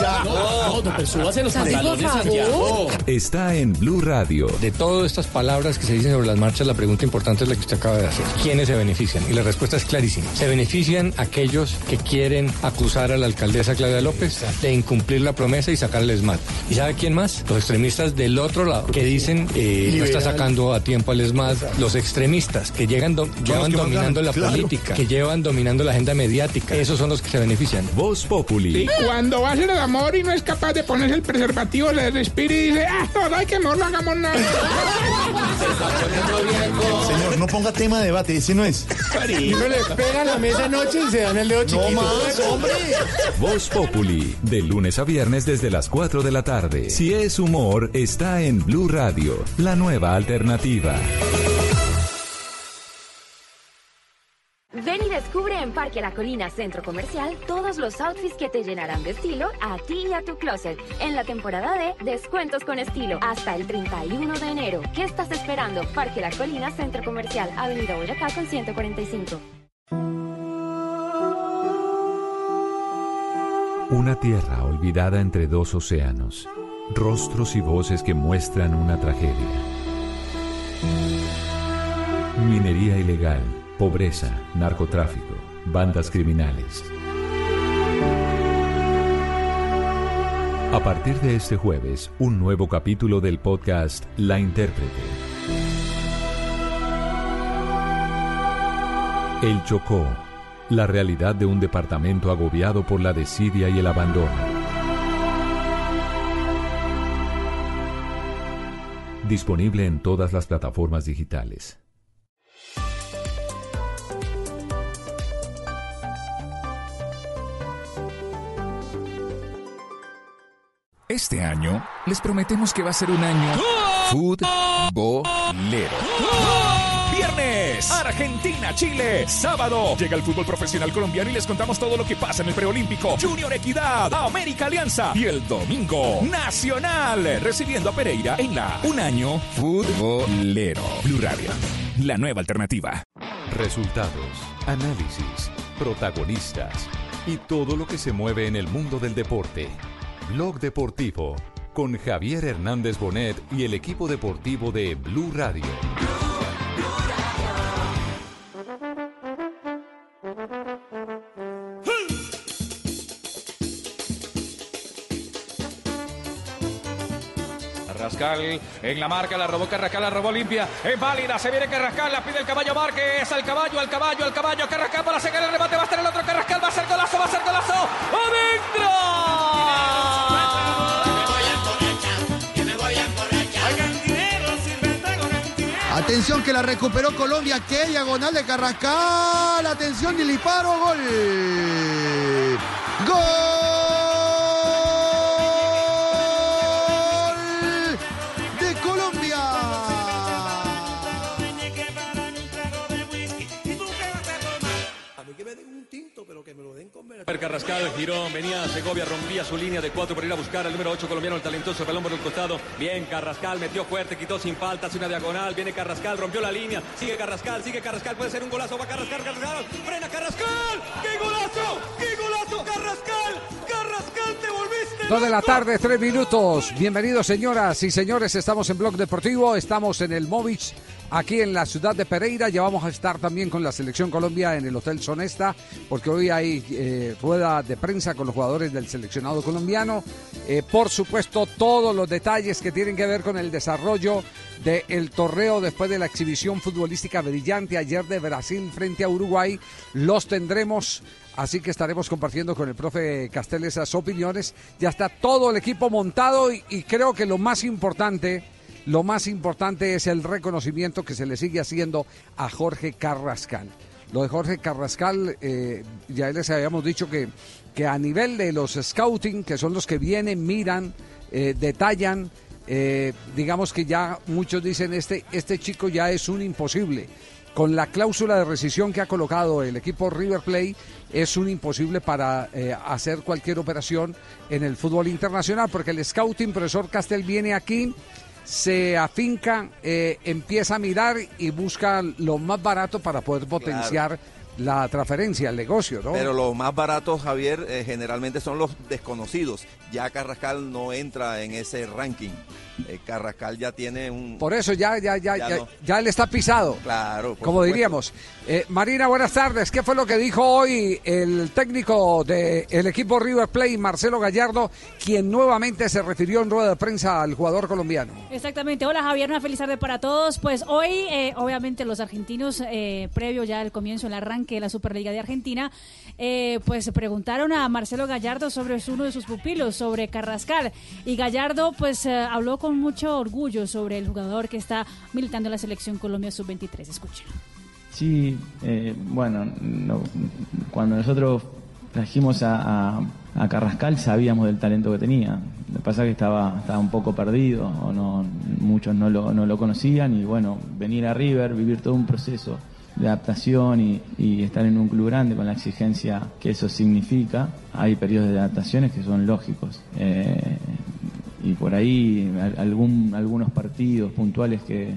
No, pero súbase los pantalones, Santiago. Está en Blue Radio. De todas estas palabras que se dicen sobre las marchas, la pregunta importante es la que usted acaba de hacer. ¿Quiénes se benefician? Y la respuesta es clarísima. Se benefician aquellos que quieren acusar a la alcaldesa Claudia López de incumplir la promesa y sacar el ESMAD. ¿Y sabe quién más? Los extremistas del otro lado, que dicen eh, no está sacando a tiempo al ESMAD. Los extremistas que llegan do- llevan que dominando mandan, la claro. política, que llevan dominando la agenda mediática. Esos son los que se benefician. Voz Populi. Cuando va a hacer el amor y no es capaz de ponerse el preservativo, le respira y dice, ah, no, hay que mejor no hagamos nada. Señor, no ponga tema de debate, ese no es. Y uno le pega la mesa anoche y se dan el dedo chiquito. hombre. Voz Populi. De lunes a viernes desde las 4 de la tarde. Si es humor, está en Blue Radio. La nueva alternativa. Ven descubre en Parque La Colina Centro Comercial todos los outfits que te llenarán de estilo a ti y a tu closet en la temporada de Descuentos con Estilo hasta el 31 de enero. ¿Qué estás esperando? Parque La Colina Centro Comercial, Avenida Boyacá con 145. Una tierra olvidada entre dos océanos. Rostros y voces que muestran una tragedia. Minería ilegal, pobreza, narcotráfico, bandas criminales. A partir de este jueves, un nuevo capítulo del podcast La Intérprete. El Chocó, la realidad de un departamento agobiado por la desidia y el abandono. Disponible en todas las plataformas digitales. Este año les prometemos que va a ser un año futbolero. Viernes, Argentina, Chile. Sábado, llega el fútbol profesional colombiano y les contamos todo lo que pasa en el preolímpico. Junior Equidad, América Alianza. Y el domingo, Nacional, recibiendo a Pereira en la Un Año Futbolero. Blue Radio, la nueva alternativa. Resultados, análisis, protagonistas y todo lo que se mueve en el mundo del deporte. Blog Deportivo con Javier Hernández Bonet y el equipo deportivo de Blue Radio. Carrascal en la marca, la robó Carrascal, la robó limpia, es válida, se viene Carrascal, la pide el caballo Márquez, al caballo, al caballo, al caballo, Carrascal para sacar el remate, va a estar el otro Carrascal, va a ser golazo, va a ser golazo, Atención que la recuperó Colombia, que diagonal de Carrascal. Atención y disparo, gol. Gol Carrascal giró, venía Segovia, rompía su línea de cuatro para ir a buscar al número 8 colombiano, el talentoso pelón por el costado. Bien, Carrascal metió fuerte, quitó sin falta, hace una diagonal. Viene Carrascal, rompió la línea. Sigue Carrascal, sigue Carrascal, puede ser un golazo. Va Carrascal, Carrascal, frena Carrascal. ¡Qué golazo! ¡Qué golazo, Carrascal! ¡Carrascal, te volviste! Dos de la tarde, tres minutos. Bienvenidos, señoras y señores. Estamos en Blog Deportivo. Estamos en el Movich, aquí en la ciudad de Pereira. Ya vamos a estar también con la Selección Colombia en el Hotel Sonesta, porque hoy hay eh, rueda de prensa con los jugadores del seleccionado colombiano. Eh, por supuesto, todos los detalles que tienen que ver con el desarrollo del torneo después de la exhibición futbolística brillante ayer de Brasil frente a Uruguay. Los tendremos Así que estaremos compartiendo con el profe Castel esas opiniones. Ya está todo el equipo montado y, creo que lo más importante, lo más importante es el reconocimiento que se le sigue haciendo a Jorge Carrascal. Lo de Jorge Carrascal, eh, ya les habíamos dicho que, que a nivel de los scouting, que son los que vienen, miran, eh, detallan, eh, digamos que ya muchos dicen este, este chico ya es un imposible. Con la cláusula de rescisión que ha colocado el equipo River Plate, es un imposible para hacer cualquier operación en el fútbol internacional, porque el scouting, profesor Castel, viene aquí, se afinca, eh, empieza a mirar y busca lo más barato para poder potenciar la transferencia, el negocio, ¿no? Pero los más baratos, Javier, eh, generalmente son los desconocidos. Ya Carrascal no entra en ese ranking. Eh, Carrascal ya tiene un... Por eso ya, ya, ya, Ya ya, no. ya él está pisado. Claro. por Como supuesto. diríamos. Eh, Marina, buenas tardes. ¿Qué fue lo que dijo hoy el técnico del equipo River Plate, Marcelo Gallardo, quien nuevamente se refirió en rueda de prensa al jugador colombiano? Exactamente. Hola Javier, una feliz tarde para todos. Pues hoy, eh, obviamente, los argentinos, eh, previo ya al comienzo, el arranque de la Superliga de Argentina, eh, pues preguntaron a Marcelo Gallardo sobre uno de sus pupilos, sobre Carrascal. Y Gallardo, pues, eh, habló con mucho orgullo sobre el jugador que está militando en la selección Colombia Sub-23. Escuchen. Sí, eh, bueno, no- cuando nosotros trajimos a, a- a Carrascal sabíamos del talento que tenía. Lo que pasa es que estaba, estaba un poco perdido, o no, muchos no lo, no lo conocían y bueno, venir a River, vivir todo un proceso de adaptación y, y estar en un club grande con la exigencia que eso significa, hay periodos de adaptaciones que son lógicos. Eh, y por ahí al- algún, algunos partidos puntuales que,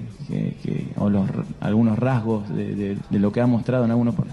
o los, algunos rasgos de, lo que ha mostrado en algunos par-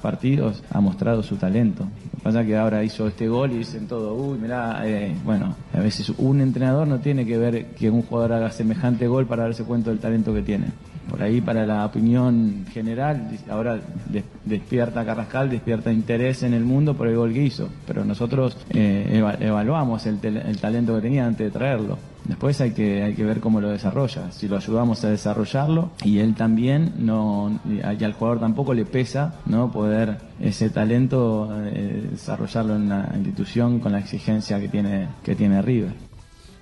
partidos ha mostrado su talento. Lo que pasa es que ahora hizo este gol y dicen todo, uy, mirá, eh, bueno, a veces un entrenador no tiene que ver que un jugador haga semejante gol para darse cuenta del talento que tiene. Por ahí para la opinión general, ahora des- despierta Carrascal, despierta interés en el mundo por el gol que hizo, pero nosotros eh, eva- evaluamos el, el talento que tenía antes de traerlo. Después hay que, hay que ver cómo lo desarrolla, si lo ayudamos a desarrollarlo y él también, no, y al jugador tampoco le pesa no poder ese talento eh, desarrollarlo en la institución con la exigencia que tiene, que tiene River.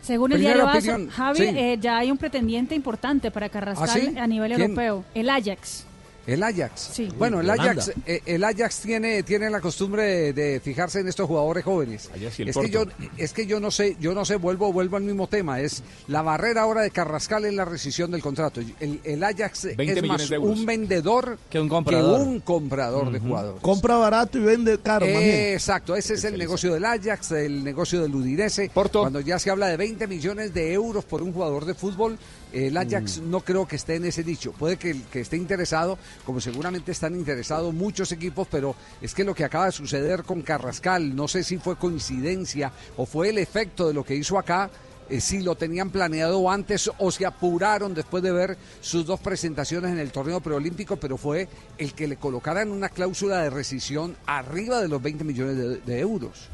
Según el Primera diario ASO, Javi, sí. eh, ya hay un pretendiente importante para Carrascal ¿Ah, sí? a nivel ¿Quién? europeo, el Ajax. El Ajax. Sí. Bueno, el Ajax, eh, el Ajax tiene, tiene la costumbre de, de fijarse en estos jugadores jóvenes. Ajax y el es que yo, Porto. es que yo no sé, yo no sé, vuelvo, vuelvo al mismo tema. Es la barrera ahora de Carrascal en la rescisión del contrato. El, el Ajax 20 es más un vendedor Que un comprador. un comprador de jugadores. Compra barato y vende caro. Exacto, ese es el negocio del Ajax, el negocio del Udinese. Cuando ya se habla de 20 millones de euros por un jugador de fútbol, el Ajax Mm. no creo que esté en ese nicho. Puede que, que esté interesado, como seguramente están interesados muchos equipos, pero es que lo que acaba de suceder con Carrascal, no sé si fue coincidencia o fue el efecto de lo que hizo acá. eh, si lo tenían planeado antes o se apuraron después de ver sus dos presentaciones en el torneo preolímpico, pero fue el que le colocaran una cláusula de rescisión arriba de los 20 millones de, de euros.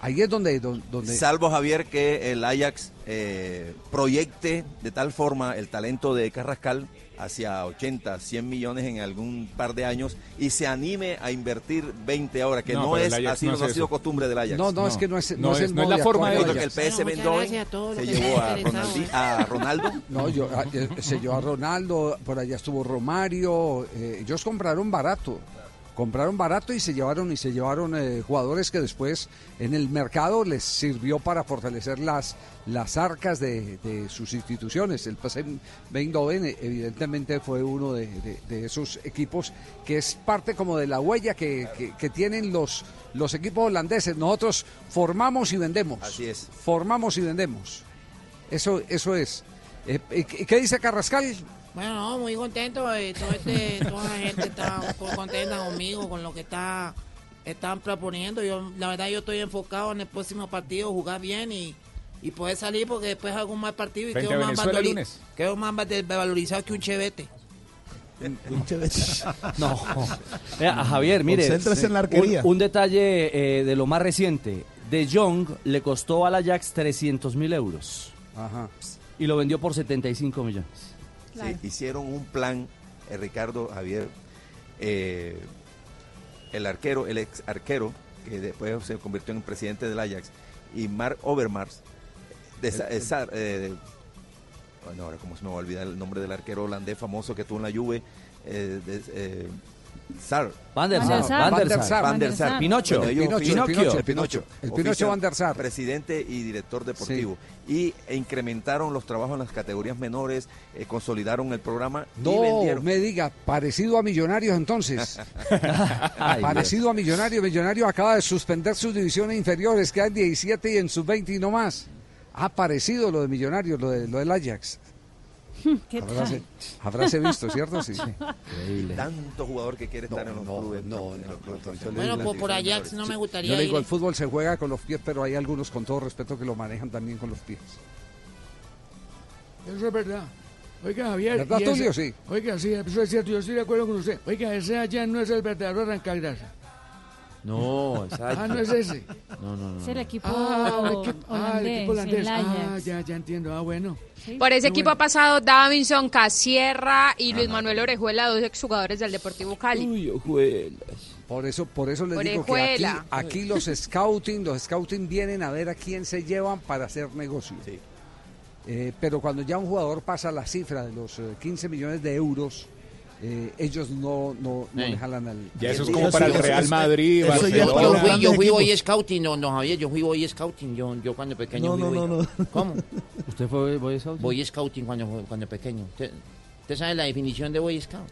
Ahí es donde... don- donde Salvo Javier que el Ajax eh, proyecte de tal forma el talento de Carrascal hacia 80, 100 millones en algún par de años y se anime a invertir 20 ahora, que No, es así, no no, ha sido costumbre del Ajax. No, no, es que no es, No no es es- el no es la forma de Porque el. PS Eindhoven se llevó a, Ronaldi- a Ronaldo. No, yo, a- eh, se llevó a Ronaldo, por allá estuvo Romario, eh, ellos compraron barato, compraron barato y se llevaron y se llevaron eh, jugadores que después en el mercado les sirvió para fortalecer las las arcas de, de sus instituciones. El PSV Eindhoven eh, evidentemente fue uno de, de- de esos equipos que es parte como de la huella que, que- que tienen los los equipos holandeses. Nosotros formamos y vendemos. Así es. Formamos y vendemos. Eso, eso es. Eh, ¿y qué- ¿Qué dice Carrascal? Bueno, no, muy contento. eh, todo este, toda la gente está un poco contenta conmigo, con lo que está están proponiendo. Yo, la verdad, yo estoy enfocado en el próximo partido, jugar bien y, y poder salir porque después hago un mal partido y Frente quedo más, valori- lunes. quedo más val- valorizado que un chevete. No. Vea, a Javier, mire. Concéntrese en la arquería. Un, un detalle eh, de lo más reciente. De Jong le costó al Ajax 300 mil euros. Ajá. Y lo vendió por 75 millones. Sí, hicieron un plan, eh, Ricardo Javier, eh, el arquero, el ex arquero, que después se convirtió en presidente del Ajax, y Mark Overmars, de, esa- eh, bueno, ahora cómo se me va a olvidar el nombre del arquero holandés famoso que tuvo en la Juve, eh, de- Sar. Van der Sar. Van der Sar. Van der Sar. Pinocho. Pinocho, el Pinocho, el Pinocho. Van der Sar. Presidente y director deportivo. Y e incrementaron los trabajos en las categorías menores, eh, consolidaron el programa y No vendieron. me diga, parecido a Millonarios entonces. Ay, parecido a Millonarios. Millonarios acaba de suspender sus divisiones inferiores, quedan 17 y en sus 20 y no más. Ha parecido lo de Millonarios, lo, de, lo del Ajax. ¿Qué Habráse, tal? habráse visto, ¿cierto? Sí. Tanto jugador que quiere estar en los clubes. No, en los clubes Bueno, profesionales. por, por Ajax no me Yo gustaría le digo, ir. el fútbol se juega con los pies, pero hay algunos, con todo respeto, que lo manejan también con los pies. Eso es verdad. Oiga, Javier. ¿Verdad, Tulio? Sí. Oiga, sí, eso es cierto, yo estoy de acuerdo con usted. Oiga, ese allá no es el verdadero arrancagrasa. No, exacto. Ah, no es ese. No, no, no. Es el equipo Ah, el equipo, ah, el equipo holandés, holandés. el Ah, ya, ya entiendo. Ah, bueno. Por ese equipo bueno. ha pasado Davinson Casierra y Luis Manuel Orejuela, dos exjugadores del Deportivo Cali. Por eso, por eso les digo que aquí, aquí los scouting, los scouting vienen a ver a quién se llevan para hacer negocio. Eh, pero cuando ya un jugador pasa la cifra de los eh, 15 millones de euros, eh, ellos no, no, no Sí. le jalan al. Ya eso es como para el Real Madrid. Yo fui, yo fui Boy Scouting, no, no, Javier, yo fui Boy Scouting, yo, yo cuando pequeño No, fui no, Boy- no, ¿Cómo? ¿Usted fue Boy Scout? Boy Scouting cuando, cuando pequeño. ¿Usted, usted sabe la definición de Boy Scout?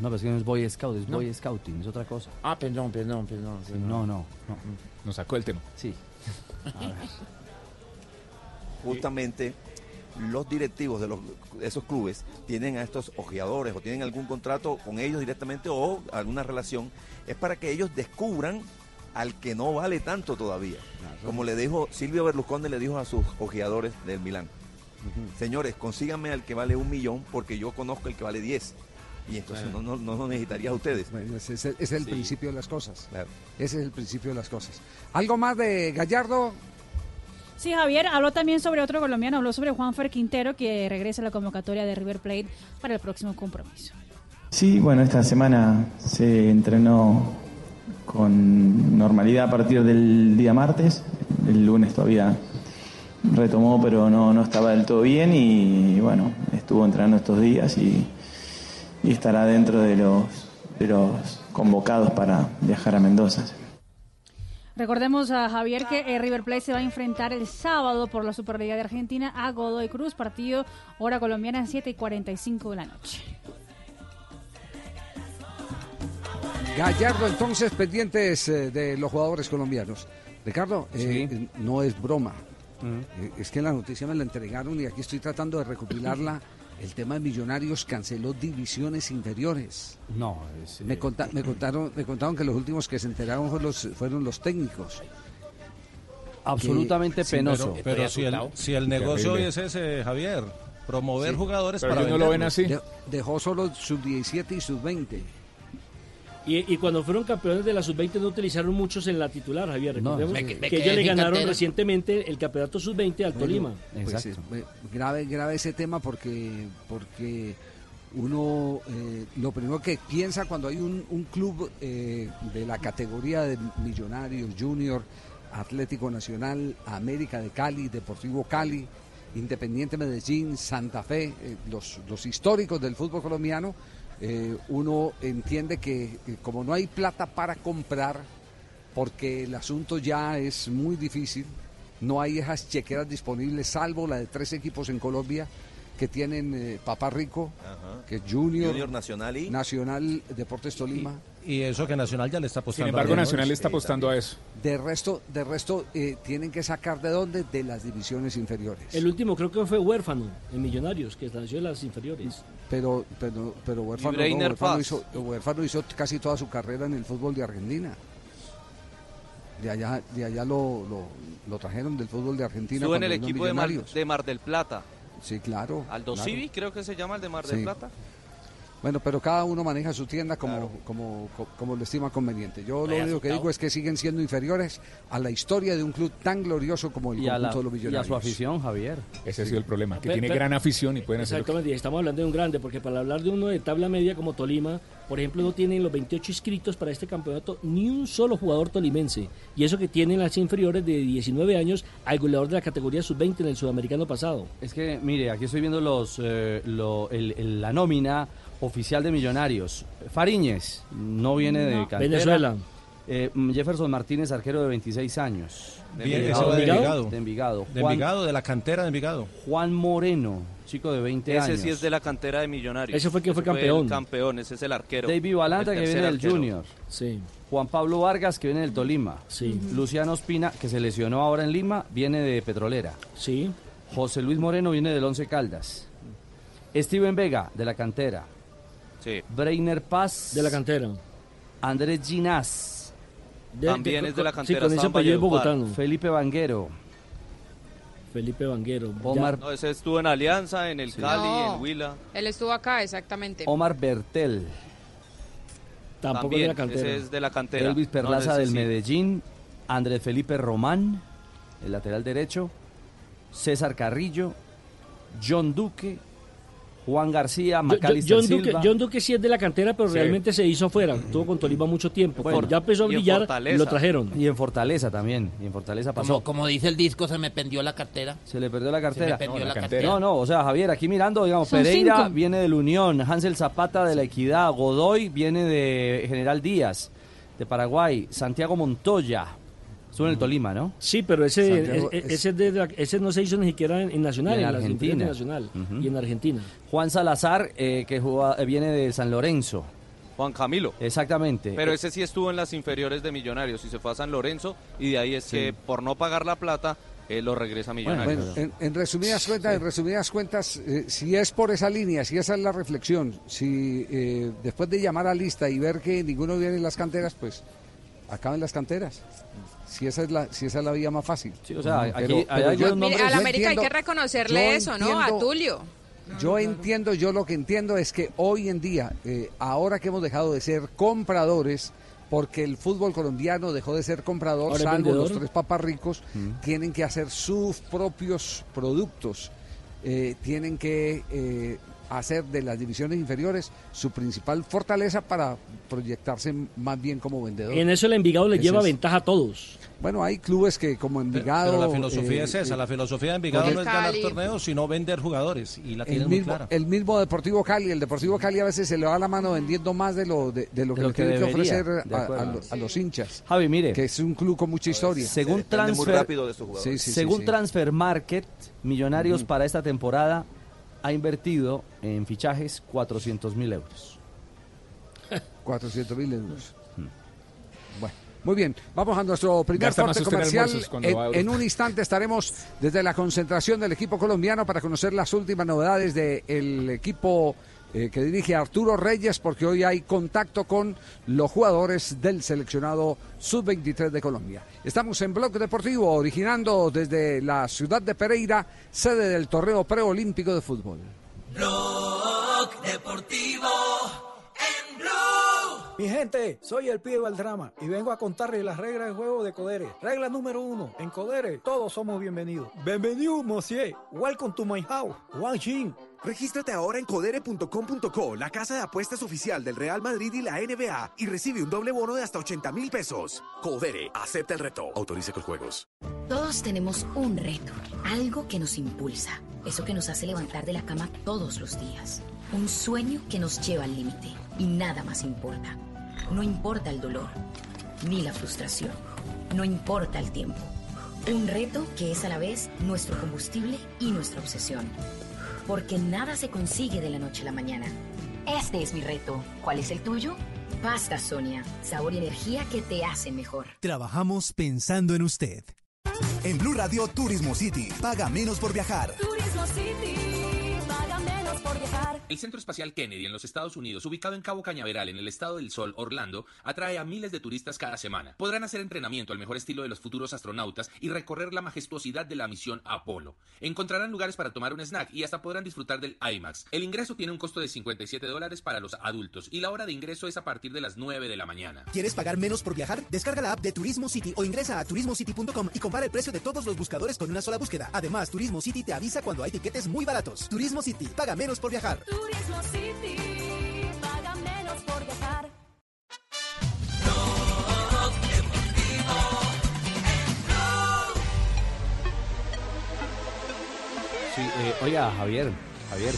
No, pero es que no es Boy Scout, es No. Boy Scouting, es otra cosa. Ah, perdón, perdón, perdón. Sí, no, no, no. Nos sacó el tema. Sí. justamente los directivos de los, esos clubes tienen a estos ojeadores o tienen algún contrato con ellos directamente o alguna relación, es para que ellos descubran al que no vale tanto todavía. Como le dijo Silvio Berlusconi, le dijo a sus ojeadores del Milán, señores, consíganme al que vale un millón porque yo conozco el que vale 10. Y entonces no, no, no necesitaría a ustedes. Bueno, ese es el, ese es el Sí. principio de las cosas. Claro. Ese es el principio de las cosas. ¿Algo más de Gallardo? Sí, Javier habló también sobre otro colombiano, habló sobre Juanfer Quintero, que regresa a la convocatoria de River Plate para el próximo compromiso. Sí, bueno, esta semana se entrenó con normalidad a partir del día martes. El lunes todavía retomó, pero no, no estaba del todo bien y bueno, estuvo entrenando estos días y, y estará dentro de los, de los convocados para viajar a Mendoza. Recordemos a Javier que eh, River Plate se va a enfrentar el sábado por la Superliga de Argentina a Godoy Cruz, partido hora colombiana 7 y 45 de la noche. Gallardo, entonces, pendientes eh, de los jugadores colombianos. Ricardo, eh, no es broma. Eh, Es que la noticia me la entregaron y aquí estoy tratando de recopilarla. El tema de Millonarios canceló divisiones inferiores. No, es, Me, conta- me contaron, me contaron que los últimos que se enteraron fueron los, fueron los técnicos. Absolutamente penoso. Pero, pero si, el, si el negocio hoy es ese, Javier, promover Sí. jugadores Pero para ellos no lo ven así. De- dejó solo sub 17 y sub 20. Y, y cuando fueron campeones de la sub-20 no utilizaron muchos en la titular, Javier. No, Recordemos me que- me que quedé ellos le ganaron cantera. recientemente el campeonato sub-20 al Tolima. Pues es, grave, grave ese tema porque, porque uno eh, lo primero que piensa cuando hay un, un club eh, de la categoría de Millonarios, Junior, Atlético Nacional, América de Cali, Deportivo Cali, Independiente Medellín, Santa Fe, eh, los, los históricos del fútbol colombiano, eh, uno entiende que como no hay plata para comprar, porque el asunto ya es muy difícil, no hay esas chequeras disponibles, salvo la de tres equipos en Colombia que tienen eh, Papá Rico, Ajá. que es Junior, Junior Nacional y Nacional Deportes Tolima. Y eso que Nacional ya le está apostando. Sin embargo, a bien, ¿no? Nacional le está apostando a eso. De resto, de resto eh, tienen que sacar de dónde? De las divisiones inferiores. El último creo que fue huérfano en Millonarios, que nació en las inferiores. Pero, pero, pero Huérfano, no, Huérfano hizo, Huérfano hizo casi toda su carrera en el fútbol de Argentina. De allá, de allá lo, lo, lo trajeron del fútbol de Argentina. Estuvo en el equipo de Mar, de Mar del Plata. Sí, claro. Aldo claro. Civi, creo que se llama el de Mar Sí. del Plata. Bueno, pero cada uno maneja su tienda como, como, co- como lo estima conveniente. Yo lo único que digo es que siguen siendo inferiores a la historia de un club tan glorioso como el Y la- conjunto de los y a millonarios. su afición, Javier. Ese ha sido el problema, que Pe- tiene pe- gran afición y pueden hacer lo que- Exactamente, y estamos hablando de un grande, porque para hablar de uno de tabla media como Tolima, por ejemplo, no tienen los 28 inscritos para este campeonato ni un solo jugador tolimense. Y eso que tienen las inferiores de 19 años al goleador de la categoría sub-20 en el sudamericano pasado. Es que, mire, aquí estoy viendo los, eh, lo- el- el- la nómina oficial de Millonarios. Fariñez, no viene de No. cantera. Venezuela. Eh, mm, Jefferson Martínez, arquero de 26 años. De, ese va de Envigado. De Envigado. De Juan, Envigado, de la cantera de Envigado. Juan Moreno, chico de 20 Ese años. sí es de la cantera de Millonarios. Ese fue el que fue Ese campeón. el campeón, ese es el arquero. David Balanta, que viene del arquero. Junior. Sí. Juan Pablo Vargas, que viene del Tolima. Sí. Luciano Espina, que se lesionó ahora en Lima, viene de Petrolera. Sí. José Luis Moreno viene del Once Caldas. Steven Vega, de la cantera. Sí. Breiner Paz. De la cantera. Andrés Ginás. De- También de- es de la sí, cantera. con ese apellido bogotano. Felipe Vanguero. Felipe Vanguero. Omar, No, ese estuvo en Alianza, en el Cali, No. en Huila. Él estuvo acá, exactamente. Omar Bertel. Tampoco También, de la cantera. ese es de la cantera. Elvis Perlaza del sí. Medellín. Andrés Felipe Román, el lateral derecho. César Carrillo. John Duque. Juan García, Yo- yo- Macalister John, Duque, Silva. John Duque sí es de la cantera, pero Sí. realmente se hizo afuera. Estuvo con Tolima mucho tiempo. Bueno, Cuando ya empezó a brillar, lo trajeron. Y en Fortaleza también. Y en Fortaleza pasó. Como, como dice el disco, se me pendió la cartera. Se le perdió la cartera. Se me perdió la cartera. No, no, o sea, Javier, aquí mirando, digamos, Son Pereira cinco. viene del Unión, Hansel Zapata de la Equidad, Godoy viene de General Díaz, de Paraguay, Santiago Montoya, estuvo en el Tolima, ¿no? Sí, pero ese, Santiago es- es- ese, de la- ese no se hizo ni siquiera en, en Nacional, en Argentina. y en Argentina. Juan Salazar, eh, que juega- eh, viene de San Lorenzo. Juan Camilo. Exactamente. Pero Eh, ese sí estuvo en las inferiores de Millonarios y se fue a San Lorenzo y de ahí es que por no pagar la plata él lo regresa a Millonarios. Bueno, en, en resumidas cuentas, en resumidas cuentas, eh, si es por esa línea, si esa es la reflexión, si eh, después de llamar a lista y ver que ninguno viene en las canteras, pues acaben las canteras. Si esa es la, si esa es la vía más fácil. o sea, aquí Pero- yo- Mire, yo al América hay que reconocerle eso, ¿no? A Tulio. Yo entiendo, yo lo que entiendo es que hoy en día, eh, ahora que hemos dejado de ser compradores, porque el fútbol colombiano dejó de ser comprador, salvo vendedor. los tres papas ricos, tienen que hacer sus propios productos, eh, tienen que eh, hacer de las divisiones inferiores su principal fortaleza para proyectarse más bien como vendedor. En eso el Envigado le lleva es. ventaja a todos. Bueno, hay clubes que como Envigado... Pero la filosofía eh, es esa, eh, la filosofía de Envigado no es ganar torneos, sino vender jugadores, y la el tienen muy clara. el mismo Deportivo Cali, el Deportivo Cali a veces se le va la mano vendiendo más de lo de, de lo que De lo le que tiene que ofrecer de a, acuerdo. a lo- a los hinchas. Javi, mire. Que es un club con mucha historia. Según Transfer, Sí, sí, sí, según sí. Transfer Market, Millonarios para esta temporada ha invertido en fichajes 400 mil euros. 400 mil euros. Bueno, muy bien. Vamos a nuestro primer Gasta corte comercial. En, un instante estaremos desde la concentración del equipo colombiano para conocer las últimas novedades del equipo eh, que dirige Arturo Reyes, porque hoy hay contacto con los jugadores del seleccionado Sub-23 de Colombia. Estamos en Blog Deportivo, originando desde la ciudad de Pereira, sede del torneo preolímpico de fútbol. Blog Deportivo. Mi gente, soy el pibe del drama y vengo a contarles las reglas de juego de Codere. Regla número uno, en Codere todos somos bienvenidos. Bienvenido, monsieur. Welcome to my house. Wang Jin. Regístrate ahora en codere.com.co, la casa de apuestas oficial del Real Madrid y la NBA, y recibe un doble bono de hasta 80 mil pesos. Codere, acepta el reto. Autorice con juegos. Todos tenemos un reto, algo que nos impulsa, eso que nos hace levantar de la cama todos los días, un sueño que nos lleva al límite y nada más importa. No importa el dolor, ni la frustración, no importa el tiempo. Un reto que es a la vez nuestro combustible y nuestra obsesión. Porque nada se consigue de la noche a la mañana. Este es mi reto. ¿Cuál es el tuyo? Pasta Sonia, sabor y energía que te hacen mejor. Trabajamos pensando en usted. En Blue Radio Turismo City, paga menos por viajar. Turismo City, El Centro Espacial Kennedy en los Estados Unidos, ubicado en Cabo Cañaveral, en el estado del Sol, Orlando, atrae a miles de turistas cada semana. Podrán hacer entrenamiento al mejor estilo de los futuros astronautas y recorrer la majestuosidad de la misión Apolo. Encontrarán lugares para tomar un snack y hasta podrán disfrutar del IMAX. El ingreso tiene un costo de 57 dólares para los adultos y la hora de ingreso es a partir de las 9 de la mañana. ¿Quieres pagar menos por viajar? Descarga la app de Turismo City o ingresa a turismocity.com y compara el precio de todos los buscadores con una sola búsqueda. Además, Turismo City te avisa cuando hay tiquetes muy baratos. Turismo City, paga menos por viajar. Turismo City, paga menos por viajar. Sí, eh, oiga, Javier, Javier.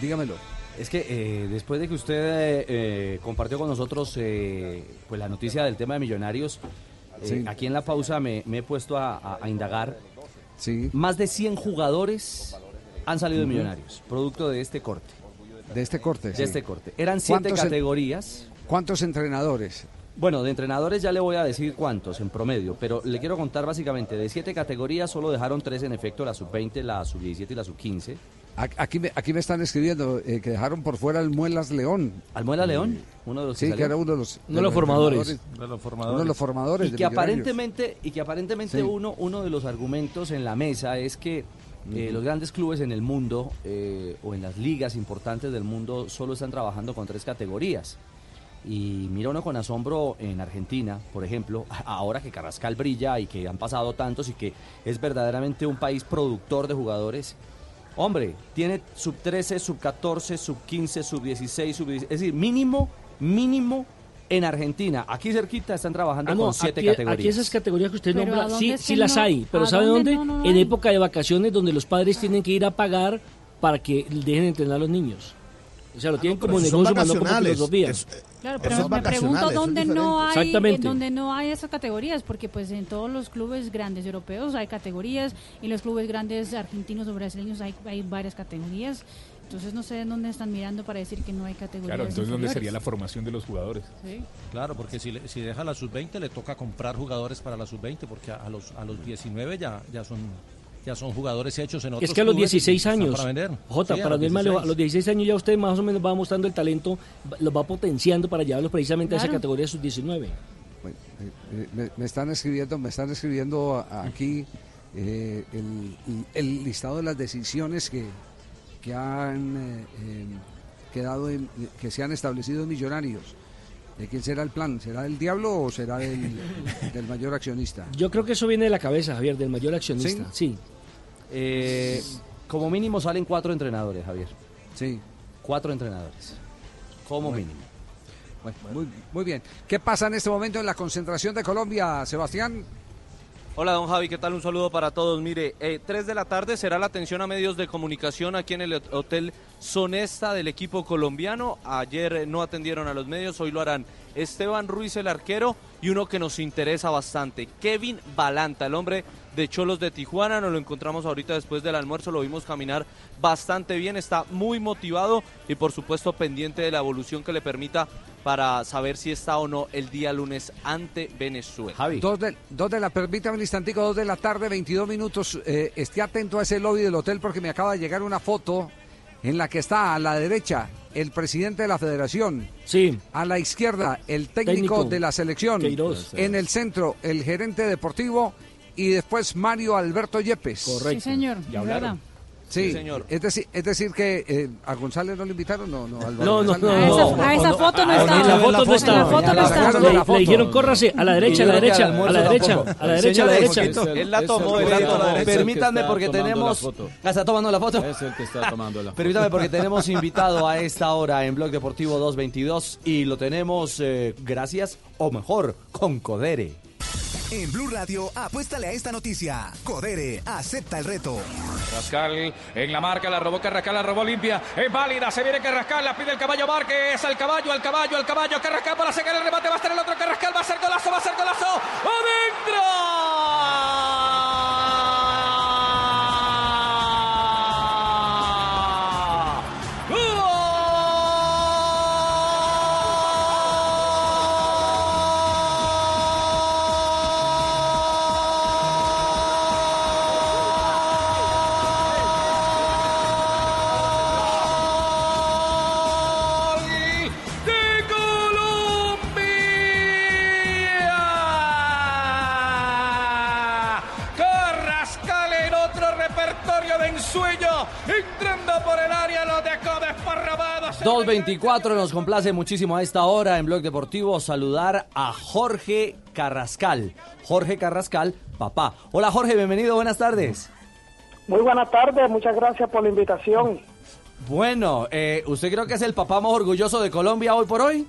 Dígamelo. Es que eh, después de que usted eh, eh, compartió con nosotros eh, pues la noticia del tema de millonarios, eh, Sí. aquí en la pausa me, me he puesto a, a- a indagar. Sí. Más de 100 jugadores han salido de Ujú. millonarios, producto de este corte. De este corte. De sí. este corte. Eran siete ¿Cuántos en- categorías. ¿Cuántos entrenadores? Bueno, de entrenadores ya le voy a decir cuántos en promedio, pero le quiero contar básicamente, de siete categorías solo dejaron tres en efecto, la sub-20, la sub-17 y la sub-15. A- Aquí me, aquí me están escribiendo eh, que dejaron por fuera al Muelas León. ¿Al León? Uno de los Sí, que era uno de los, Uno de los formadores. De los Uno de los formadores. y de que Millonarios. aparentemente y que aparentemente Sí. uno uno de los argumentos en la mesa es que eh, los grandes clubes en el mundo eh, o en las ligas importantes del mundo solo están trabajando con tres categorías y mira uno con asombro en Argentina, por ejemplo, ahora que Carrascal brilla y que han pasado tantos y que es verdaderamente un país productor de jugadores. Hombre, tiene sub 13, sub 14, sub 15, sub 16, sub 16, es decir, mínimo, mínimo en Argentina. Aquí cerquita están trabajando Ah, no, con siete aquí, categorías. aquí esas categorías que usted Pero nombra, ¿a dónde sí, sí las no? hay, pero ¿A ¿sabe dónde dónde? no, no en hay? época de vacaciones donde los padres tienen que ir a pagar para que dejen entrenar a los niños. O sea, lo tienen como negocio, no como filosofía. Es- eh, Claro, pero me pregunto dónde no hay Exactamente. donde no hay esas categorías, porque pues en todos los clubes grandes europeos hay categorías y en los clubes grandes argentinos o brasileños hay, hay varias categorías. Entonces no sé en dónde están mirando para decir que no hay categorías. Claro, entonces ¿dónde sería la formación de los jugadores? Sí. Claro, porque si, le- si deja la sub-20 le toca comprar jugadores para la sub-20 porque a, a los a los 19 ya ya son ya son jugadores hechos en otros Es que a los clubes y 16 están años, para vender. Jota, Sí, a para los no ir más lejos, a 16. los 16 años ya usted más o menos va mostrando el talento, los va potenciando para llevarlos precisamente a esa categoría sub-19. Bueno, eh, eh, me, me están escribiendo, me están escribiendo a- aquí eh, el, el listado de las decisiones que, que han eh, eh, quedado en- que se han establecido Millonarios. ¿De quién será el plan? ¿Será del diablo o será del, del mayor accionista? Yo creo que eso viene de la cabeza, Javier, del mayor accionista. Sí. Eh, como mínimo salen cuatro entrenadores, Javier. Sí. Cuatro entrenadores. Como Bueno. mínimo. Bueno, muy, muy bien. ¿Qué pasa en este momento en la concentración de Colombia, Sebastián? Hola, don Javi, ¿qué tal? Un saludo para todos. Mire, eh, 3 de la tarde será la atención a medios de comunicación aquí en el hot- Hotel Sonesta del equipo colombiano. Ayer eh, no atendieron a los medios, hoy lo harán Esteban Ruiz, el arquero, y uno que nos interesa bastante, Kevin Balanta, el hombre de Cholos de Tijuana. Nos lo encontramos ahorita después del almuerzo, lo vimos caminar bastante bien, está muy motivado y por supuesto pendiente de la evolución que le permita para saber si está o no el día lunes ante Venezuela. Dos de, dos de la, permítame un instantico, dos de la tarde, 22 minutos. Eh, esté atento a ese lobby del hotel porque me acaba de llegar una foto en la que está a la derecha el presidente de la federación. Sí. A la izquierda el técnico, Técnico. de la selección. Queiroz. En el centro el gerente deportivo y después Mario Alberto Yepes. Sí, señor, Ya hablaron. Sí, Sí, señor. Es decir, es decir que eh, a González no le invitaron, no, no, Álvaro No, no, no, A esa- foto no En estaba. la foto no En la foto no Le- estaba. Le, le dijeron, córrase a la derecha, a la derecha, a la derecha, a la derecha, a la derecha. Él la tomó, él la tomó. Permítanme porque tenemos... ¿La está tomando la foto? Es el que está tomando la foto. Permítame porque tenemos invitado a esta hora en Blog Deportivo 222 y lo tenemos eh, gracias, o mejor, con Codere. En Blue Radio, apuéstale a esta noticia. Codere, acepta el reto. Carrascal en la marca, la robó Carrascal, la robó limpia, es válida, se viene Carrascal, la pide el caballo Márquez, al caballo, al caballo, al caballo, Carrascal para sacar el remate, va a estar el otro Carrascal, va a ser golazo, va a ser golazo, ¡adentro! 224 nos complace muchísimo a esta hora en Blog Deportivo saludar a Jorge Carrascal. Jorge Carrascal, papá. Hola Jorge, bienvenido, buenas tardes. Muy buenas tardes, muchas gracias por la invitación. Bueno, eh, ¿usted creo que es el papá más orgulloso de Colombia hoy por hoy?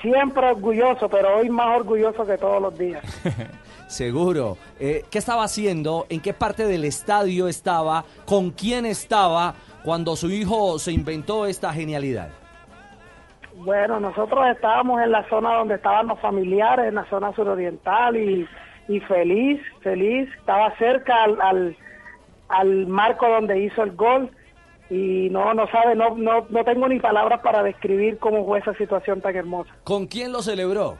Siempre orgulloso, pero hoy más orgulloso que todos los días. Seguro. Eh, ¿Qué estaba haciendo? ¿En qué parte del estadio estaba? ¿Con quién estaba? Cuando su hijo se inventó esta genialidad? Bueno, nosotros estábamos en la zona donde estaban los familiares, en la zona suroriental y, y feliz, feliz. Estaba cerca al, al, al marco donde hizo el gol y no, no sabe, no, no, no tengo ni palabras para describir cómo fue esa situación tan hermosa. ¿Con quién lo celebró?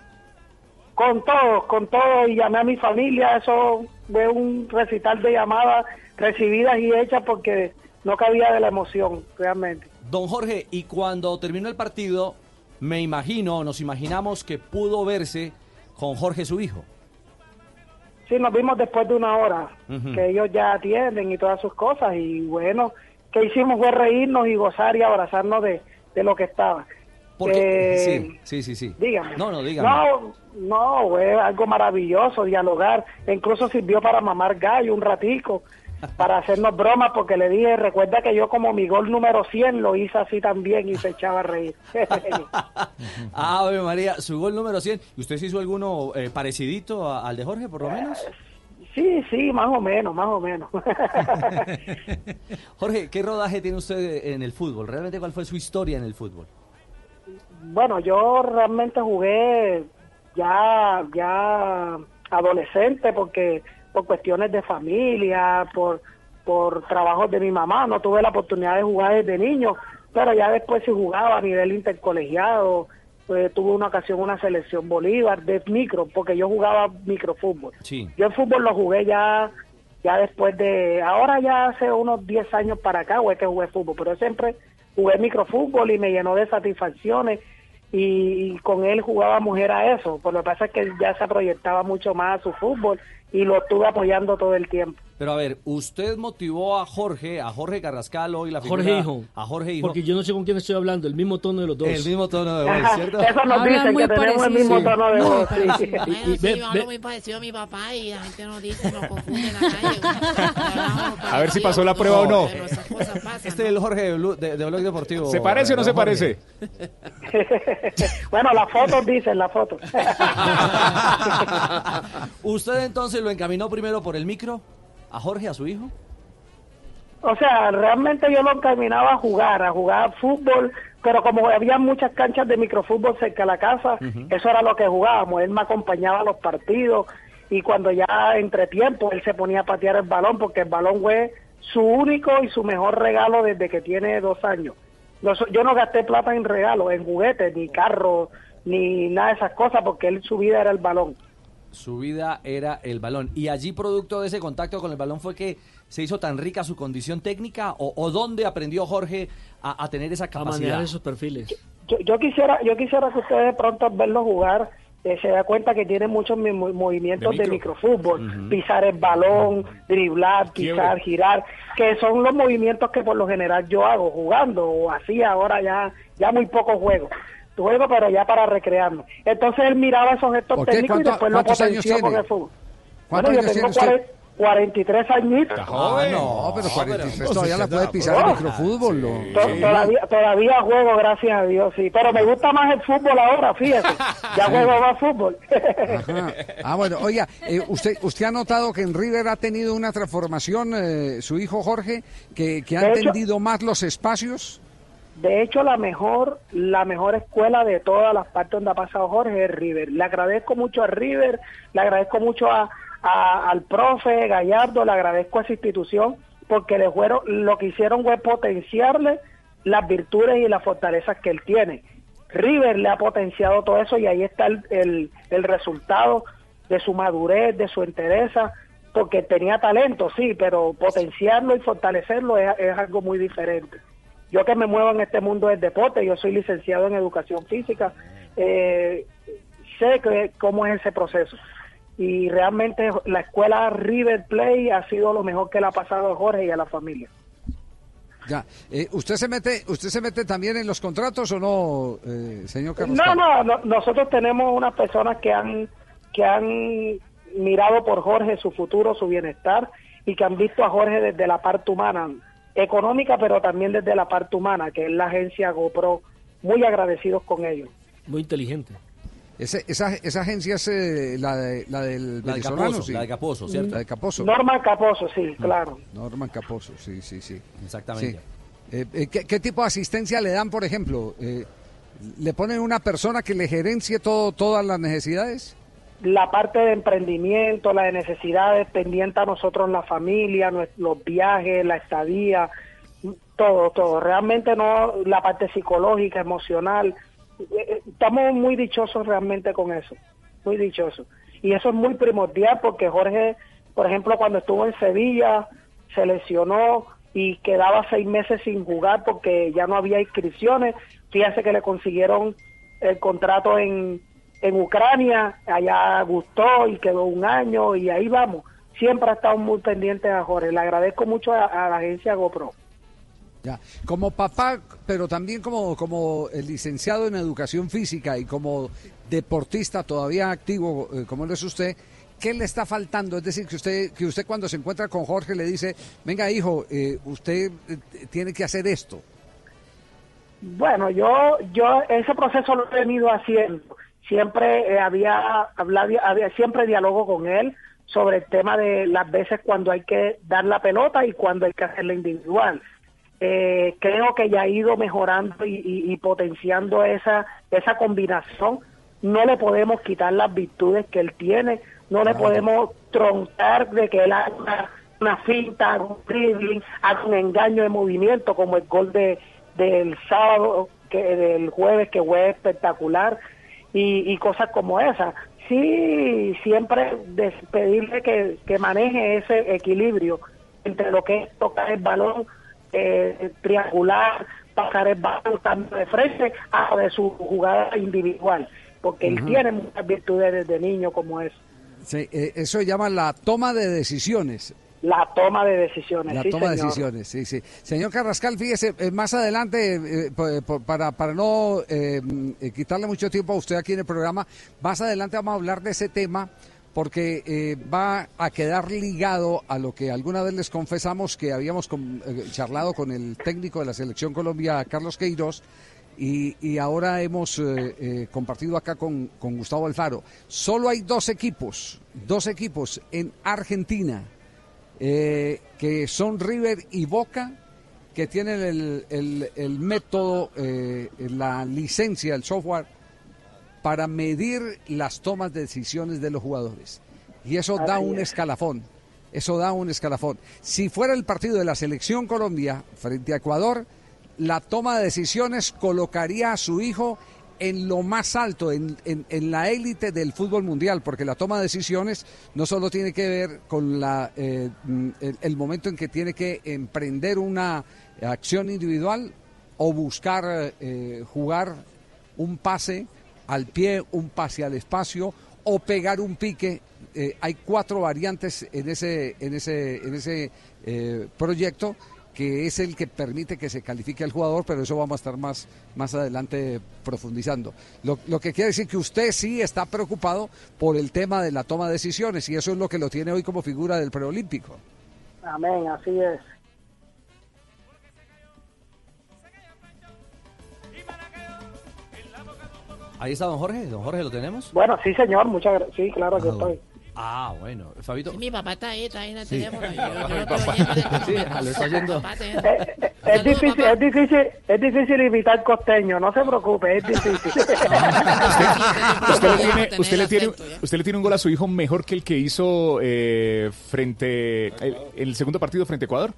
Con todo, con todo y llamé a mi familia, eso fue un recital de llamadas recibidas y hechas porque no cabía de la emoción, realmente. Don Jorge, y cuando terminó el partido, me imagino, nos imaginamos que pudo verse con Jorge su hijo. Sí, nos vimos después de una hora, que ellos ya atienden y todas sus cosas y bueno, que hicimos fue reírnos y gozar y abrazarnos de, de lo que estaba. Porque, Eh, sí, sí, sí, sí. Dígame. No, no, dígame. No, no, fue algo maravilloso dialogar. Incluso sirvió para mamar gallo un ratico, para hacernos bromas, porque le dije, recuerda que yo como mi gol número 100 lo hice así también y se echaba a reír. Ave María, su gol número 100. ¿Y usted se hizo alguno eh, parecidito a- al de Jorge, por lo menos? sí, sí, más o menos, más o menos. Jorge, ¿qué rodaje tiene usted en el fútbol? ¿Realmente cuál fue su historia en el fútbol? Bueno, yo realmente jugué ya ya adolescente porque por cuestiones de familia, por por trabajos de mi mamá, no tuve la oportunidad de jugar desde niño, pero ya después sí jugaba a nivel intercolegiado, pues, tuve una ocasión una selección Bolívar de micro, porque yo jugaba microfútbol. Sí. Yo el fútbol lo jugué ya ya después de, ahora ya hace unos 10 años para acá, güey, que jugué fútbol, pero siempre jugué microfútbol y me llenó de satisfacciones y, y con él jugábamos era eso, por lo que pasa es que ya se proyectaba mucho más a su fútbol y lo estuve apoyando todo el tiempo. Pero a ver, usted motivó a Jorge, a Jorge Carrascal hoy la figura- Jorge Hijo. A Jorge Hijo. Porque yo no sé con quién estoy hablando, el mismo tono de los dos. El mismo tono de voz, ¿cierto? Eso nos Hablan dicen, muy que tenemos el mismo tono de voz, sí. bueno, sí, ve- yo ve- hablo muy parecido a mi papá y la gente nos dice, nos confunde en la calle. A ver si pasó la prueba o no. Pero esas cosas pasan. Este es el Jorge de, Blue- de, de Blog Deportivo. ¿Se parece o no se Jorge. parece? bueno, las fotos dicen, las fotos. ¿Usted entonces lo encaminó primero por el micro? ¿A Jorge, a su hijo? O sea, realmente yo lo encaminaba a jugar, a jugar fútbol, pero como había muchas canchas de microfútbol cerca de la casa, eso era lo que jugábamos. Él me acompañaba a los partidos y cuando ya entre tiempo él se ponía a patear el balón, porque el balón fue su único y su mejor regalo desde que tiene dos años. Yo no gasté plata en regalos, en juguetes, ni carros, ni nada de esas cosas, porque él su vida era el balón. Su vida era el balón. ¿Y allí, producto de ese contacto con el balón, fue que se hizo tan rica su condición técnica? ¿O, o dónde aprendió Jorge a, a tener esa A capacidad? manejar esos perfiles. yo, yo quisiera yo quisiera que ustedes de pronto al verlo jugar eh, se da cuenta que tiene muchos mi- mo- movimientos De de, micro. microfútbol pisar el balón driblar pisar Quiebre. girar que son los movimientos que por lo general yo hago jugando o así ahora ya ya muy poco juego juego pero ya para recrearme entonces él miraba esos gestos técnicos y ¿Cuánto- después lo cuántos años potenció con tiene? el fútbol ¿Cuántos bueno, yo años tengo tiene usted? 40 43 añitos Ah, no, pero 43 todavía la puede pisar el microfútbol. lo- To- sí. Todavía, todavía juego, gracias a Dios, sí. Pero me gusta más el fútbol ahora, fíjese. Ya juego más fútbol. Ajá. Ah, bueno, oiga, eh, usted, ¿usted ha notado que en River ha tenido una transformación, eh, su hijo Jorge, que, que ha entendido más los espacios? De hecho, la mejor, la mejor escuela de todas las partes donde ha pasado Jorge es River. Le agradezco mucho a River, le agradezco mucho a, al profe Gallardo, le agradezco a esa institución porque le fueron, lo que hicieron fue potenciarle las virtudes y las fortalezas que él tiene. River le ha potenciado todo eso y ahí está el, el, el resultado de su madurez, de su entereza, porque tenía talento, sí, pero potenciarlo y fortalecerlo es, es algo muy diferente. Yo que me muevo en este mundo del deporte, yo soy licenciado en educación física, eh, sé que, cómo es ese proceso. Y realmente la escuela River Play ha sido lo mejor que le ha pasado a Jorge y a la familia. Ya, eh, ¿usted se mete usted se mete también en los contratos o no, eh, señor Carlos? No, no, no, nosotros tenemos unas personas que han que han mirado por Jorge su futuro, su bienestar y que han visto a Jorge desde la parte humana, económica, pero también desde la parte humana, que es la agencia GoPro, muy agradecidos con ellos. Muy inteligente. Ese- esa, esa agencia es eh, la, de- la del La de sí. la de Capozzo, ¿cierto? La de Capozo. Norman Caposo, sí, claro. Norman Capozo, sí, sí, sí. Exactamente. Sí. Eh, eh, ¿qué, qué tipo de asistencia le dan, por ejemplo? Eh, ¿Le ponen una persona que le gerencie todo, todas las necesidades? La parte de emprendimiento, la de necesidades pendiente a nosotros, la familia, los viajes, la estadía, todo, todo. Realmente no, la parte psicológica, emocional. eh, eh, Estamos muy dichosos realmente con eso, muy dichosos. Y eso es muy primordial porque Jorge, por ejemplo, cuando estuvo en Sevilla, se lesionó y quedaba seis meses sin jugar porque ya no había inscripciones. Fíjese que le consiguieron el contrato en, en Ucrania, allá gustó y quedó un año y ahí vamos. Siempre ha estado muy pendiente a Jorge. Le agradezco mucho a, a la agencia GoPro. Ya. Como papá, pero también como, como el licenciado en educación física y como deportista todavía activo, eh, como lo es usted, ¿qué le está faltando? Es decir, que usted, que usted cuando se encuentra con Jorge le dice, venga hijo, eh, usted eh, tiene que hacer esto. Bueno, yo, yo ese proceso lo he venido haciendo. Siempre eh, había hablado, había siempre diálogo con él sobre el tema de las veces cuando hay que dar la pelota y cuando hay que hacerla individual. Eh, creo que ya ha ido mejorando y, y- y potenciando esa esa combinación. No le podemos quitar las virtudes que él tiene, no le podemos troncar de que él haga una, una finta, haga un dribbling, haga un engaño de movimiento como el gol de del sábado, que del jueves que fue espectacular y, y cosas como esas. Sí, siempre pedirle que, que maneje ese equilibrio entre lo que es tocar el balón, eh, triangular, pasar el balón cambio de frente, a de su jugada individual, porque él tiene muchas virtudes desde niño como es Sí, eh, eso se llama la toma de decisiones. La toma de decisiones. La sí, toma de decisiones, sí, sí. Señor Carrascal, fíjese, eh, más adelante, eh, po- para, para no eh, eh, quitarle mucho tiempo a usted aquí en el programa, más adelante vamos a hablar de ese tema porque eh, va a quedar ligado a lo que alguna vez les confesamos que habíamos con- eh, charlado con el técnico de la selección Colombia, Carlos Queiroz, y, y ahora hemos eh, eh, compartido acá con, con Gustavo Alfaro. Solo hay dos equipos, dos equipos en Argentina eh, que son River y Boca, que tienen el, el- el método, eh, la licencia, el software, para medir las tomas de decisiones de los jugadores. Y eso da un es. escalafón. Eso da un escalafón. Si fuera el partido de la selección Colombia frente a Ecuador, la toma de decisiones colocaría a su hijo en lo más alto, en, en- la élite del fútbol mundial, porque la toma de decisiones no solo tiene que ver con la, eh, mm, el, el momento en que tiene que emprender una acción individual o buscar eh, jugar un pase al pie, un pase al espacio o pegar un pique. Eh, hay cuatro variantes en ese, en ese, en ese eh, proyecto que es el que permite que se califique al jugador, pero eso vamos a estar más, más adelante profundizando. Lo, lo que quiere decir que usted sí está preocupado por el tema de la toma de decisiones y eso es lo que lo tiene hoy como figura del preolímpico. Amén, así es. Ahí está don Jorge, don Jorge, ¿lo tenemos? Bueno, sí, señor, muchas gracias. Sí, claro que Ah, estoy. Ah, bueno. Fabito. Sí, mi papá está ahí, está ahí en el Sí. teléfono. Yo, yo lo papá. Sí, está oyendo. Papá, te- Es difícil, es difícil, es difícil imitar costeño, no se preocupe, es difícil. Usted le tiene, usted le tiene, usted le tiene un gol a su hijo mejor que el que hizo eh, frente el, el segundo partido frente a Ecuador.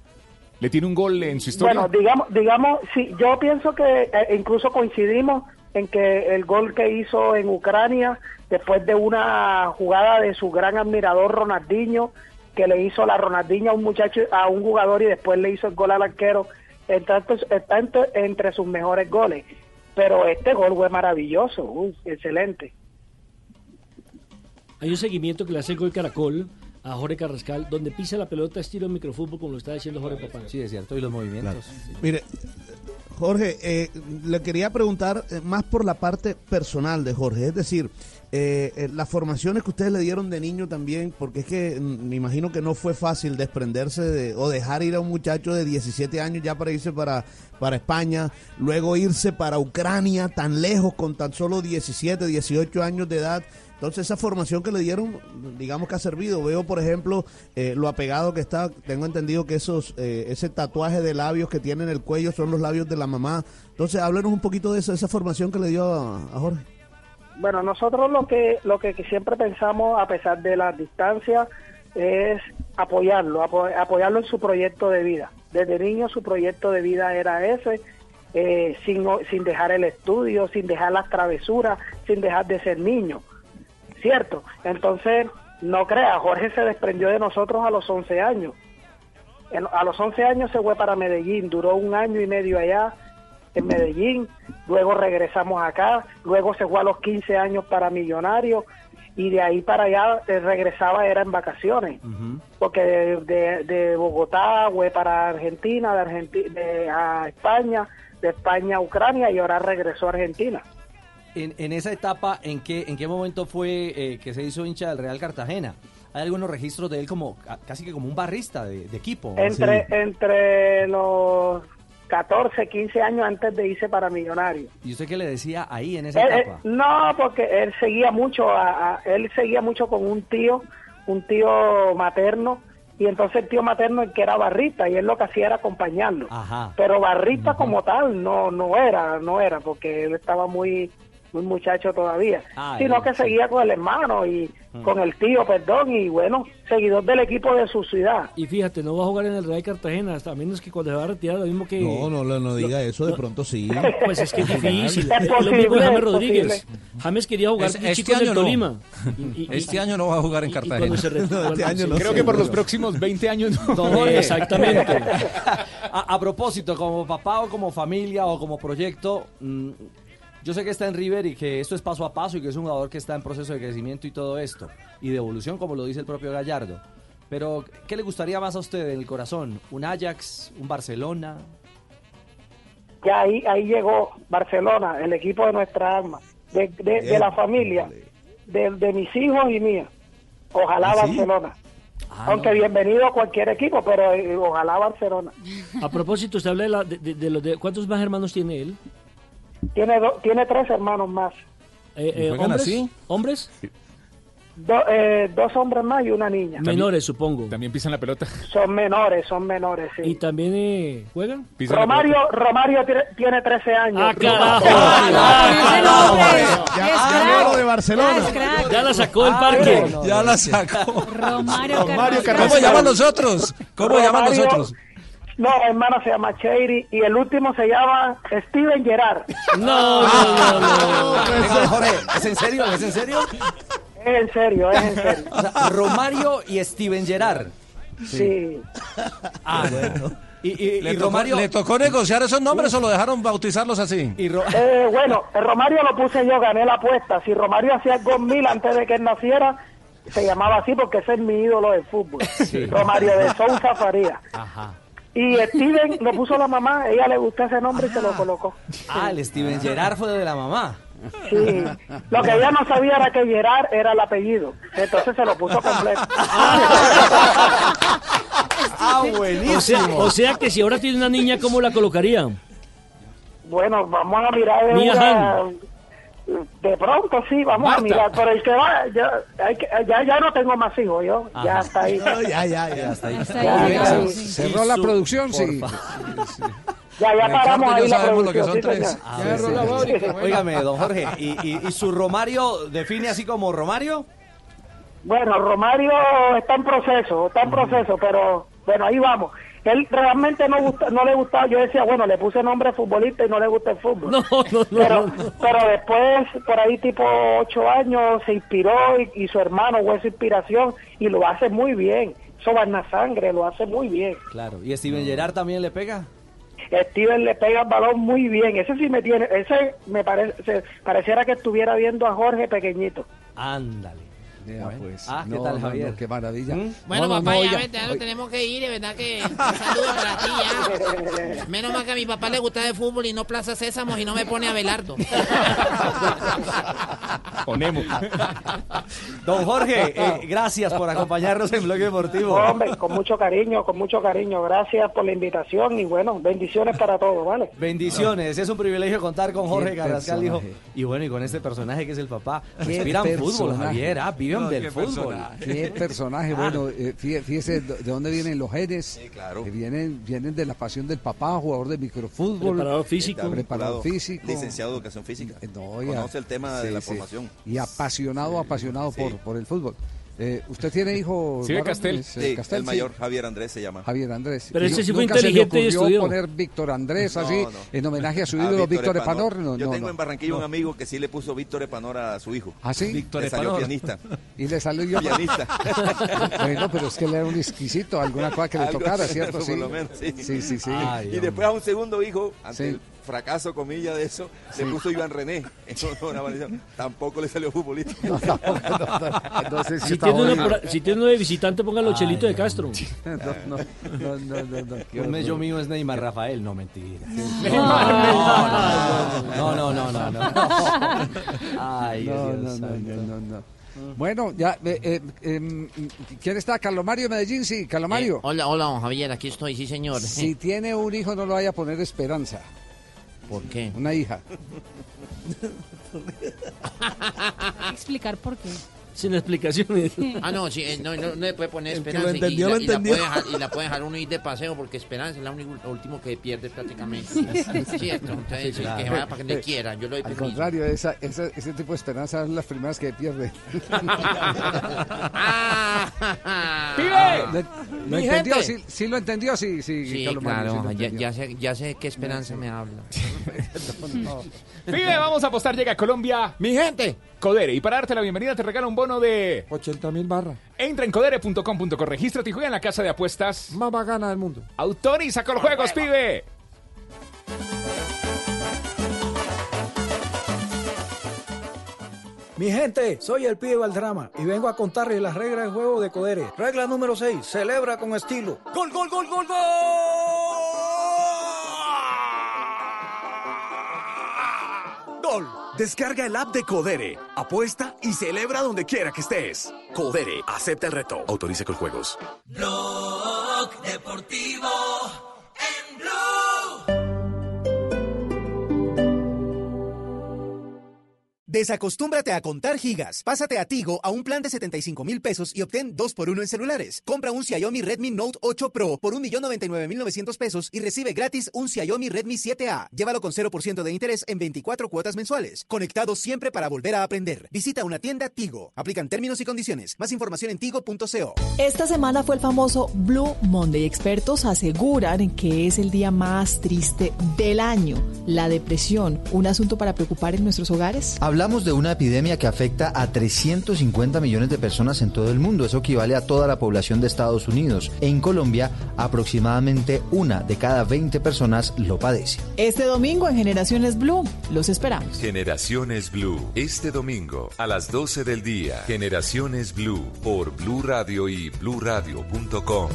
¿Le tiene un gol en su historia? Bueno, digamos, digamos, sí, yo pienso que eh, incluso coincidimos en que el gol que hizo en Ucrania, después de una jugada de su gran admirador Ronaldinho, que le hizo la Ronaldinho a un muchacho, a un jugador y después le hizo el gol al arquero, está, está entre, entre sus mejores goles. Pero este gol fue maravilloso, uy, excelente. Hay un seguimiento que le hace el Gol Caracol a Jorge Carrascal, donde pisa la pelota estilo microfútbol, como lo está diciendo Jorge Papá. Sí, es cierto, y los movimientos. Mire, Jorge, eh, le quería preguntar eh, más por la parte personal de Jorge, es decir, eh, eh, las formaciones que ustedes le dieron de niño también, porque es que mm, me imagino que no fue fácil desprenderse de, o dejar ir a un muchacho de 17 años ya para irse para, para España, luego irse para Ucrania tan lejos con tan solo 17, 18 años de edad. Entonces esa formación que le dieron, digamos que ha servido. Veo, por ejemplo, eh, lo apegado que está. Tengo entendido que esos, eh, ese tatuaje de labios que tiene en el cuello son los labios de la mamá. Entonces háblenos un poquito de eso, esa formación que le dio a, a Jorge. Bueno, nosotros lo que lo que siempre pensamos, a pesar de las distancias, es apoyarlo, apo- apoyarlo en su proyecto de vida. Desde niño su proyecto de vida era ese, eh, sin, sin dejar el estudio, sin dejar las travesuras, sin dejar de ser niño, ¿cierto? Entonces, no crea, Jorge se desprendió de nosotros a los 11 años. En- a los 11 años se fue para Medellín, duró un año y medio allá en Medellín, luego regresamos acá, luego se fue a los 15 años para Millonarios y de ahí para allá eh, regresaba era en vacaciones, porque de, de- de Bogotá fue para Argentina, de Argentina a España, de España a Ucrania y ahora regresó a Argentina. En, en esa etapa, ¿en qué, ¿en qué momento fue eh, que se hizo hincha del Real Cartagena? Hay algunos registros de él como ca- casi que como un barrista de, de equipo. Entre, entre los 14, 15 años antes de irse para Millonarios. ¿Y usted qué le decía ahí en esa Él- él- etapa? no, porque él seguía mucho, a, a- él seguía mucho con un tío, un tío materno, y entonces el tío materno el que era barrista, y él lo que hacía era acompañarlo. Ajá. Pero barrista como tal no no era, no era, porque él estaba muy muy muchacho todavía, Ah, sino que seguía con el hermano y Mm. con el tío, perdón, y bueno, seguidor del equipo de su ciudad. Y fíjate, no va a jugar en el Real Cartagena, a menos que cuando se va a retirar, lo mismo que... No, no, no, no diga eso, de pronto sí. Pues es que es difícil. Es lo mismo posible, con James es Rodríguez. posible. James quería jugar Es- este chico en año no. Tolima. Este año no va a jugar en Cartagena. retira- este año no. Creo que por los próximos 20 años no. No, exactamente. A, a propósito, como papá o como familia o como proyecto, mm, yo sé que está en River y que esto es paso a paso y que es un jugador que está en proceso de crecimiento y todo esto, y de evolución, como lo dice el propio Gallardo. Pero, ¿qué le gustaría más a usted en el corazón? ¿Un Ajax? ¿Un Barcelona? Ya ahí ahí llegó Barcelona, el equipo de nuestra alma, de, de, de la familia, de, de mis hijos y mía. Ojalá ¿Ah, sí? Barcelona. Ah, Aunque no. bienvenido a cualquier equipo, pero eh, ojalá Barcelona. A propósito, usted habla de, la- de- de- de los de- ¿Cuántos más hermanos tiene él? Tiene do- tiene tres hermanos más, Eh, eh, juegan ¿Hombres? así? ¿Hombres? Do- eh, dos hombres más y una niña. Menores, supongo. También pisan la pelota. Son menores, son menores, sí. ¿Y también eh, juegan? Romario, Romario tiene, tiene 13 años. ¡Ah, carajo! Ya cambió lo de Barcelona. Ya la sacó del Ah, parque. Ya la sacó. Romario ¿Cómo llaman los otros? ¿Cómo llaman los No, hermano, se llama Cheiri y el último se llama Steven Gerard. No, no, no, Venga, Jorge, ¿es en serio? ¿Es en serio? Es en serio, es en serio. O sea, Romario y Steven Gerrard. Sí. Ah, bueno. Y, y- ¿Le, y tocó, Romario... ¿Le tocó negociar esos nombres o lo dejaron bautizarlos así? y Ro- Eh, bueno, el Romario lo puse yo, gané la apuesta. Si Romario hacía mil antes de que él naciera, se llamaba así porque ese es mi ídolo del fútbol. Romario de Sousa Faría. Ajá. Y Steven lo puso la mamá, ella le gustó ese nombre y se lo colocó. Ah, el Steven Gerrard fue de la mamá. Sí. Lo que ella no sabía era que Gerard era el apellido. Entonces se lo puso completo. Ah, O sea, o sea que si ahora tiene una niña, ¿cómo la colocaría? Bueno, vamos a mirar Mia una- De pronto sí, vamos Marta. a mirar. Pero el que va, ya, hay que- ya, ya no tengo más hijos yo. Ya está ahí. No, ya, ya, ya. Ahí. Hasta ahí. Cerró la producción, sí. Ya, ya paramos ahí la sabemos lo que producción. son sí, tres. señor. Ah, Ya agarró la fábrica, bueno. Óigame, don Jorge, ¿y, y, y su Romario define así como Romario? Bueno, Romario está en proceso, está en proceso, pero bueno, ahí vamos. Él realmente no gusta, no le gustaba, yo decía, bueno, le puse nombre futbolista y no le gusta el fútbol. No, no, no. pero, no, no. pero después, por ahí tipo ocho años, se inspiró y, y su hermano fue su inspiración y lo hace muy bien. Eso va en la sangre, lo hace muy bien. Claro. ¿Y Steven Gerrard también le pega? Steven le pega el balón muy bien. Ese sí me tiene, ese me parece, pareciera que estuviera viendo a Jorge pequeñito. Ándale. Pues, Ah, ¿qué no, tal, Javier? no, qué maravilla. Bueno, No, no, papá, no, ya vete, ya nos tenemos que ir, de verdad que un saludo para ti ya. Menos mal que a mi papá le gusta el fútbol y no Plaza Sésamo y no me pone a Belardo. Ponemos. Don Jorge, eh, gracias por acompañarnos en Bloque Deportivo. Hombre, con mucho cariño, con mucho cariño. Gracias por la invitación y bueno, bendiciones para todos, ¿vale? Bendiciones, es un privilegio contar con Jorge Carrascal, hijo. Y bueno, y con este personaje que es el papá. Qué Respiran fútbol. Javier, ah, No, del qué fútbol. Qué personaje, bueno, eh, fíjese, de de dónde vienen los genes. Que vienen, vienen de la pasión del papá, jugador de microfútbol. Preparador físico. Preparador físico. Licenciado en educación física. No, ya- Conoce el tema de sí, la sí. formación. Y apasionado, apasionado por, por el fútbol. Eh, ¿Usted tiene hijo? Sí? Castel. Es, eh, Sí, Castel, el mayor, Javier Andrés se llama. Javier Andrés. Pero ese sí nu- fue nunca se le inteligente y ocurrió estudió. poner Víctor Andrés así, No, en homenaje a su A ídolo Víctor Epanor. No, Yo no, tengo no. en Barranquilla un amigo que sí le puso Víctor Epanor a su hijo. ¿Ah, sí? Le salió pianista. Y le salió yo. Pianista. bueno, pero es que él era un exquisito, alguna cosa que le tocara, ¿cierto? por Sí, lo menos, sí. sí, sí. sí. y después a un segundo hijo, ante Sí. el fracaso, comilla, de eso, le puso Iván René. Eso no, una. Tampoco le salió futbolista. No, tampoco, no, no, no sé si tiene, por- si tiene uno de visitante, póngalo Chelito de Castro. No, no, no, no, no, no, qué Un mello horror. mío es Neymar Rafael, no mentira. No, No, no, no, no, no. Ay, No, Dios no, no, santo. no, no, no. Bueno, ya, eh, eh, em, ¿quién está? ¿Carlos Mario Medellín? Sí, Carlos Mario. Eh, hola, hola, don Javier, aquí estoy, sí, señor. Si tiene un hijo, no lo vaya a poner esperanza. ¿Por qué? Una hija. explicar por qué. Sin explicaciones. Ah, no, sí, eh, no, no, no le puede poner esperanza. lo y- entendió, y, la, lo y la puede dejar, y la puede dejar uno ir de paseo porque esperanza es la única- lo último que pierde prácticamente. Cierto, entonces Sí, claro. que vaya para que no quiera, yo lo Al permiso. contrario, esa, esa- ese tipo de esperanza son las primeras que pierde. ¡Pibe! ¿Lo, lo Mi entendió? gente. ¿Sí, sí lo entendió? Sí, sí, Sí, Carlos Mario, claro, sí ya, ya sé, ya sé qué esperanza me habla. Pibe, vamos a apostar, llega a Colombia. Mi gente. Codere. Y para darte la bienvenida te regala un bono de 80 mil barras. Entra en codere.com.co, regístrate y juega en la casa de apuestas. Más bacana del mundo. Autoriza con los juegos, pibe. Mi gente, soy el pibe Valdrama y vengo a contarles las reglas del juego de Codere. Regla número 6, celebra con estilo. ¡Gol, gol, gol, gol, Gol. Descarga el app de Codere, apuesta y celebra donde quiera que estés. Codere, acepta el reto. Autoriza con juegos. Blog Deportivo Desacostúmbrate a contar gigas. Pásate a Tigo a un plan de 75 mil pesos y obtén 2 por 1 en celulares. Compra un Xiaomi Redmi Note 8 Pro por 1.099.900 pesos y recibe gratis un Xiaomi Redmi 7A. Llévalo con 0% de interés en 24 cuotas mensuales. Conectado siempre para volver a aprender. Visita una tienda Tigo. Aplican términos y condiciones. Más información en tigo.co. Esta semana fue el famoso Blue Monday. Expertos aseguran que es el día más triste del año. La depresión, un asunto para preocupar en nuestros hogares. Hablamos de una epidemia que afecta a 350 millones de personas en todo el mundo. Eso equivale a toda la población de Estados Unidos. En Colombia, aproximadamente una de cada 20 personas lo padece. Este domingo en Generaciones Blue, los esperamos. Generaciones Blue, este domingo a las 12 del día. Generaciones Blue por Blue Radio y bluradio.com.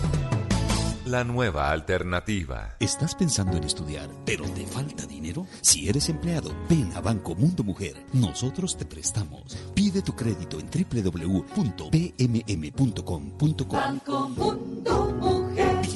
La nueva alternativa. ¿Estás pensando en estudiar, pero te falta dinero? Si eres empleado, ven a Banco Mundo Mujer. Nosotros te prestamos. Pide tu crédito en www.pmm.com.co.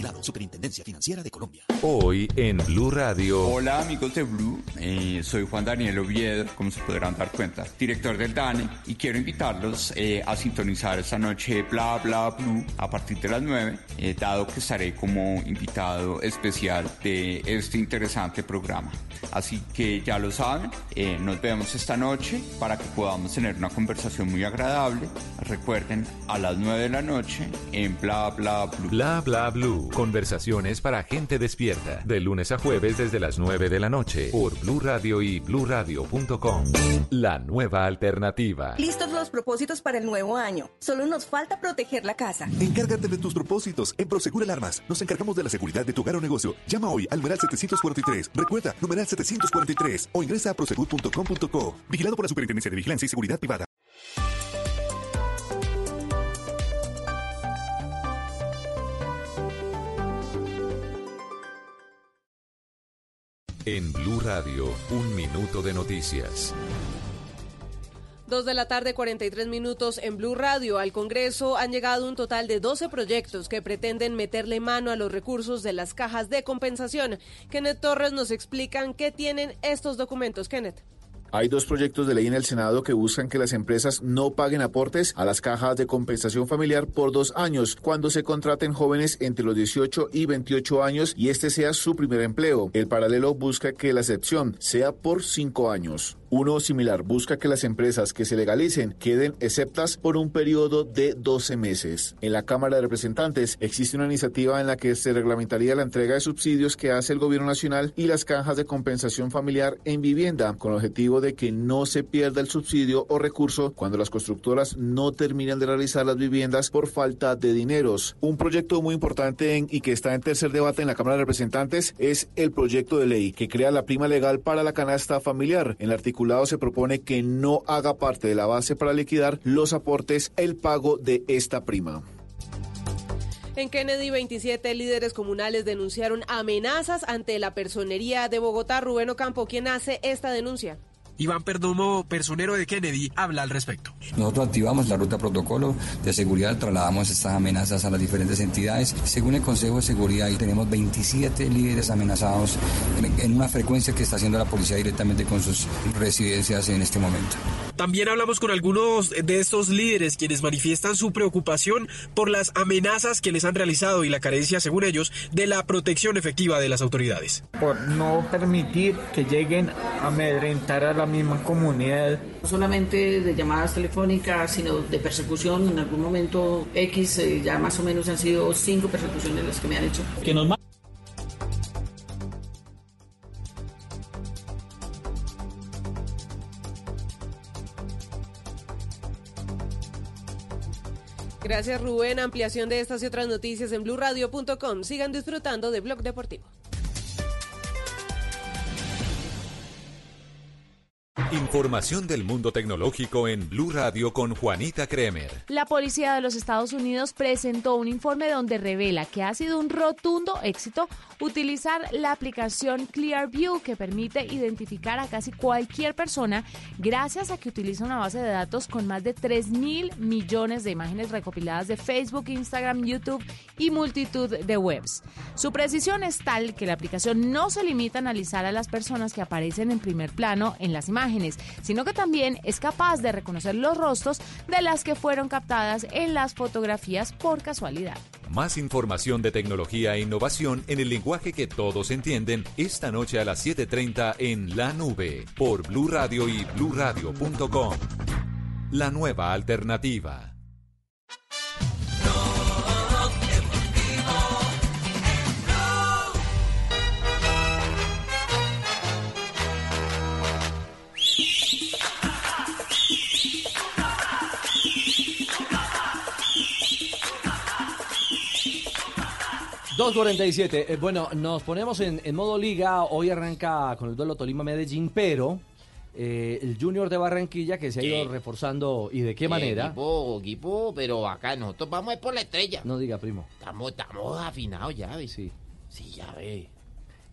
Vigilado Superintendencia Financiera de Colombia. Hoy en Blue Radio. Hola amigos de Blue, Eh, soy Juan Daniel Oviedo, como se podrán dar cuenta, director del DANE y quiero invitarlos eh, a sintonizar esta noche Bla Bla Blue a partir de las 9, eh, dado que estaré como invitado especial de este interesante programa. Así que ya lo saben, eh, nos vemos esta noche para que podamos tener una conversación muy agradable. Recuerden, a las 9 de la noche en Bla Bla Blue. Bla bla blue. Conversaciones para gente despierta. De lunes a jueves desde las 9 de la noche. Por Blue Radio y bluradio.com. La nueva alternativa. Listos los propósitos para el nuevo año. Solo nos falta proteger la casa. Encárgate de tus propósitos. En Prosegur Alarmas nos encargamos de la seguridad de tu hogar o negocio. Llama hoy al numeral 743. Recuerda, numeral 743 o ingresa a prosegur.com.co. Vigilado por la Superintendencia de Vigilancia y Seguridad Privada. En Blue Radio, un minuto de noticias. Dos de la tarde, 43 minutos en Blue Radio. Al Congreso han llegado un total de 12 proyectos que pretenden meterle mano a los recursos de las cajas de compensación. Kenneth Torres nos explican qué tienen estos documentos. Kenneth. Hay dos proyectos de ley en el Senado que buscan que las empresas no paguen aportes a las cajas de compensación familiar por dos años cuando se contraten jóvenes entre los 18 y 28 años y este sea su primer empleo. El paralelo busca que la excepción sea por cinco años. Uno similar busca que las empresas que se legalicen queden exceptas por un periodo de 12 meses. En la Cámara de Representantes existe una iniciativa en la que se reglamentaría la entrega de subsidios que hace el Gobierno Nacional y las cajas de compensación familiar en vivienda, con el objetivo de que no se pierda el subsidio o recurso cuando las constructoras no terminan de realizar las viviendas por falta de dineros. Un proyecto muy importante y que está en tercer debate en la Cámara de Representantes es el proyecto de ley que crea la prima legal para la canasta familiar. En el articulado se propone que no haga parte de la base para liquidar los aportes el pago de esta prima. En Kennedy, 27 líderes comunales denunciaron amenazas ante la personería de Bogotá. Rubén Ocampo, ¿quién hace esta denuncia? Iván Perdomo, personero de Kennedy, habla al respecto. Nosotros activamos la ruta protocolo de seguridad, trasladamos estas amenazas a las diferentes entidades. Según el Consejo de Seguridad, tenemos 27 líderes amenazados en- en una frecuencia que está haciendo la policía directamente con sus residencias en este momento. También hablamos con algunos de estos líderes quienes manifiestan su preocupación por las amenazas que les han realizado y la carencia, según ellos, de la protección efectiva de las autoridades. por no permitir que lleguen a amedrentar a la misma comunidad. No solamente de llamadas telefónicas, sino de persecución. En algún momento X, eh, ya más o menos han sido cinco persecuciones las que me han hecho. Que nos Gracias, Rubén. Ampliación de estas y otras noticias en blurradio.com. Sigan disfrutando de Blog Deportivo. Información del mundo tecnológico en Blue Radio con Juanita Kremer. La policía de los Estados Unidos presentó un informe donde revela que ha sido un rotundo éxito utilizar la aplicación Clearview que permite identificar a casi cualquier persona gracias a que utiliza una base de datos con más de 3 mil millones de imágenes recopiladas de Facebook, Instagram, YouTube y multitud de webs. Su precisión es tal que la aplicación no se limita a analizar a las personas que aparecen en primer plano en las imágenes, sino que también es capaz de reconocer los rostros de las que fueron captadas en las fotografías por casualidad. Más información de tecnología e innovación en el lenguaje que todos entienden esta noche a las 7:30 en La Nube por Blue Radio y bluradio.com. La nueva alternativa. 2.47. Eh, bueno, nos ponemos en, en modo liga. Hoy arranca con el duelo Tolima-Medellín, pero eh, el Junior de Barranquilla que se ha ido reforzando y de qué manera. Equipo, equipo, pero acá nosotros vamos a ir por la estrella. No diga, primo. Estamos, estamos afinados ya, ¿ves? Sí. Sí, ya ve.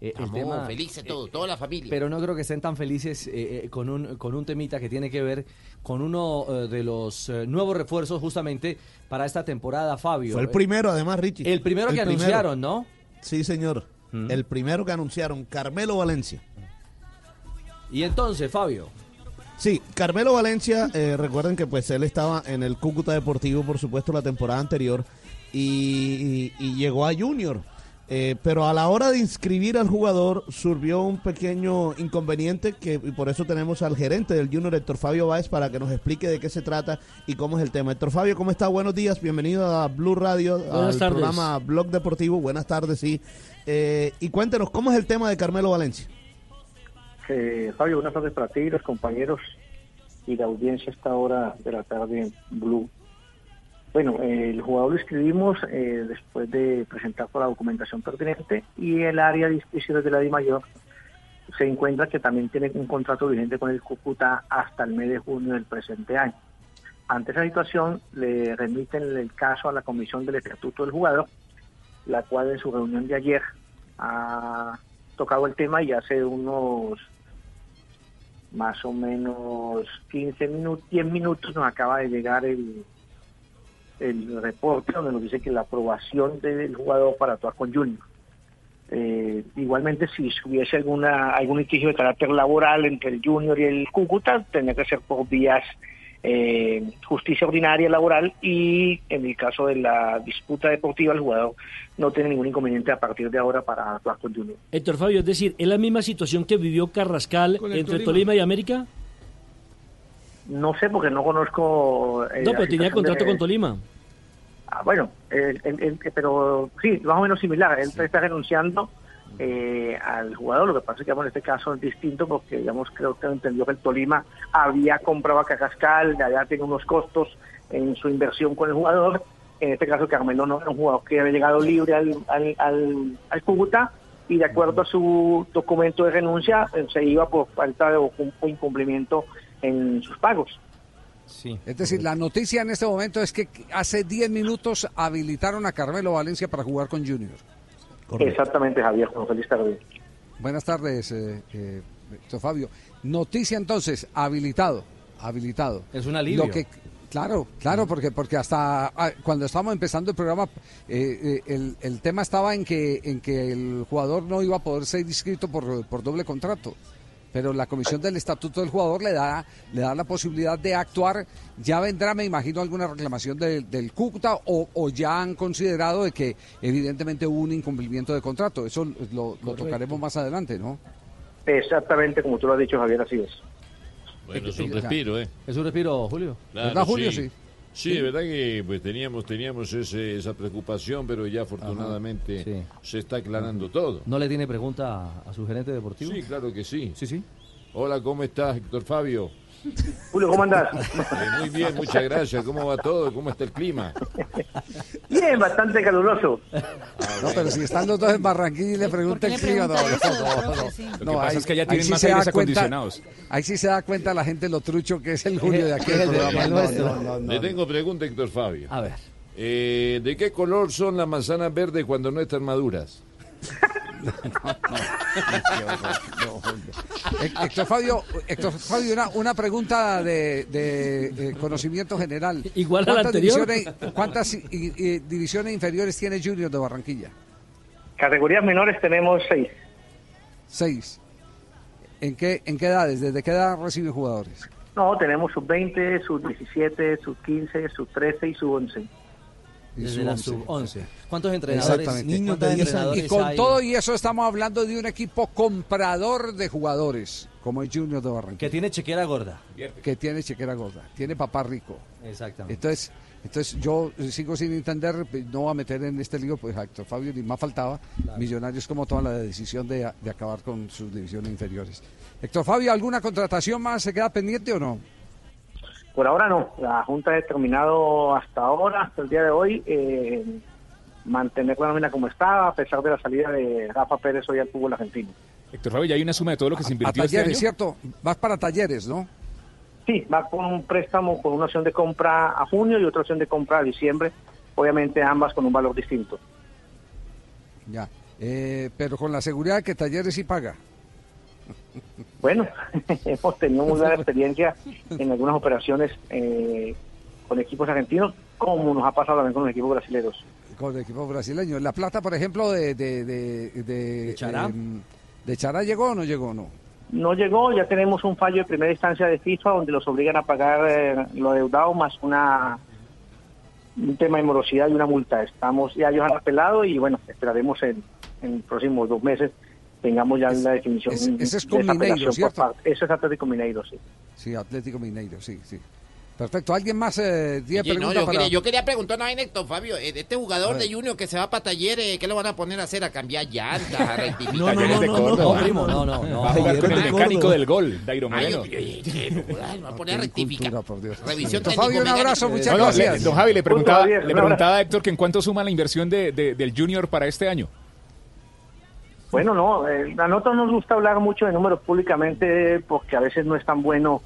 Eh, el Estamos tema- felices todos, toda la familia. Pero no creo que estén tan felices eh, eh, con, un, con un temita que tiene que ver con uno eh, de los eh, nuevos refuerzos justamente para esta temporada, Fabio. Fue el primero, además, Richie. El primero que anunciaron, ¿no? Sí, señor. El primero que anunciaron, Carmelo Valencia. Y entonces, Fabio. Sí, Carmelo Valencia, eh, recuerden que pues él estaba en el Cúcuta Deportivo, por supuesto, la temporada anterior, y, y- y llegó a Junior. Eh, pero a la hora de inscribir al jugador surgió un pequeño inconveniente que y por eso tenemos al gerente del Junior, Héctor Fabio Báez, para que nos explique de qué se trata y cómo es el tema. Héctor Fabio, ¿cómo está? Buenos días, bienvenido a Blue Radio, Buenas al tardes. programa Blog Deportivo. Buenas tardes, sí. Eh, y cuéntenos, ¿cómo es el tema de Carmelo Valencia? Eh, Fabio, buenas tardes para ti, los compañeros y la audiencia a esta hora de la tarde en Blue. Bueno, el jugador lo escribimos eh, después de presentar toda la documentación pertinente y el área de inscripciones de la DIMAYOR se encuentra que también tiene un contrato vigente con el Cúcuta hasta el mes de junio del presente año. Ante esa situación, le remiten el caso a la Comisión del Estatuto del Jugador, la cual en su reunión de ayer ha tocado el tema y hace unos más o menos 15 minutos, 10 minutos nos acaba de llegar el, el reporte donde nos dice que la aprobación del jugador para actuar con Junior. Eh, igualmente, si hubiese alguna algún litigio de carácter laboral entre el Junior y el Cúcuta, tendría que ser por vías eh, justicia ordinaria laboral y en el caso de la disputa deportiva, el jugador no tiene ningún inconveniente a partir de ahora para actuar con Junior. Héctor Fabio, es decir, ¿es la misma situación que vivió Carrascal entre Tolima. Tolima y América? No sé porque no conozco. eh, No, pero tenía contrato de- con Tolima. Ah, bueno, él- él- pero sí, más o menos similar. Él está renunciando eh, al jugador. Lo que pasa es que bueno, en este caso es distinto porque, digamos, creo que entendió que el Tolima había comprado a Cajascal, ya tiene unos costos en su inversión con el jugador. En este caso, Carmelo no era un jugador que había llegado libre al, al, al, al Cúcuta y de acuerdo a su documento de renuncia eh, se iba por falta de o incumplimiento en sus pagos. Es decir, la noticia en este momento es que hace 10 minutos habilitaron a Carmelo Valencia para jugar con Junior. Exactamente, Javier. Juan Feliz tarde. Buenas tardes, eh, eh, Fabio. Noticia entonces, habilitado, habilitado. Es un alivio. Lo que, claro, claro, porque porque hasta ah, cuando estábamos empezando el programa, eh, eh, el, el tema estaba en que en que el jugador no iba a poder ser inscrito por, por doble contrato. Pero la comisión del estatuto del jugador le da le da la posibilidad de actuar. Ya vendrá, me imagino, alguna reclamación del- del Cúcuta o, o ya han considerado de que evidentemente hubo un incumplimiento de contrato. Eso lo, lo tocaremos más adelante, ¿no? Exactamente como tú lo has dicho, Javier, así es. Bueno, es un respiro, ¿eh? Es un respiro, Julio. Claro, ¿Verdad, Julio? Sí. Sí, de verdad que pues teníamos teníamos ese- esa preocupación, pero ya afortunadamente sí. se está aclarando todo. ¿No le tiene pregunta a, a su gerente deportivo? Sí, claro que sí. Sí, sí. Hola, ¿cómo estás, Héctor Fabio? Julio, ¿cómo andás? Eh, muy bien, muchas gracias. ¿Cómo va todo? ¿Cómo está el clima? Bien, bastante caluroso. No, pero si están los dos en Barranquilla y le pregunta el clima, no, no, no, no. Lo que No, pasa es que ahí tienen más aires cuenta- acondicionados. Ahí sí se da cuenta la gente lo trucho que es el Julio de aquí. El del de- programa. el No, nuestro. no, no, no. Le tengo pregunta, Héctor Fabio. A ver. Eh, ¿De qué color son las manzanas verdes cuando no están maduras? Hé- Héctor Fabio, Héctor Fabio una, una pregunta de, de, eh, conocimiento general. Igual a la ¿Cuántas anterior. divisiones, ¿Cuántas i- i- divisiones inferiores tiene Junior de Barranquilla? Categorías menores tenemos seis. Seis. ¿En qué, ¿En qué edades? ¿Desde qué edad reciben jugadores? No, tenemos sub-20, sub-17, sub-15, sub-13 y sub-11. Y Desde la once. sub-11. ¿Cuántos entrenadores? Niños de 10 años. Y con hay? todo y eso estamos hablando de un equipo comprador de jugadores, como el Junior de Barranquilla. Que tiene chequera gorda. Que tiene chequera gorda, tiene papá rico. Exactamente. Entonces, entonces yo sigo sin entender, no voy a meter en este lío, pues a Héctor Fabio ni más faltaba, Millonarios como toman la decisión de, de acabar con sus divisiones inferiores. Héctor Fabio, ¿alguna contratación más se queda pendiente o no? Por ahora no. La Junta ha determinado hasta ahora, hasta el día de hoy, eh, mantener la nómina como estaba, a pesar de la salida de Rafa Pérez hoy al fútbol argentino. Héctor Fabio, ya hay una suma de todo lo que se A invirtió este talleres, año. ¿cierto? Vas para talleres, ¿no? Sí, va con un préstamo con una opción de compra a junio y otra opción de compra a diciembre, obviamente ambas con un valor distinto. Ya. Eh, pero con la seguridad de que talleres sí paga. Bueno, hemos tenido muy buena experiencia en algunas operaciones eh, con equipos argentinos, como nos ha pasado también con los equipos brasileños. Con el equipo brasileño. La plata, por ejemplo, de... ¿De, de, de, Chará? em, ¿De Chará llegó o no llegó? No. No llegó, ya tenemos un fallo de primera instancia de FIFA donde los obligan a pagar eh, lo adeudado más una un tema de morosidad y una multa. Estamos ya ellos han apelado y bueno, esperaremos en, en los próximos dos meses tengamos ya la definición. es- ese es con Mineiro, ¿cierto? parte- Eso es Atlético Mineiro, sí. Sí, Atlético Mineiro, sí, sí. Perfecto. ¿Alguien más eh, tiene no, yo, para...? quería, yo quería preguntar una vaina, Héctor Fabio. eh, Este A jugador de Junior que se va para talleres, ¿qué lo van a poner a hacer? ¿A cambiar llantas? ¿A rectificar? No, no, no, no, no, no, primo, no, no, no. Va a jugar con el mecánico del gol, Dairo Moreno. va a poner a rectificar. Revisión Héctor Fabio, un abrazo, muchas No, no, le- gracias. don Javi, le preguntaba, Javier, le preguntaba a Héctor que en cuánto suma la inversión de, de- del Junior para este año. Bueno, no, eh, a nosotros nos gusta hablar mucho de números públicamente porque a veces no es tan bueno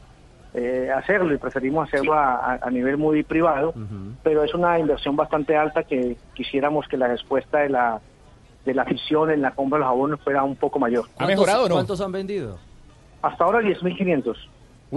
eh, hacerlo y preferimos hacerlo a, a- a nivel muy privado, pero es una inversión bastante alta que quisiéramos que la respuesta de la de la afición en la compra de los abonos fuera un poco mayor. ¿Ha mejorado o no? ¿Cuántos han vendido? Hasta ahora 10.500.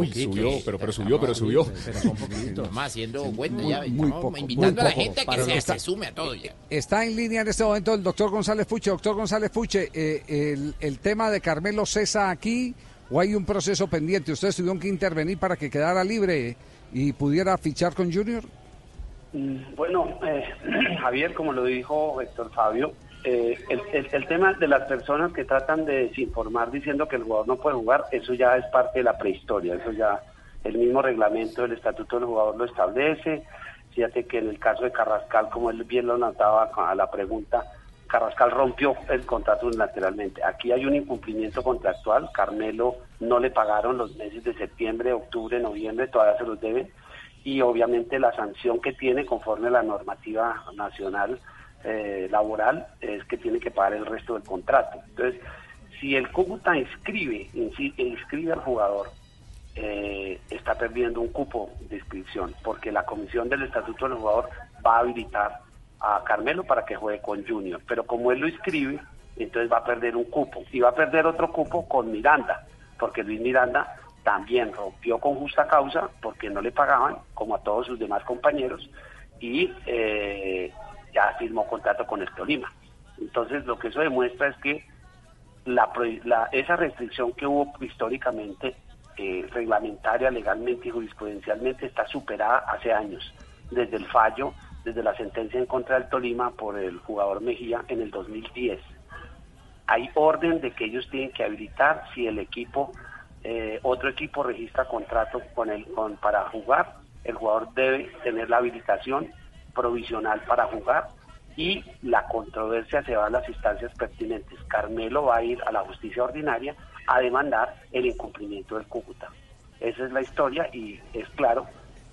Uy, subió, pero, pero subió, pero subió. Más haciendo cuenta ya, muy poco, invitando muy a la gente a que Para se, está- se sume a todo ya. Está en línea en este momento el doctor González Fuche. Doctor González Fuche, eh, el, el tema de Carmelo cesa aquí o hay un proceso pendiente. ¿Ustedes tuvieron que intervenir para que quedara libre y pudiera fichar con Junior? Mm, Bueno, eh, Javier, como lo dijo Héctor Fabio, eh, el, tema de las personas que tratan de desinformar diciendo que el jugador no puede jugar, eso ya es parte de la prehistoria, eso ya el mismo reglamento del estatuto del jugador lo establece. Fíjate que en el caso de Carrascal, como él bien lo notaba a la pregunta, Carrascal rompió el contrato unilateralmente. Aquí hay un incumplimiento contractual. Carmelo no le pagaron los meses de septiembre, octubre, noviembre, todavía se los deben. Y obviamente la sanción que tiene conforme a la normativa nacional eh, laboral es que tiene que pagar el resto del contrato. Entonces, si el Cúcuta inscribe, inscribe al jugador, eh, está perdiendo un cupo de inscripción, porque la comisión del estatuto del jugador va a habilitar a Carmelo para que juegue con Junior, pero como él lo inscribe, entonces va a perder un cupo. Y va a perder otro cupo con Miranda, porque Luis Miranda también rompió con justa causa porque no le pagaban, como a todos sus demás compañeros, y eh, ya firmó contrato con el Tolima. Entonces lo que eso demuestra es que la, la- esa restricción que hubo históricamente, eh, reglamentaria, legalmente y jurisprudencialmente, está superada hace años, desde el fallo, desde la sentencia en contra del Tolima por el jugador Mejía en el 2010. Hay orden de que ellos tienen que habilitar si el equipo, eh, otro equipo registra contrato con el, con, para jugar, el jugador debe tener la habilitación provisional para jugar y la controversia se va a las instancias pertinentes. Carmelo va a ir a la justicia ordinaria a demandar el incumplimiento del Cúcuta. Esa es la historia y es claro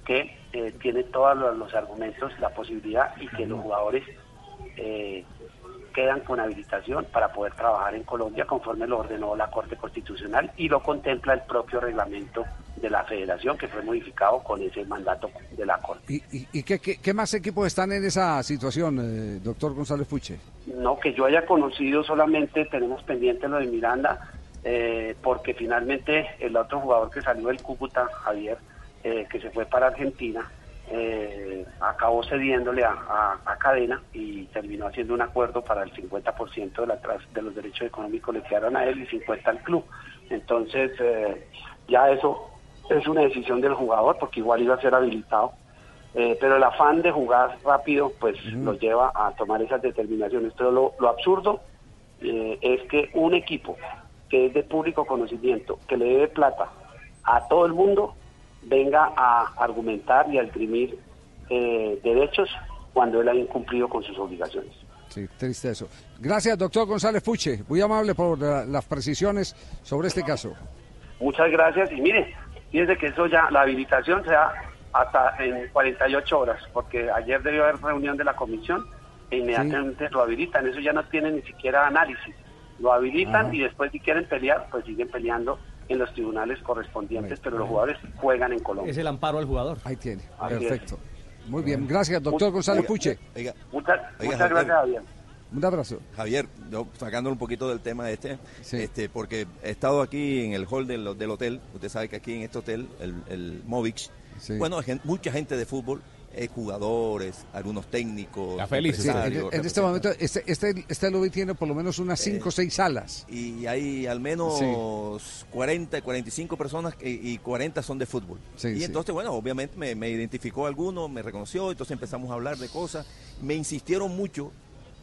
que eh, tiene todos los, argumentos, la posibilidad y que los jugadores eh, quedan con habilitación para poder trabajar en Colombia conforme lo ordenó la Corte Constitucional y lo contempla el propio reglamento de la federación que fue modificado con ese mandato de la Corte. ¿Y, y- y qué, qué- qué más equipos están en esa situación, eh, doctor González Fuche? No, que yo haya conocido solamente tenemos pendiente lo de Miranda, eh, porque finalmente el otro jugador que salió del Cúcuta, Javier, eh, que se fue para Argentina, eh, acabó cediéndole a, a- a Cadena y terminó haciendo un acuerdo para el 50% de, la, de los derechos económicos le quedaron a él y 50 al club. Entonces, eh, ya eso es una decisión del jugador, porque igual iba a ser habilitado. Eh, pero el afán de jugar rápido pues lo lleva a tomar esas determinaciones. Pero lo, lo absurdo eh, es que un equipo que es de público conocimiento, que le debe plata a todo el mundo, venga a argumentar y a esgrimir eh, derechos cuando él ha incumplido con sus obligaciones. Sí, triste eso. Gracias, doctor González Fuche. Muy amable por la- las precisiones sobre este caso. Muchas gracias y mire, fíjese que eso ya, la habilitación se da hasta en 48 horas, porque ayer debió haber reunión de la comisión e inmediatamente lo habilitan, eso ya no tiene ni siquiera análisis, lo habilitan Ajá. y después si quieren pelear, pues siguen peleando en los tribunales correspondientes, pero los jugadores juegan en Colombia. Es el amparo al jugador. Ahí tiene. Así es. Perfecto. Muy bien. Gracias, doctor González Oiga, Fuche. Oiga, Muchas, Oiga, muchas gracias, Javier. Un abrazo. Javier, yo sacándolo un poquito del tema este, este, porque he estado aquí en el hall del, del hotel, usted sabe que aquí en este hotel, el, el Movix, bueno, hay gen- mucha gente de fútbol, eh, jugadores, algunos técnicos, Sí, en, empresarios, en este momento, este, este, este lobby tiene por lo menos unas 5 o 6 salas. y hay al menos Sí. 40, 45 personas que- y 40 son de fútbol. Sí, y sí. entonces, bueno, obviamente me, me identificó alguno, me reconoció, entonces empezamos a hablar de cosas. Me insistieron mucho,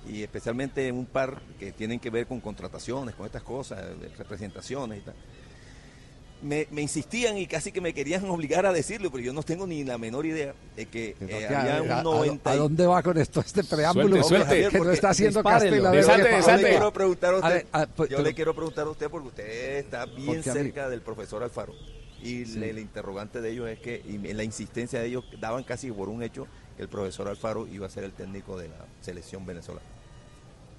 y especialmente un par que tienen que ver con contrataciones, con estas cosas, representaciones y tal. Me, me insistían y casi que me querían obligar a decirlo, pero yo no tengo ni la menor idea de que eh, ¿A- había un a- 90 ¿A, dónde va con esto este preámbulo? Suelte, suelte. Que no está haciendo dispárelo. Castel. a ver Desate, qué pasa. desate. Yo le quiero preguntar a usted, ver, ah, pues, yo pero- le quiero preguntar a usted porque usted está bien mí- cerca del profesor Alfaro. Y Sí. le- el interrogante de ellos es que, y la insistencia de ellos, daban casi por un hecho que el profesor Alfaro iba a ser el técnico de la selección venezolana.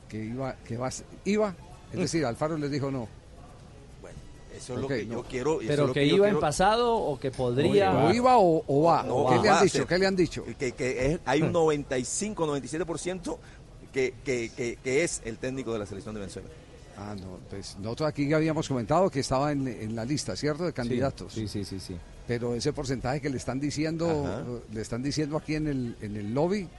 Que iba, que va, iba, es decir, Alfaro les dijo no. Eso es lo que no. yo quiero. eso Pero es lo que iba en quiero- pasado o que podría. ¿O iba o, o va? No, ¿Qué le va han a dicho? ¿Qué le han dicho? Que, que es- hay un 95, 97% que, que, que, que es el técnico de la selección de Venezuela. Ah, no, pues nosotros aquí ya habíamos comentado que estaba en, en la lista, ¿cierto? De candidatos. Sí, sí, sí, sí. Pero ese porcentaje que le están diciendo, Ajá. le están diciendo aquí en el, en el lobby,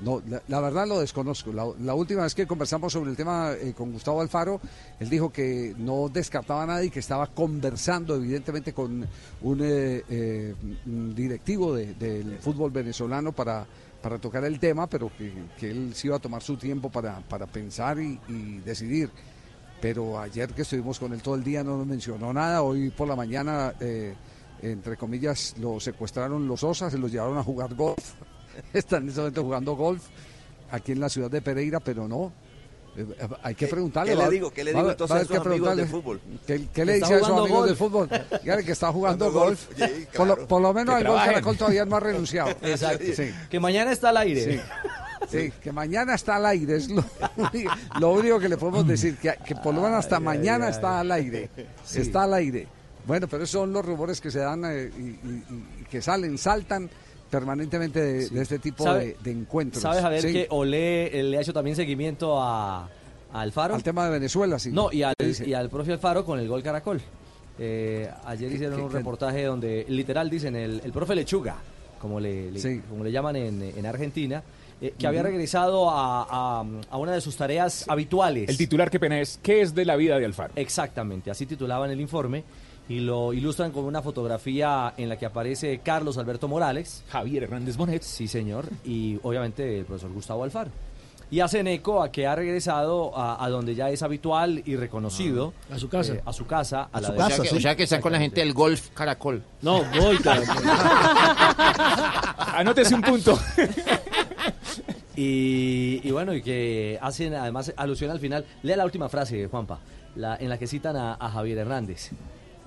no, la, verdad lo desconozco. La, la última vez que conversamos sobre el tema eh, con Gustavo Alfaro, él dijo que no descartaba nada y que estaba conversando evidentemente con un eh, eh, directivo de- del fútbol venezolano para, para tocar el tema, pero que, que él sí iba a tomar su tiempo para, para pensar y, y decidir. Pero ayer que estuvimos con él todo el día no nos mencionó nada. Hoy por la mañana, eh, entre comillas, lo secuestraron los Osas, se los llevaron a jugar golf. Están en este momento jugando golf aquí en la ciudad de Pereira, pero no. Eh, eh, hay que ¿Qué- preguntarle. qué le digo? ¿Qué le digo entonces a esos que amigos del preguntarle. fútbol? ¿Qué, qué le dice a esos amigos del golf. fútbol? Que está jugando golf. golf, sí, por, lo, claro. por lo menos Que al gol trabajen. Caracol todavía no ha renunciado. Exacto. Sí. Que mañana está al aire. Sí. Sí, que mañana está al aire, es lo, único- lo único que le podemos decir, que, que por lo menos hasta Ay, mañana ay, ay. está al aire, Sí. está al aire. Bueno, pero esos son los rumores que se dan eh, y, y- y que salen, saltan permanentemente de, de este tipo ¿Sabe- de, de encuentros. ¿Sabes, Javier, Sí. que Olé le ha hecho también seguimiento a, a Alfaro? Al tema de Venezuela, sí. No, y al, y al profe Alfaro con el gol Caracol. Eh, ayer hicieron qué- un qué? reportaje donde literal dicen el, el profe Lechuga, como le, le- Sí. como le llaman en, en Argentina, eh, que había regresado a, a- a una de sus tareas habituales. El titular, qué pena es, ¿qué es de la vida de Alfaro? Exactamente, así titulaban el informe y lo ilustran con una fotografía en la que aparece Carlos Alberto Morales. Javier Hernández Bonet. Sí, señor, y obviamente el profesor Gustavo Alfaro. Y hacen eco a que ha regresado a, a donde ya es habitual y reconocido. A su casa. eh, a su casa. A, A la su de- casa, o sea, que- o sea que está con la gente del golf Caracol. No, gol Caracol. Anótese un punto. Y, y bueno, y que hacen además alusión al final. Lea la última frase, Juanpa, la, en la que citan a, a Javier Hernández.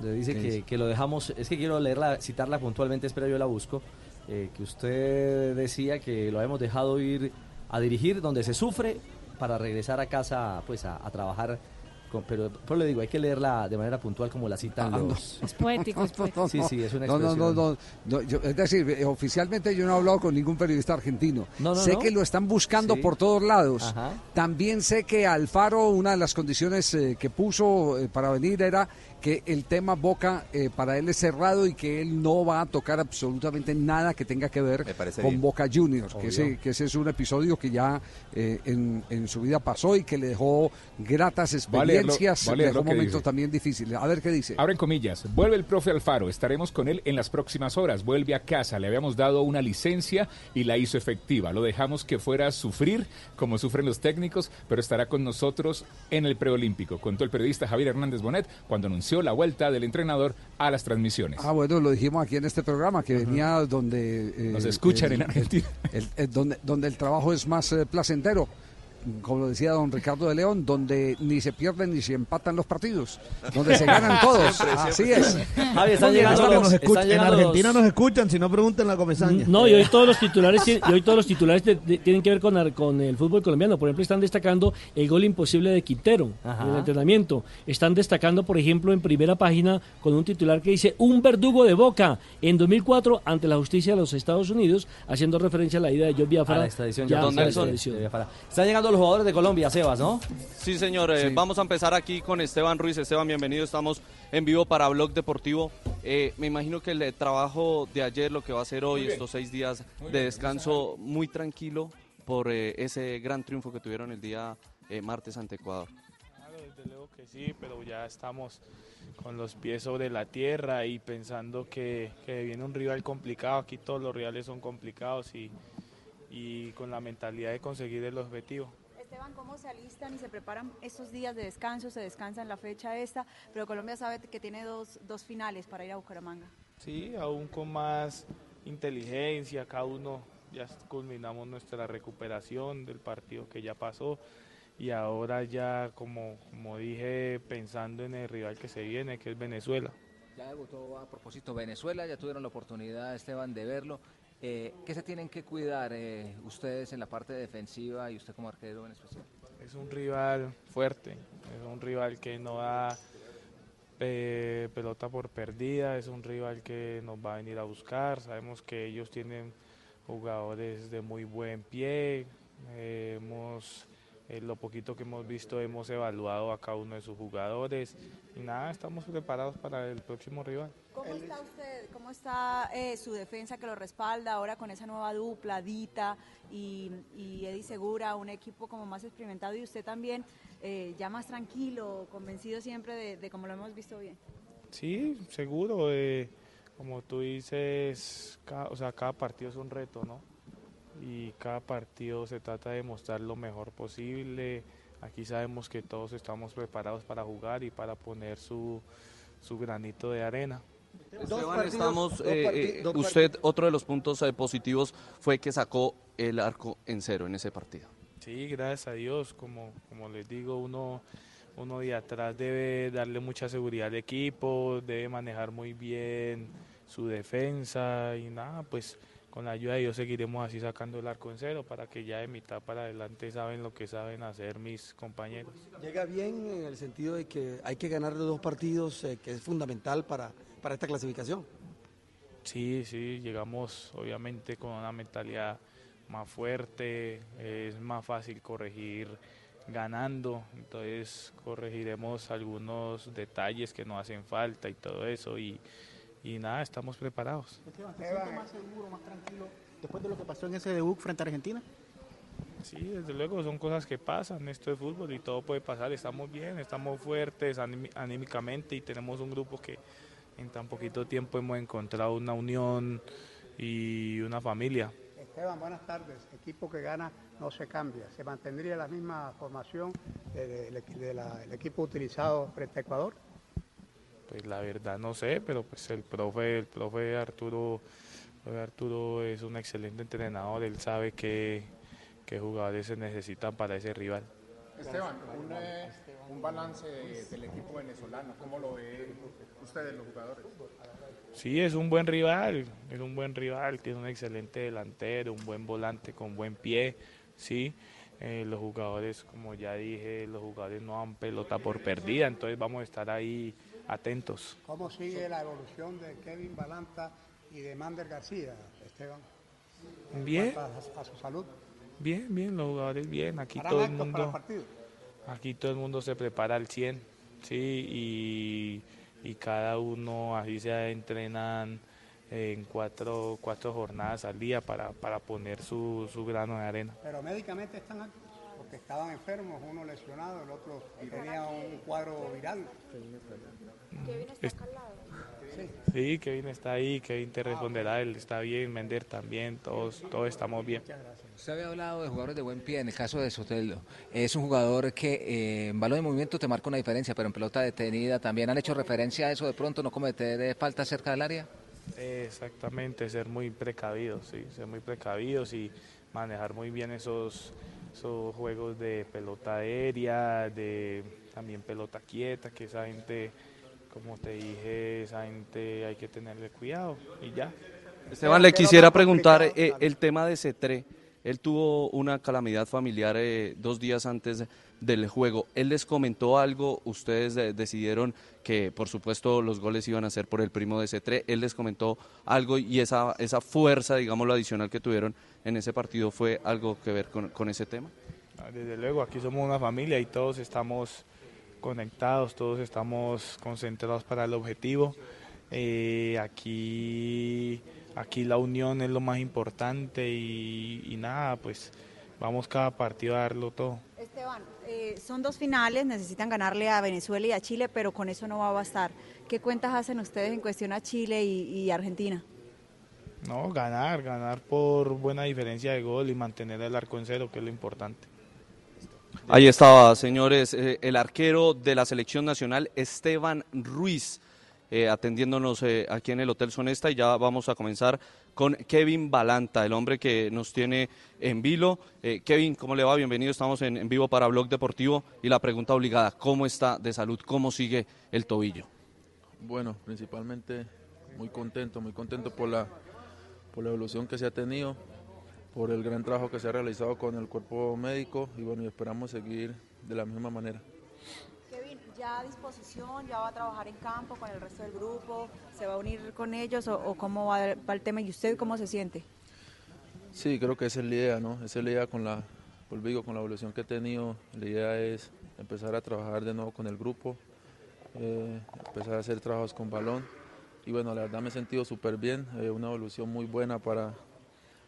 Le dice ¿Qué que, que lo dejamos, es que quiero leerla, citarla puntualmente, espero yo la busco. eh, que usted decía que lo hemos dejado ir a dirigir donde se sufre para regresar a casa pues a, a trabajar. con- pero, pero le digo, hay que leerla de manera puntual como la citan Ah, no. los... Es poético, es poético. Sí, sí, es una No, no, no, expresión. no, no, yo- es decir, eh, oficialmente yo no he hablado con ningún periodista argentino. No, no, sé no. que lo están buscando Sí. por todos lados. Ajá. También sé que Alfaro, una de las condiciones eh, que puso eh, para venir era que el tema Boca eh, para él es cerrado y que él no va a tocar absolutamente nada que tenga que ver con bien. Boca Juniors, que ese, que ese es un episodio que ya eh, en, en su vida pasó y que le dejó gratas experiencias, le dejó momentos dice. también difíciles. A ver qué dice. Abren comillas. Vuelve el profe Alfaro. Estaremos con él en las próximas horas. Vuelve a casa. Le habíamos dado una licencia y la hizo efectiva. Lo dejamos que fuera a sufrir, como sufren los técnicos, pero estará con nosotros en el preolímpico, contó el periodista Javier Hernández Bonet cuando anunció la vuelta del entrenador a las transmisiones. Ah, bueno, lo dijimos aquí en este programa, que venía donde... eh, Nos escuchan el- en Argentina. el- el- donde, donde el trabajo es más eh, placentero, como lo decía don Ricardo de León, donde ni se pierden ni se empatan los partidos, donde se ganan todos. Siempre, Así es. Javi, están llegando Nos están en Argentina los- nos escuchan, si no pregunten la comesaña. No, y hoy todos los titulares, y hoy todos los titulares de- de- tienen que ver con, con el fútbol colombiano. Por ejemplo, están destacando el gol imposible de Quintero Ajá. en el entrenamiento. Están destacando, por ejemplo, en primera página con un titular que dice un verdugo de Boca en 2004 ante la justicia de los Estados Unidos, haciendo referencia a la ida de John Biafra. a la extradición ya la Nelson, extradición. Están llegando los jugadores de Colombia, Sebas, ¿no? Sí, señor. eh, Vamos a empezar aquí con Esteban Ruiz. Esteban, bienvenido. Estamos en vivo para Blog Deportivo. Eh, me imagino que el eh, trabajo de ayer, lo que va a ser hoy, estos seis días Muy de bien, descanso, muy tranquilo por eh, ese gran triunfo que tuvieron el día eh, martes ante Ecuador. Claro, desde luego que sí, pero ya estamos con los pies sobre la tierra y pensando que, que viene un rival complicado. Aquí todos los rivales son complicados y, y con la mentalidad de conseguir el objetivo. Esteban, ¿cómo se alistan y se preparan estos días de descanso? Se descansa en la fecha esta, pero Colombia sabe que tiene dos, dos finales para ir a Bucaramanga. Sí, aún con más inteligencia, cada uno ya culminamos nuestra recuperación del partido que ya pasó y ahora ya, como, como dije, pensando en el rival que se viene, que es Venezuela. Ya debutó a propósito Venezuela, ya tuvieron la oportunidad, Esteban, de verlo. Eh, ¿Qué se tienen que cuidar eh, ustedes en la parte defensiva y usted como arquero en especial? Es un rival fuerte, es un rival que no da eh, pelota por perdida, es un rival que nos va a venir a buscar, sabemos que ellos tienen jugadores de muy buen pie, eh, hemos eh, lo poquito que hemos visto hemos evaluado a cada uno de sus jugadores y nada, estamos preparados para el próximo rival. ¿Cómo está usted? ¿Cómo está eh, su defensa que lo respalda ahora con esa nueva dupla, Dita y, y Eddie Segura, un equipo como más experimentado y usted también eh, ya más tranquilo, convencido siempre de, de cómo lo hemos visto bien? Sí, seguro. eh, como tú dices, cada, o sea, cada partido es un reto, ¿no? Y cada partido se trata de mostrar lo mejor posible. Aquí sabemos que todos estamos preparados para jugar y para poner su, su granito de arena. Esteban, estamos, eh, eh, usted, otro de los puntos eh, positivos fue que sacó el arco en cero en ese partido. Sí, gracias a Dios. Como, como les digo, uno, uno de atrás debe darle mucha seguridad al equipo, debe manejar muy bien su defensa y nada, pues con la ayuda de Dios seguiremos así sacando el arco en cero para que ya de mitad para adelante saben lo que saben hacer mis compañeros. Llega bien en el sentido de que hay que ganar los dos partidos, eh, que es fundamental para, para esta clasificación. Sí, sí, llegamos obviamente con una mentalidad más fuerte, es más fácil corregir ganando, entonces corregiremos algunos detalles que nos hacen falta y todo eso y, y nada, estamos preparados. Esteban, ¿te sientes más seguro, más tranquilo después de lo que pasó en ese debut frente a Argentina? Sí, desde luego son cosas que pasan, esto es fútbol y todo puede pasar, estamos bien, estamos fuertes aní- anímicamente y tenemos un grupo que en tan poquito tiempo hemos encontrado una unión y una familia. Esteban, buenas tardes. Equipo que gana no se cambia. ¿Se mantendría la misma formación del equipo utilizado frente a Ecuador? Pues la verdad no sé, pero pues el profe, el profe Arturo, Arturo es un excelente entrenador, él sabe qué, qué jugadores se necesitan para ese rival. Esteban, un, eh, un balance del equipo venezolano, ¿cómo lo ven ustedes los jugadores? Sí, es un buen rival, es un buen rival, tiene un excelente delantero, un buen volante con buen pie, sí. Eh, los jugadores, como ya dije, los jugadores no dan pelota por perdida, entonces vamos a estar ahí atentos. ¿Cómo sigue la evolución de Kevin Balanta y de Mander García, Esteban? En Bien. A, a su salud. Bien, bien, los jugadores bien, aquí ¿Harán todo el actos para el mundo, aquí todo el mundo se prepara al 100, sí, y, y cada uno así se entrenan en cuatro, cuatro jornadas al día para, para poner su, su grano de arena. Pero médicamente están activos, porque estaban enfermos, uno lesionado, el otro tenía un cuadro viral. Es- Sí, Kevin está ahí, Kevin te responderá, él está bien, Mender también, todos, todos estamos bien. Usted había hablado de jugadores de buen pie, en el caso de Soteldo. Es un jugador que eh, en balón de movimiento te marca una diferencia, pero en pelota detenida también han hecho referencia a eso de pronto, no cometer eh, falta cerca del área. Exactamente, ser muy precavidos, sí, ser muy precavidos y manejar muy bien esos, esos juegos de pelota aérea, de también pelota quieta, que esa gente, como te dije, esa gente hay que tenerle cuidado y ya. Esteban, le quisiera preguntar eh, el tema de Cetré. Él tuvo una calamidad familiar eh, dos días antes del juego. ¿Él les comentó algo? Ustedes eh, decidieron que, por supuesto, los goles iban a ser por el primo de Cetré. ¿Él les comentó algo y esa, esa fuerza, digamos, lo adicional que tuvieron en ese partido fue algo que ver con, con ese tema? Ah, Desde luego, aquí somos una familia y todos estamos conectados, todos estamos concentrados para el objetivo. Eh, aquí, aquí la unión es lo más importante y, y nada, pues vamos cada partido a darlo todo. Esteban, eh, son dos finales, necesitan ganarle a Venezuela y a Chile, pero con eso no va a bastar. ¿Qué cuentas hacen ustedes en cuestión a Chile y, y Argentina? No, ganar, ganar por buena diferencia de gol y mantener el arco en cero, que es lo importante. Ahí estaba, señores, eh, el arquero de la selección nacional, Esteban Ruiz, eh, atendiéndonos eh, aquí en el Hotel Sonesta y ya vamos a comenzar con Kevin Balanta, el hombre que nos tiene en vilo. Eh, Kevin, ¿cómo le va? Bienvenido, estamos en, vivo para Blog Deportivo y la pregunta obligada, ¿cómo está de salud? ¿Cómo sigue el tobillo? Bueno, principalmente muy contento, muy contento por la, por la evolución que se ha tenido, por el gran trabajo que se ha realizado con el cuerpo médico y bueno, y esperamos seguir de la misma manera. Ya a disposición, ya va a trabajar en campo con el resto del grupo, se va a unir con ellos o, o cómo va, va el tema y usted cómo se siente. Sí, creo que esa es la idea, ¿no? Esa es la idea con la, volvigo con la evolución que he tenido, la idea es empezar a trabajar de nuevo con el grupo, eh, empezar a hacer trabajos con balón y bueno, la verdad me he sentido súper bien, eh, una evolución muy buena para,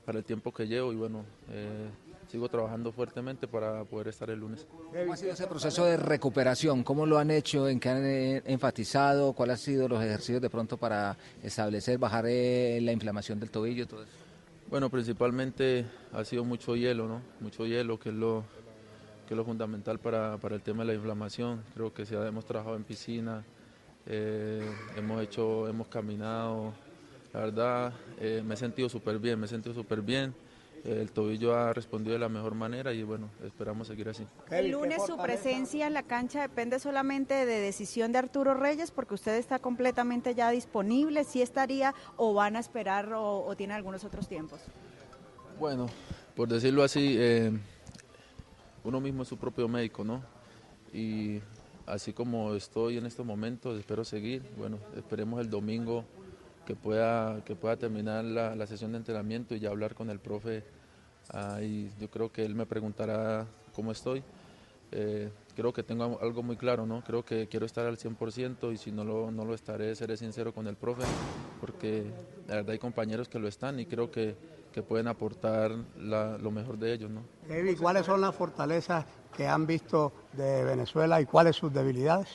para el tiempo que llevo y bueno, eh, sigo trabajando fuertemente para poder estar el lunes. ¿Cómo ha sido ese proceso de recuperación? ¿Cómo lo han hecho? ¿En qué han eh, enfatizado? ¿Cuáles han sido los ejercicios de pronto para establecer, bajar eh, la inflamación del tobillo todo eso? Bueno, principalmente ha sido mucho hielo, ¿no? Mucho hielo, que es lo, que es lo fundamental para, para el tema de la inflamación. Creo que si hemos trabajado en piscina, eh, hemos hecho, hemos caminado. La verdad, eh, me he sentido súper bien, me he sentido súper bien. El tobillo ha respondido de la mejor manera y bueno, esperamos seguir así. El lunes su presencia en la cancha depende solamente de decisión de Arturo Reyes porque usted está completamente ya disponible, si estaría o van a esperar o, o tiene algunos otros tiempos. Bueno, por decirlo así, eh, uno mismo es su propio médico, ¿no? Y así como estoy en estos momentos, espero seguir. Bueno, esperemos el domingo que pueda, que pueda terminar la, la sesión de entrenamiento y ya hablar con el profe. Ah, y yo creo que él me preguntará cómo estoy. Eh, creo que tengo algo muy claro, ¿no? Creo que quiero estar al 100% y si no lo, no lo estaré, seré sincero con el profe, porque la verdad hay compañeros que lo están y creo que, que pueden aportar la- lo mejor de ellos, ¿no? Kevin, ¿cuáles son las fortalezas que han visto de Venezuela y cuáles sus debilidades?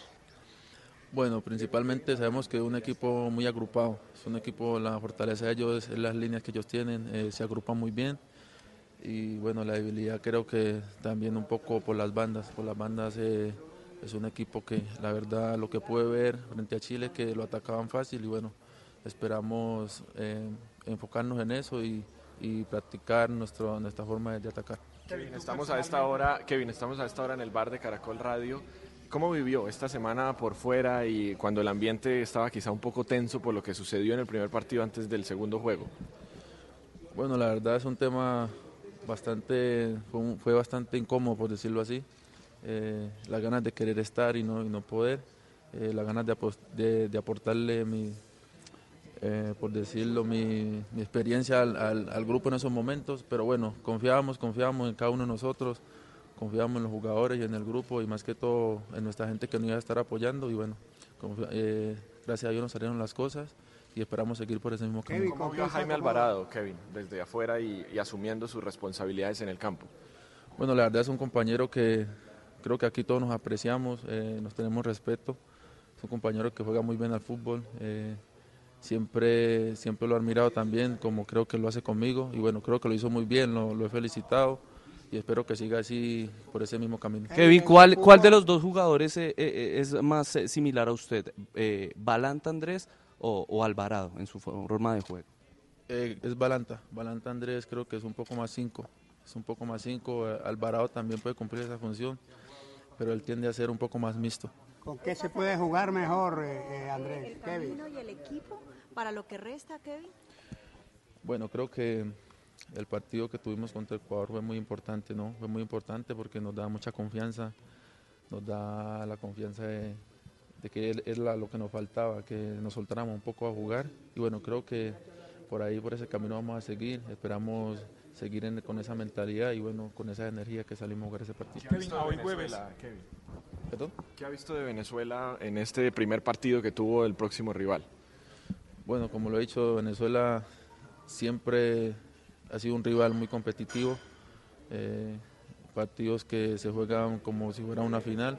Bueno, principalmente sabemos que es un equipo muy agrupado, es un equipo, la fortaleza de ellos es las líneas que ellos tienen, eh, se agrupan muy bien y bueno, la debilidad creo que también un poco por las bandas, por las bandas eh, es un equipo que la verdad lo que pude ver frente a Chile que lo atacaban fácil y bueno, esperamos eh, enfocarnos en eso y, y practicar nuestro, nuestra forma de, de atacar. Kevin, estamos a esta hora, Kevin, estamos a esta hora en el bar de Caracol Radio. ¿Cómo vivió esta semana por fuera y cuando el ambiente estaba quizá un poco tenso por lo que sucedió en el primer partido antes del segundo juego? Bueno, la verdad es un tema bastante, fue, fue bastante incómodo, por decirlo así. Eh, las ganas de querer estar y no, y no poder, eh, las ganas de, de- de aportarle mi, eh, por decirlo, mi, experiencia al, grupo en esos momentos. Pero bueno, confiábamos, confiábamos en cada uno de nosotros, confiábamos en los jugadores y en el grupo y más que todo en nuestra gente que nos iba a estar apoyando. Y bueno, eh, gracias a Dios nos salieron las cosas y esperamos seguir por ese mismo camino. ¿Cómo vio a Jaime Alvarado, Kevin, desde afuera y, y asumiendo sus responsabilidades en el campo? Bueno, la verdad es un compañero que creo que aquí todos nos apreciamos, eh, nos tenemos respeto. Es un compañero que juega muy bien al fútbol. eh, siempre, siempre lo he admirado también, como creo que lo hace conmigo. Y bueno, creo que lo hizo muy bien, lo, lo he felicitado y espero que siga así por ese mismo camino. Kevin, ¿cuál, ¿cuál de los dos jugadores eh, eh, es más eh, similar a usted? Eh, ¿Balanta Andrés o, o Alvarado en su forma de juego? Eh, es Balanta. Balanta Andrés creo que es un poco más 5. Es un poco más 5. Alvarado también puede cumplir esa función, pero él tiende a ser un poco más mixto. ¿Con qué se puede jugar mejor, eh, eh, ¿El Andrés? Kevin. camino y el equipo para lo que resta, Kevin? Bueno, creo que el partido que tuvimos contra Ecuador fue muy importante, ¿no? Fue muy importante porque nos da mucha confianza, nos da la confianza de, de que es lo que nos faltaba, que nos soltáramos un poco a jugar. Y bueno, creo que por ahí, por ese camino vamos a seguir. Esperamos seguir en- con esa mentalidad y bueno, con esa energía que salimos a jugar ese partido. ¿Qué ha visto de Venezuela, Kevin? ¿Perdón? ¿Qué ha visto de Venezuela en este primer partido que tuvo el próximo rival? Bueno, como lo he dicho, Venezuela siempre ha sido un rival muy competitivo. eh, partidos que se juegan como si fuera una final.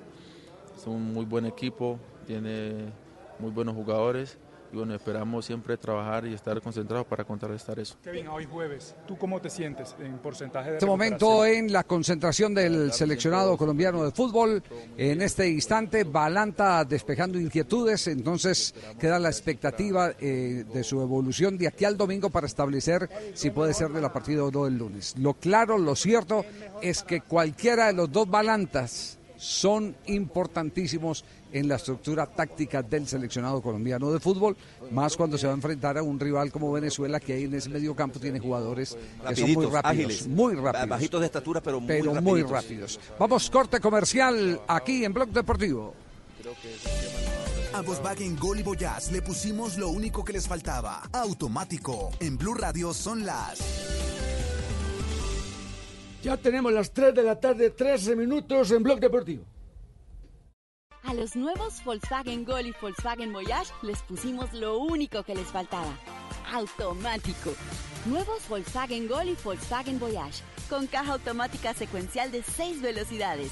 Es un muy buen equipo, tiene muy buenos jugadores y bueno, esperamos siempre trabajar y estar concentrados para contrarrestar eso. Kevin, hoy jueves, ¿tú cómo te sientes en porcentaje de este momento en la concentración del seleccionado colombiano de fútbol. En este instante, Balanta despejando inquietudes, entonces queda la expectativa eh, de su evolución de aquí al domingo para establecer si puede ser de la partida o no el lunes. Lo claro, lo cierto es que cualquiera de los dos Balantas son importantísimos en la estructura táctica del seleccionado colombiano de fútbol, más cuando se va a enfrentar a un rival como Venezuela que ahí en ese medio campo tiene jugadores que son muy rápidos, ágiles. muy rápidos. Bajitos de estatura, pero muy pero muy rápidos. Vamos, corte comercial aquí en Blog Deportivo. A Volkswagen Gol y Voyage le pusimos lo único que les faltaba. Automático. En Blue Radio son las Ya tenemos las 3 de la tarde, 13 minutos en Blog Deportivo. A los nuevos Volkswagen Gol y Volkswagen Voyage les pusimos lo único que les faltaba. Automático. Nuevos Volkswagen Gol y Volkswagen Voyage. Con caja automática secuencial de 6 velocidades,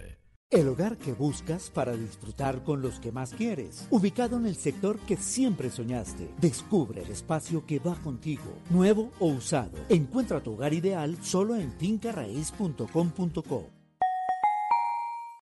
El hogar que buscas para disfrutar con los que más quieres. Ubicado en el sector que siempre soñaste. Descubre el espacio que va contigo, nuevo o usado. Encuentra tu hogar ideal solo en fincarraíz.com.co.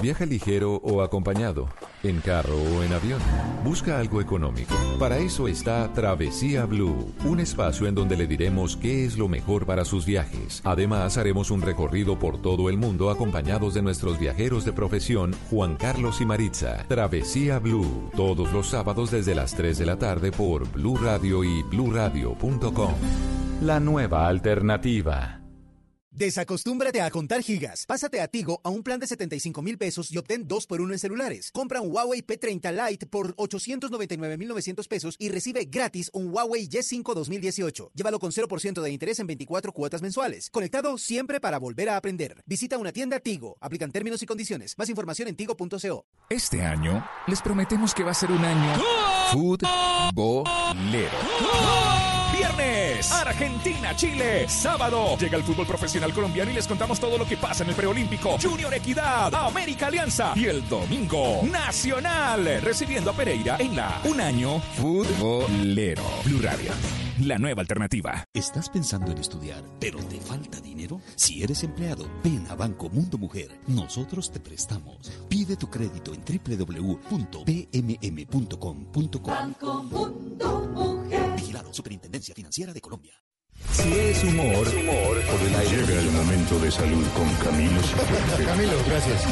Viaja ligero o acompañado, en carro o en avión. Busca algo económico. Para eso está Travesía Blue, un espacio en donde le diremos qué es lo mejor para sus viajes. Además, haremos un recorrido por todo el mundo acompañados de nuestros viajeros de profesión, Juan Carlos y Maritza. Travesía Blue, todos los sábados desde las 3 de la tarde por Blue Radio y bluradio.com. La nueva alternativa. Desacostúmbrate a contar gigas. Pásate a Tigo a un plan de 75 mil pesos y obtén 2 por 1 en celulares. Compra un Huawei P30 Lite por 899,900 pesos y recibe gratis un Huawei Y5 2018. Llévalo con 0% de interés en 24 cuotas mensuales. Conectado siempre para volver a aprender. Visita una tienda Tigo. Aplican términos y condiciones. Más información en tigo.co. Este año les prometemos que va a ser un año futbolero. Viernes, Argentina, Chile. Sábado, llega el fútbol profesional colombiano y les contamos todo lo que pasa en el preolímpico. Junior Equidad, América Alianza. Y el domingo, Nacional, recibiendo a Pereira en la Un Año Futbolero. Blue Radio, la nueva alternativa. ¿Estás pensando en estudiar, pero te falta dinero? Si eres empleado, ven a Banco Mundo Mujer. Nosotros te prestamos. Pide tu crédito en www.pmm.com.co. Banco Mundo Mujer. Superintendencia Financiera de Colombia. Si es humor, por el aire. Llega el momento de salud con Camilo. Camilo, gracias.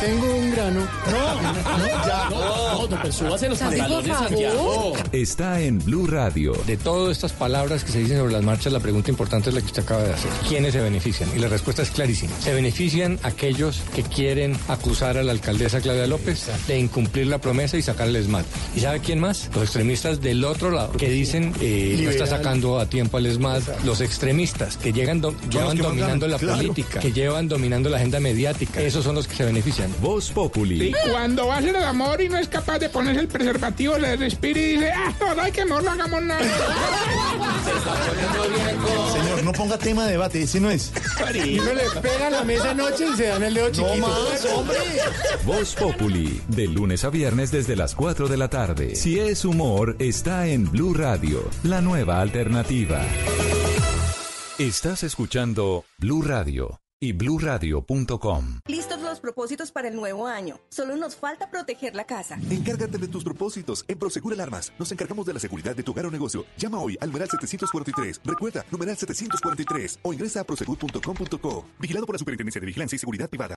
Tengo un grano. No, no, ya. No, no, pero súbase los pantalones, Santiago. Está en Blue Radio. De todas estas palabras que se dicen sobre las marchas, la pregunta importante es la que usted acaba de hacer. ¿Quiénes se benefician? Y la respuesta es clarísima. Se benefician aquellos que quieren acusar a la alcaldesa Claudia López de incumplir la promesa y sacar el ESMAD. ¿Y sabe quién más? Los extremistas del otro lado, que dicen eh, no está sacando a tiempo al ESMAD. Los extremistas que llegan do- llevan que dominando mandan, la claro. política, que llevan dominando la agenda mediática. Esos son los que se benefician. Voz Populi. Cuando va a hacer el amor y no es capaz de ponerse el preservativo, le respira y dice, ah, no, hay que mejor no hagamos nada. Señor, no ponga tema de debate, ese no es. Y uno le pega a la mesa anoche y se dan el dedo chiquito. más, hombre. Voz Populi, de lunes a viernes desde las 4 de la tarde. Si es humor, está en Blue Radio, la nueva alternativa. Estás escuchando Blue Radio y bluradio.com. Listos los propósitos para el nuevo año. Solo nos falta proteger la casa. Encárgate de tus propósitos. En Prosegur Alarmas nos encargamos de la seguridad de tu hogar o negocio. Llama hoy al numeral 743. Recuerda, numeral 743 o ingresa a prosegur.com.co. Vigilado por la Superintendencia de Vigilancia y Seguridad Privada.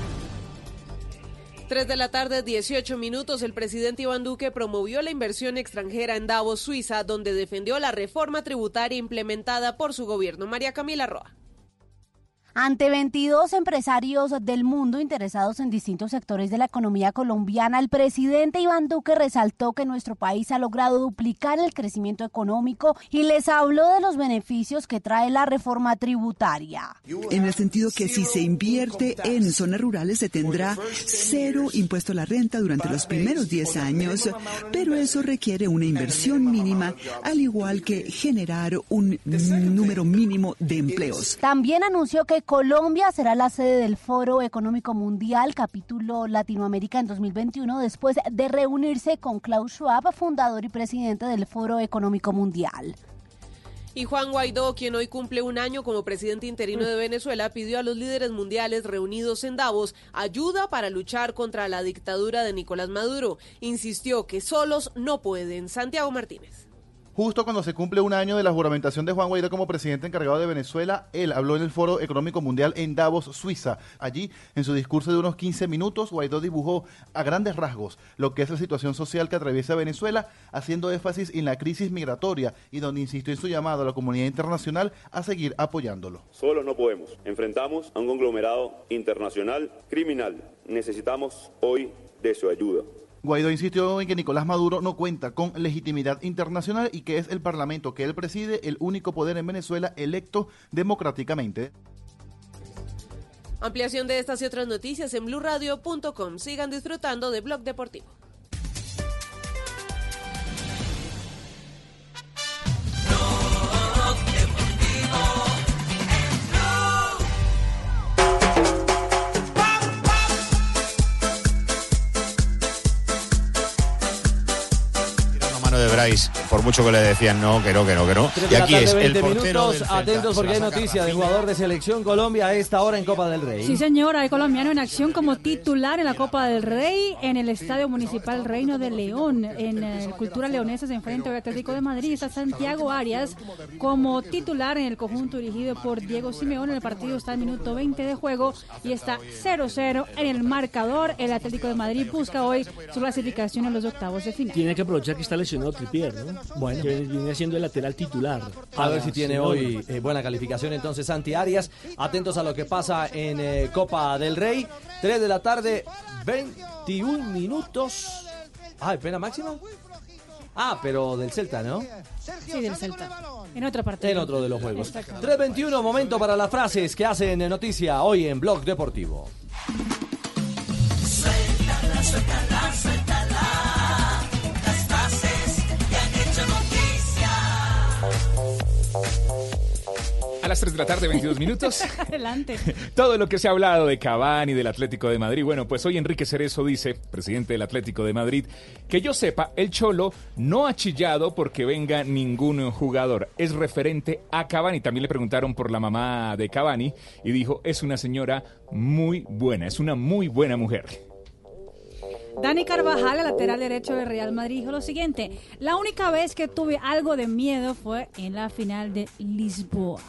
3 de la tarde, 18 minutos, el presidente Iván Duque promovió la inversión extranjera en Davos, Suiza, donde defendió la reforma tributaria implementada por su gobierno. María Camila Roa. Ante 22 empresarios del mundo interesados en distintos sectores de la economía colombiana, el presidente Iván Duque resaltó que nuestro país ha logrado duplicar el crecimiento económico y les habló de los beneficios que trae la reforma tributaria. En el sentido que si se invierte en zonas rurales se tendrá cero impuesto a la renta durante los primeros 10 años, pero eso requiere una inversión mínima, al igual que generar un número mínimo de empleos. También anunció que Colombia será la sede del Foro Económico Mundial, capítulo Latinoamérica en 2021, después de reunirse con Klaus Schwab, fundador y presidente del Foro Económico Mundial. Y Juan Guaidó, quien hoy cumple un año como presidente interino de Venezuela, pidió a los líderes mundiales reunidos en Davos ayuda para luchar contra la dictadura de Nicolás Maduro. Insistió que solos no pueden. Santiago Martínez. Justo cuando se cumple un año de la juramentación de Juan Guaidó como presidente encargado de Venezuela, él habló en el Foro Económico Mundial en Davos, Suiza. Allí, en su discurso de unos 15 minutos, Guaidó dibujó a grandes rasgos lo que es la situación social que atraviesa Venezuela, haciendo énfasis en la crisis migratoria y donde insistió en su llamado a la comunidad internacional a seguir apoyándolo. Solos no podemos. Enfrentamos a un conglomerado internacional criminal. Necesitamos hoy de su ayuda. Guaidó insistió en que Nicolás Maduro no cuenta con legitimidad internacional y que es el Parlamento que él preside el único poder en Venezuela electo democráticamente. Ampliación de estas y otras noticias en blurradio.com. Sigan disfrutando de Blog Deportivo. Bryce, por mucho que le decían no, que no, que no, que no. Y aquí es el portero minutos, atentos porque hay noticia de jugador de selección Colombia a esta hora en Copa del Rey. Sí, señor, hay colombiano en acción como titular en la Copa del Rey en el Estadio Municipal Reino de León. En eh, Cultura Leonesa se enfrenta al Atlético de Madrid. Está Santiago Arias como titular en el conjunto dirigido por Diego Simeón. El partido está en minuto 20 de juego y está 0-0 en el marcador. El Atlético de Madrid busca hoy su clasificación en los octavos de final. Tiene que aprovechar que está lesionado Tripier, ¿no? Bueno. Que viene siendo el lateral titular. A ver si tiene hoy eh, buena calificación entonces Santi Arias. Atentos a lo que pasa en eh, Copa del Rey. 3 de la tarde, 21 minutos. Ah, ¿pena máxima? Ah, pero del Celta, ¿no? Sí, del Celta. En otra parte. En otro de los juegos. Exacto. 3.21, momento para las frases que hacen noticia hoy en Blog Deportivo. Suéltala, suéltala, suéltala. A las 3 de la tarde, 22 minutos. Adelante. Todo lo que se ha hablado de Cavani, del Atlético de Madrid. Bueno, pues hoy Enrique Cerezo dice, presidente del Atlético de Madrid, que yo sepa, el Cholo no ha chillado porque venga ningún jugador. Es referente a Cavani. También le preguntaron por la mamá de Cavani y dijo, es una señora muy buena, es una muy buena mujer. Dani Carvajal, el lateral derecho de Real Madrid, dijo lo siguiente: La única vez que tuve algo de miedo fue en la final de Lisboa.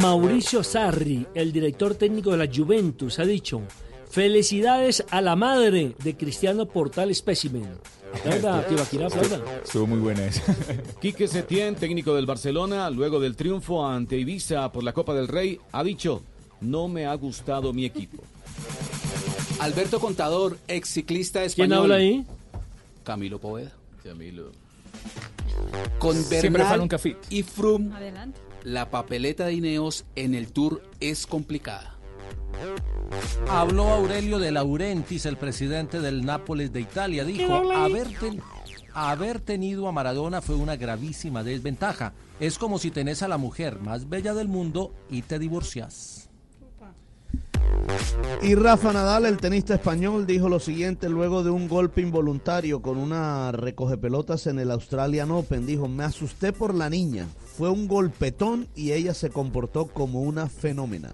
Mauricio Sarri, el director técnico de la Juventus, ha dicho: Felicidades a la madre de Cristiano Portal Specimen. Aplauda, Tibaquirá, aplauda. Estuvo muy buena esa. Quique Setién, técnico del Barcelona, luego del triunfo ante Ibiza por la Copa del Rey, ha dicho, no me ha gustado mi equipo. Alberto Contador, ex ciclista ¿Quién español. habla ahí? Camilo Poveda. Camilo. Con Siempre Bernal fan un café. y Froome, Adelante. la papeleta de Ineos en el Tour es complicada. Habló Aurelio de Laurentiis, el presidente del Nápoles de Italia. Dijo, haber, ten- haber tenido a Maradona fue una gravísima desventaja. Es como si tenés a la mujer más bella del mundo y te divorcias. Y Rafa Nadal, el tenista español, dijo lo siguiente luego de un golpe involuntario con una recoge pelotas en el Australian Open. Dijo, me asusté por la niña. Fue un golpetón y ella se comportó como una fenómena.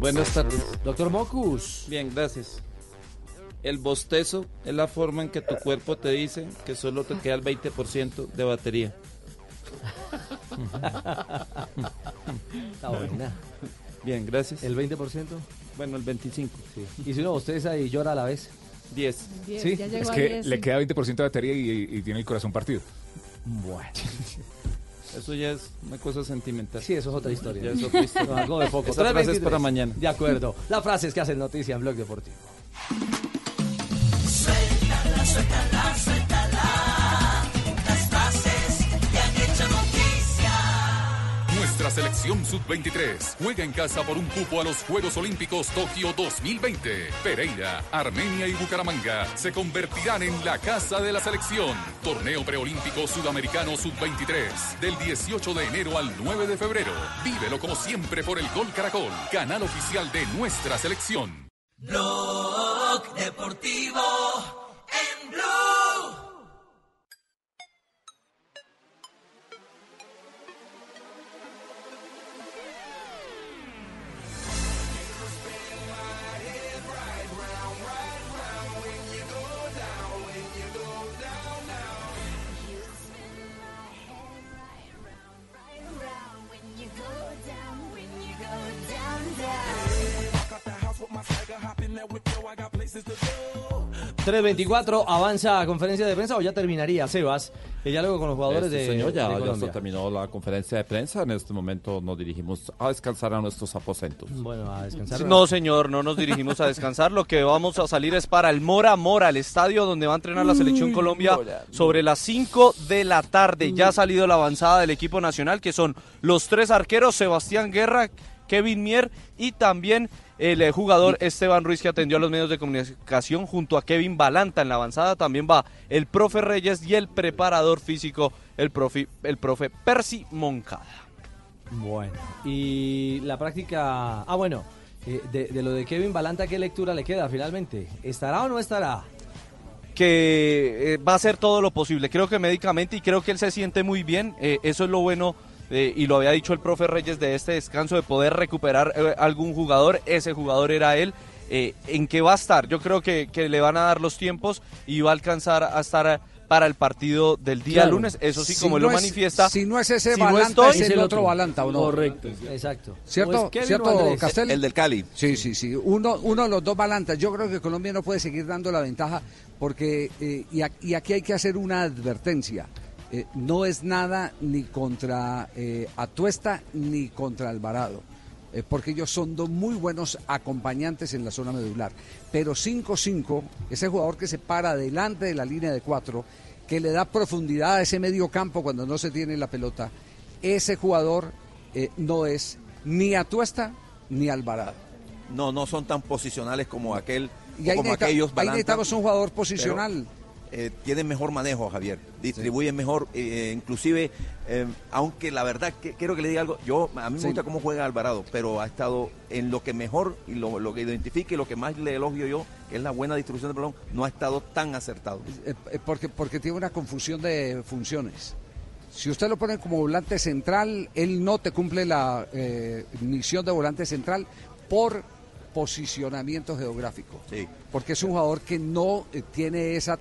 Buenas tardes. Doctor Mocus. Bien, gracias. El bostezo es la forma en que tu cuerpo te dice que solo te queda el 20% de batería. Está buena. Bien, gracias. ¿El 20%? Bueno, el 25. Sí. Y si uno bosteza y llora a la vez. 10. Diez, Sí, ya llegó es a que le sí. queda 20% de batería y, y tiene el corazón partido. Bueno. Eso ya es una cosa sentimental. Sí, eso es otra historia. Ya es otra historia. No, algo de poco. Esa frase es 3:23. para mañana. De acuerdo. La frase es que hacen noticia en Blog Deportivo. Suéltala, suéltala, suéltala. Nuestra selección sub-23 juega en casa por un cupo a los Juegos Olímpicos Tokio 2020. Pereira, Armenia y Bucaramanga se convertirán en la casa de la selección. Torneo preolímpico sudamericano sub-23 del 18 de enero al 9 de febrero. Vívelo como siempre por el Gol Caracol, canal oficial de nuestra selección. Blog Deportivo en Blue. 3.24, avanza a conferencia de prensa o ya terminaría, Sebas, el diálogo con los jugadores Sí, de, señor, ya, de ya Colombia. se terminó la conferencia de prensa. En este momento nos dirigimos a descansar a nuestros aposentos. Bueno, a descansar. No, señor, no nos dirigimos a descansar. Lo que vamos a salir es para el Mora Mora, el estadio donde va a entrenar la selección Colombia sobre las 5 de la tarde. Ya ha salido la avanzada del equipo nacional, que son los tres arqueros, Sebastián Guerra, Kevin Mier y también el eh, jugador Esteban Ruiz que atendió a los medios de comunicación junto a Kevin Balanta. En la avanzada también va el profe Reyes y el preparador físico, el profe, el profe Percy Moncada. Bueno, y la práctica. Ah, bueno, eh, de, de lo de Kevin Balanta, ¿qué lectura le queda finalmente? ¿Estará o no estará? que eh, va a hacer todo lo posible. Creo que médicamente y creo que él se siente muy bien. eh, eso es lo bueno eh, y lo había dicho el profe Reyes de este descanso de poder recuperar eh, algún jugador. Ese jugador era él. Eh, ¿En qué va a estar? Yo creo que, que le van a dar los tiempos y va a alcanzar a estar para el partido del día Claro. lunes. Eso sí, Si como él lo es- manifiesta. si no es ese si no Balanta, estoy- es el otro Balanta, ¿o no? Correcto, exacto. ¿Cierto, ¿O es Kevin o ¿cierto? Castel? El del Cali. Sí, sí, sí. Uno, uno de los dos Balantas. Yo creo que Colombia no puede seguir dando la ventaja porque, eh, y, a- y aquí hay que hacer una advertencia. Eh, no es nada ni contra eh, Atuesta ni contra Alvarado. eh, porque ellos son dos muy buenos acompañantes en la zona medular. Pero 5-5, ese jugador que se para delante de la línea de cuatro, que le da profundidad a ese medio campo cuando no se tiene la pelota, ese jugador eh, no es ni Atuesta ni Alvarado. No, no son tan posicionales como aquel Y ahí como aquellos ahí necesitamos un jugador pero, posicional. Eh, tienen mejor manejo, Javier. Distribuyen mejor, eh, inclusive, eh, aunque la verdad, que, quiero que le diga algo, yo a mí me Sí. gusta cómo juega Alvarado, pero ha estado en lo que mejor y lo, lo que identifique y lo que más le elogio yo, que es la buena distribución del balón, no ha estado tan acertado. Eh, eh, porque, porque tiene una confusión de funciones. Si usted lo pone como volante central, él no te cumple la eh, misión de volante central por posicionamiento geográfico. Porque es un jugador que no eh, tiene esa eh,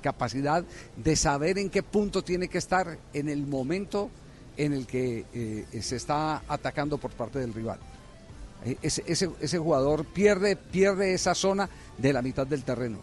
capacidad de saber en qué punto tiene que estar en el momento en el que eh, se está atacando por parte del rival. Eh, Ese, ese, jugador pierde, pierde esa zona de la mitad del terreno.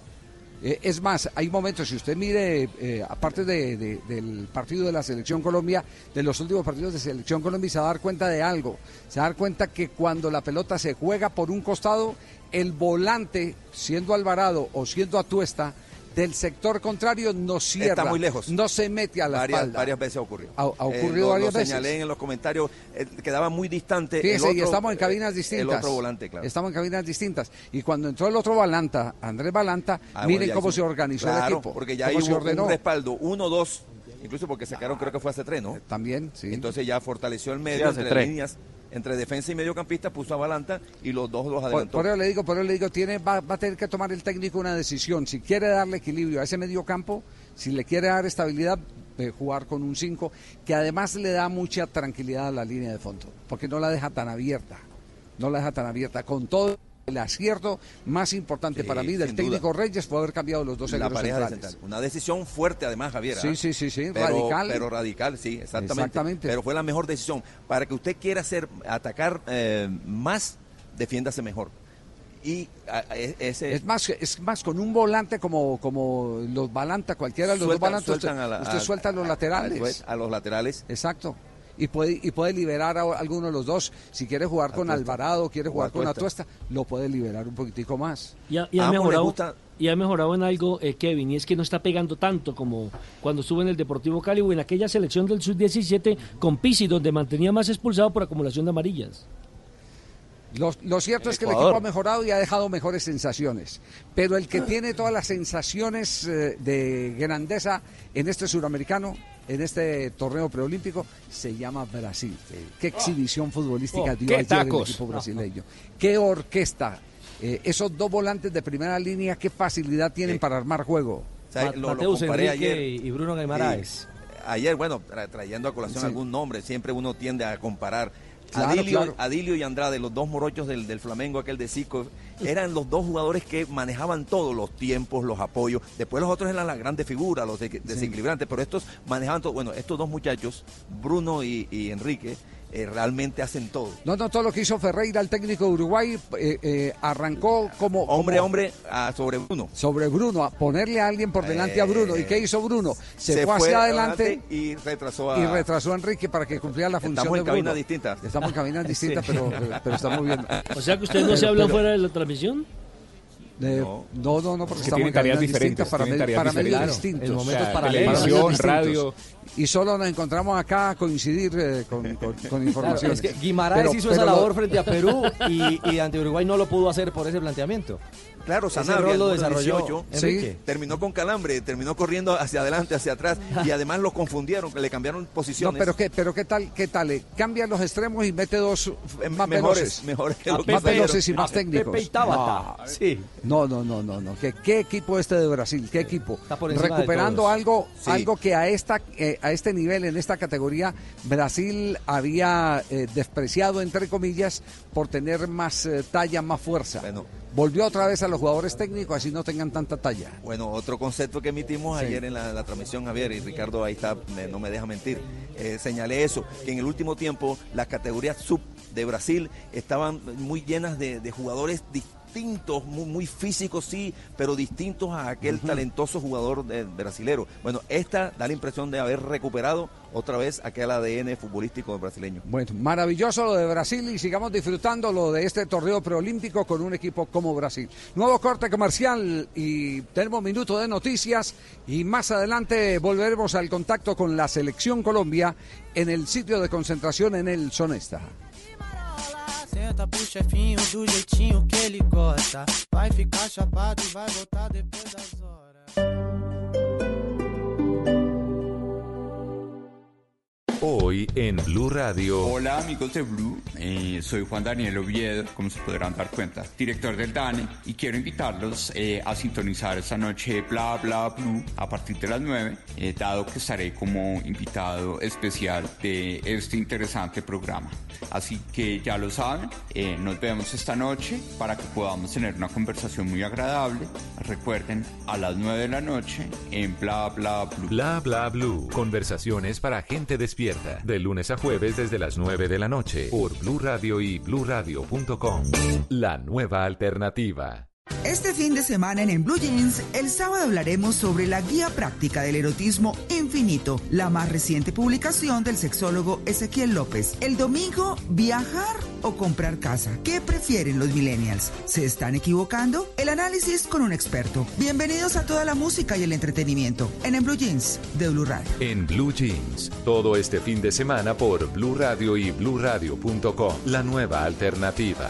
Eh, es más, hay momentos, si usted mire, aparte de- de- del partido de la Selección Colombia, de los últimos partidos de Selección Colombia, se va a dar cuenta de algo. Se va a dar cuenta que cuando la pelota se juega por un costado, el volante, siendo Alvarado o siendo Atuesta, del sector contrario no cierra. Está muy lejos. No se mete a la varias, espalda. varias veces ha ocurrido. Ha- ha Eh, ocurrido lo- varias lo veces. señalé en los comentarios, eh, quedaba muy distante. Fíjese, el otro, y estamos en eh, cabinas distintas. El otro volante, claro. Estamos en cabinas distintas. Y cuando entró el otro Balanta, Andrés Balanta, Ah, miren cómo hizo- se organizó Claro, el equipo. Porque ya hay un, un respaldo, uno, dos, incluso porque sacaron, creo que fue hace tres, ¿no? También, sí. Entonces ya fortaleció el Sí, medio hace entre tres. líneas, entre defensa y mediocampista, puso a Balanta y los dos los adelantó. por eso le digo, por eso le digo, tiene, va, va a tener que tomar el técnico una decisión. Si quiere darle equilibrio a ese medio campo, si le quiere dar estabilidad, eh, jugar con un 5, que además le da mucha tranquilidad a la línea de fondo, porque no la deja tan abierta. No la deja tan abierta. Con todo El acierto más importante Sí, para mí del técnico Reyes fue haber cambiado los dos la pareja de centrales. central. Una decisión fuerte además, Javier. ¿ah? Sí, sí, sí, sí, Pero- radical. Pero radical, sí, exactamente. Exactamente. Pero fue la mejor decisión. Para que usted quiera hacer, atacar eh, más, defiéndase mejor. Y a- e- ese... Es más, es más con un volante como, como los Balanta, cualquiera de los dos Sueltan- volantes, usted, sueltan a la- usted a- suelta a los laterales. a los laterales. Exacto. Y puede, y puede liberar a alguno de los dos. Si quiere jugar con Atuesta. Alvarado, quiere jugar con Atuesta. Lo puede liberar un poquitico más. Y ha, y ha A ambos les mejorado, gusta- y ha mejorado en algo, eh, Kevin, y es que no está pegando tanto como cuando estuvo en el Deportivo Cali o en aquella selección del Sub-17 con Pisi, donde mantenía más expulsado por acumulación de amarillas. Lo, lo cierto es que el equipo ha mejorado y ha dejado mejores sensaciones. Pero el que tiene todas las sensaciones eh, de grandeza en este suramericano, en este torneo preolímpico, se llama Brasil. Qué exhibición futbolística Oh, dio qué ayer tacos. el equipo brasileño. Qué orquesta. Eh, esos dos volantes de primera línea, qué facilidad tienen para armar juego. O sea, lo- lo comparé ayer. y Bruno Guimaraes. Sí. Ayer, bueno, tra- trayendo a colación Sí. algún nombre, siempre uno tiende a comparar. Claro, Adilio, claro. Adilio y Andrade, los dos morochos del, del Flamengo, aquel de Zico, eran los dos jugadores que manejaban todos los tiempos, los apoyos. Después los otros eran las grandes figuras, los de- desequilibrantes, pero estos manejaban todo. Bueno, estos dos muchachos, Bruno y, y Enrique, eh, realmente hacen todo. No, no, todo lo que hizo Ferreira, el técnico de Uruguay, eh, eh, arrancó como... Hombre como- a hombre sobre Bruno. Sobre Bruno, a ponerle a alguien por delante a Bruno. ¿Y qué hizo Bruno? Se, Se fue fue hacia adelante adelante y retrasó a- y retrasó a Enrique para que cumpliera la función Estamos de en Bruno. cabinas distintas. Estamos en cabinas distintas, Sí. pero, pero estamos bien. O sea que ustedes no se hablan pero- fuera de la transmisión. Eh, no, no, no, porque Que estamos en tareas diferentes, distintas para, tienen me- tareas para medios distintos. En momentos O sea, paralelos. para televisión, radio. Y solo nos encontramos acá a coincidir eh, con, con, con informaciones. Claro, es que Guimaraes Pero- hizo pero esa lo- labor frente a Perú y, y ante Uruguay no lo pudo hacer por ese planteamiento. Claro, Sanabria, lo desarrolló 18, Enrique. terminó con calambre, terminó corriendo hacia adelante, hacia atrás y además lo confundieron, que le cambiaron No, posiciones. pero qué, pero qué tal, qué tal, eh, cambia los extremos y mete dos más mejores, veloces, mejores que más lo que veloces y más A técnicos. Pepe y Tabata. No, Sí. No, no, no, no, no. ¿Qué, qué equipo este de Brasil? ¿Qué equipo? por encima de Recuperando algo, Sí. algo que a esta, eh, a este nivel, en esta categoría, Brasil había eh, despreciado entre comillas por tener más eh, talla, más fuerza. Volvió otra vez a los jugadores técnicos, así no tengan tanta talla. Bueno, otro concepto que emitimos Sí. ayer en la, la transmisión, Javier, y Ricardo ahí está, me- no me deja mentir, eh, señalé eso, que en el último tiempo las categorías sub de Brasil estaban muy llenas de, de jugadores distintos, muy, muy físicos sí, pero distintos a aquel talentoso jugador de- brasilero. Bueno, esta da la impresión de haber recuperado otra vez aquel ADN futbolístico brasileño. Bueno, maravilloso lo de Brasil y sigamos disfrutando lo de este torneo preolímpico con un equipo como Brasil. Nuevo corte comercial y tenemos minuto de noticias y más adelante volveremos al contacto con la selección Colombia en el sitio de concentración en el Sonesta. Senta pro chefinho do jeitinho que ele gosta. Vai ficar chapado e vai voltar depois das horas. Hoy en Blue Radio. Hola amigos de Blue, Eh, soy Juan Daniel Oviedo, como se podrán dar cuenta, director del DANE y quiero invitarlos eh, a sintonizar esta noche Bla Bla Blue a partir de las 9, eh, dado que estaré como invitado especial de este interesante programa. Así que ya lo saben, nos vemos esta noche para que podamos tener una conversación muy agradable. Recuerden, a las 9 de la noche en Bla Bla Blue. Bla bla blue. Conversaciones para gente despierta. De lunes a jueves desde las 9 de la noche. Por Blue Radio y bluradio.com. La nueva alternativa. Este fin de semana en, En Blue Jeans, el sábado hablaremos sobre la guía práctica del erotismo infinito, la más reciente publicación del sexólogo Ezequiel López. El domingo, viajar o comprar casa. ¿Qué prefieren los millennials? ¿Se están equivocando? El análisis con un experto. Bienvenidos a toda la música y el entretenimiento en En Blue Jeans de Blue Radio. En Blue Jeans. Todo este fin de semana por Blue Radio y bluradio.com. La nueva alternativa.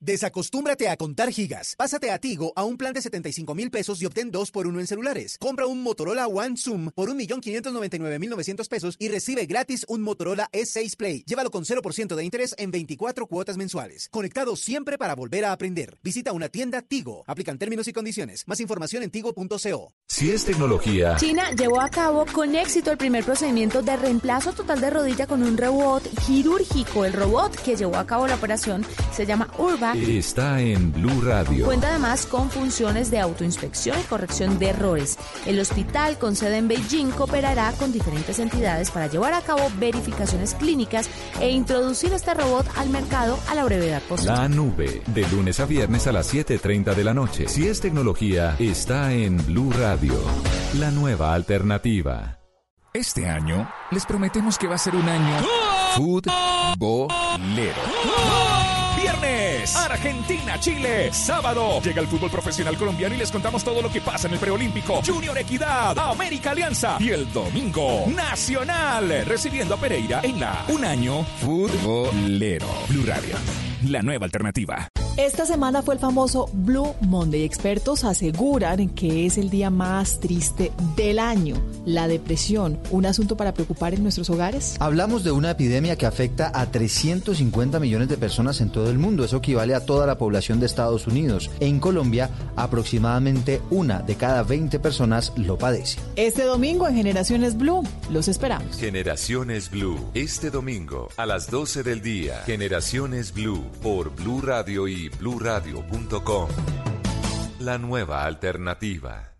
Desacostúmbrate a contar gigas. Pásate a Tigo a un plan de 75 mil pesos y obtén 2 por 1 en celulares. Compra un Motorola One Zoom por 1.599.900 pesos y recibe gratis un Motorola S6 Play. Llévalo con 0% de interés en 24 cuotas mensuales. Conectado siempre para volver a aprender. Visita una tienda Tigo. Aplican términos y condiciones. Más información en tigo.co. Si es tecnología, China llevó a cabo con éxito el primer procedimiento de reemplazo total de rodilla con un robot quirúrgico. El robot que llevó a cabo la operación se llama Está en Blue Radio. Cuenta además con funciones de autoinspección y corrección de errores. El hospital con sede en Beijing cooperará con diferentes entidades para llevar a cabo verificaciones clínicas e introducir este robot al mercado a la brevedad posible. La nube, de lunes a viernes a las 7.30 de la noche. Si es tecnología, está en Blue Radio. La nueva alternativa. Este año les prometemos que va a ser un año futbolero. Argentina, Chile. Sábado, llega el fútbol profesional colombiano y les contamos todo lo que pasa en el preolímpico. Junior Equidad, América Alianza. Y el domingo, Nacional, recibiendo a Pereira en la Un Año Futbolero. Blue Radio, la nueva alternativa. Esta semana fue el famoso Blue Monday. Expertos aseguran que es el día más triste del año. La depresión, un asunto para preocupar en nuestros hogares. Hablamos de una epidemia que afecta a 350 millones de personas en todo el mundo. Eso equivale a toda la población de Estados Unidos. En Colombia, aproximadamente una de cada 20 personas lo padece. Este domingo en Generaciones Blue, los esperamos. Generaciones Blue. Este domingo a las 12 del día. Generaciones Blue por Blue Radio y bluradio.com. La nueva alternativa.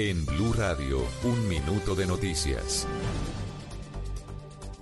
En Blue Radio, un minuto de noticias.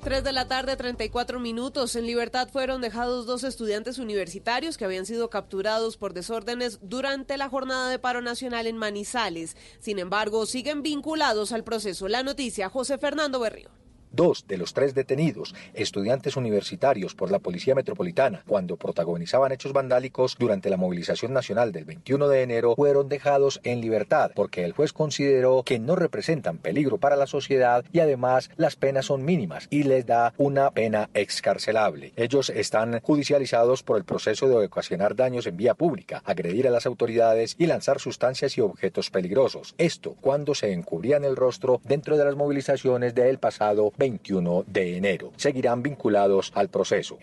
3 de la tarde, 34 minutos. En libertad fueron dejados dos estudiantes universitarios que habían sido capturados por desórdenes durante la jornada de paro nacional en Manizales. Sin embargo, siguen vinculados al proceso. La noticia, José Fernando Berrío. Dos de los tres detenidos, estudiantes universitarios por la Policía Metropolitana, cuando protagonizaban hechos vandálicos durante la movilización nacional del 21 de enero, fueron dejados en libertad porque el juez consideró que no representan peligro para la sociedad y además las penas son mínimas y les da una pena excarcelable. Ellos están judicializados por el proceso de ocasionar daños en vía pública, agredir a las autoridades y lanzar sustancias y objetos peligrosos. Esto cuando se encubrían el rostro dentro de las movilizaciones del pasado 21 de enero. Seguirán vinculados al proceso.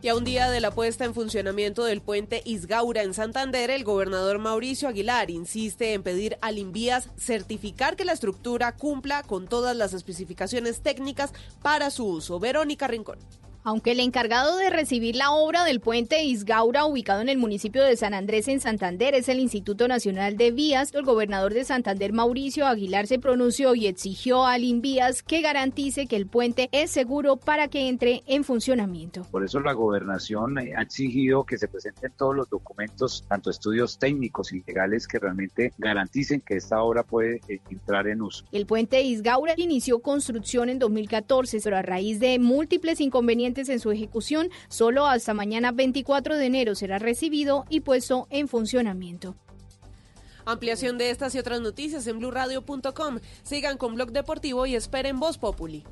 Y a un día de la puesta en funcionamiento del puente Isgaura en Santander, el gobernador Mauricio Aguilar insiste en pedir al Invías certificar que la estructura cumpla con todas las especificaciones técnicas para su uso. Verónica Rincón. Aunque el encargado de recibir la obra del puente Isgaura, ubicado en el municipio de San Andrés, en Santander, es el Instituto Nacional de Vías, el gobernador de Santander, Mauricio Aguilar, se pronunció y exigió al Invías que garantice que el puente es seguro para que entre en funcionamiento. Por eso la gobernación eh, ha exigido que se presenten todos los documentos, tanto estudios técnicos y legales, que realmente garanticen que esta obra puede eh, entrar en uso. El puente Isgaura inició construcción en 2014, pero a raíz de múltiples inconvenientes en su ejecución, solo hasta mañana 24 de enero será recibido y puesto en funcionamiento. Ampliación de estas y otras noticias en blurradio.com. Sigan con Blog Deportivo y esperen Voz Populi.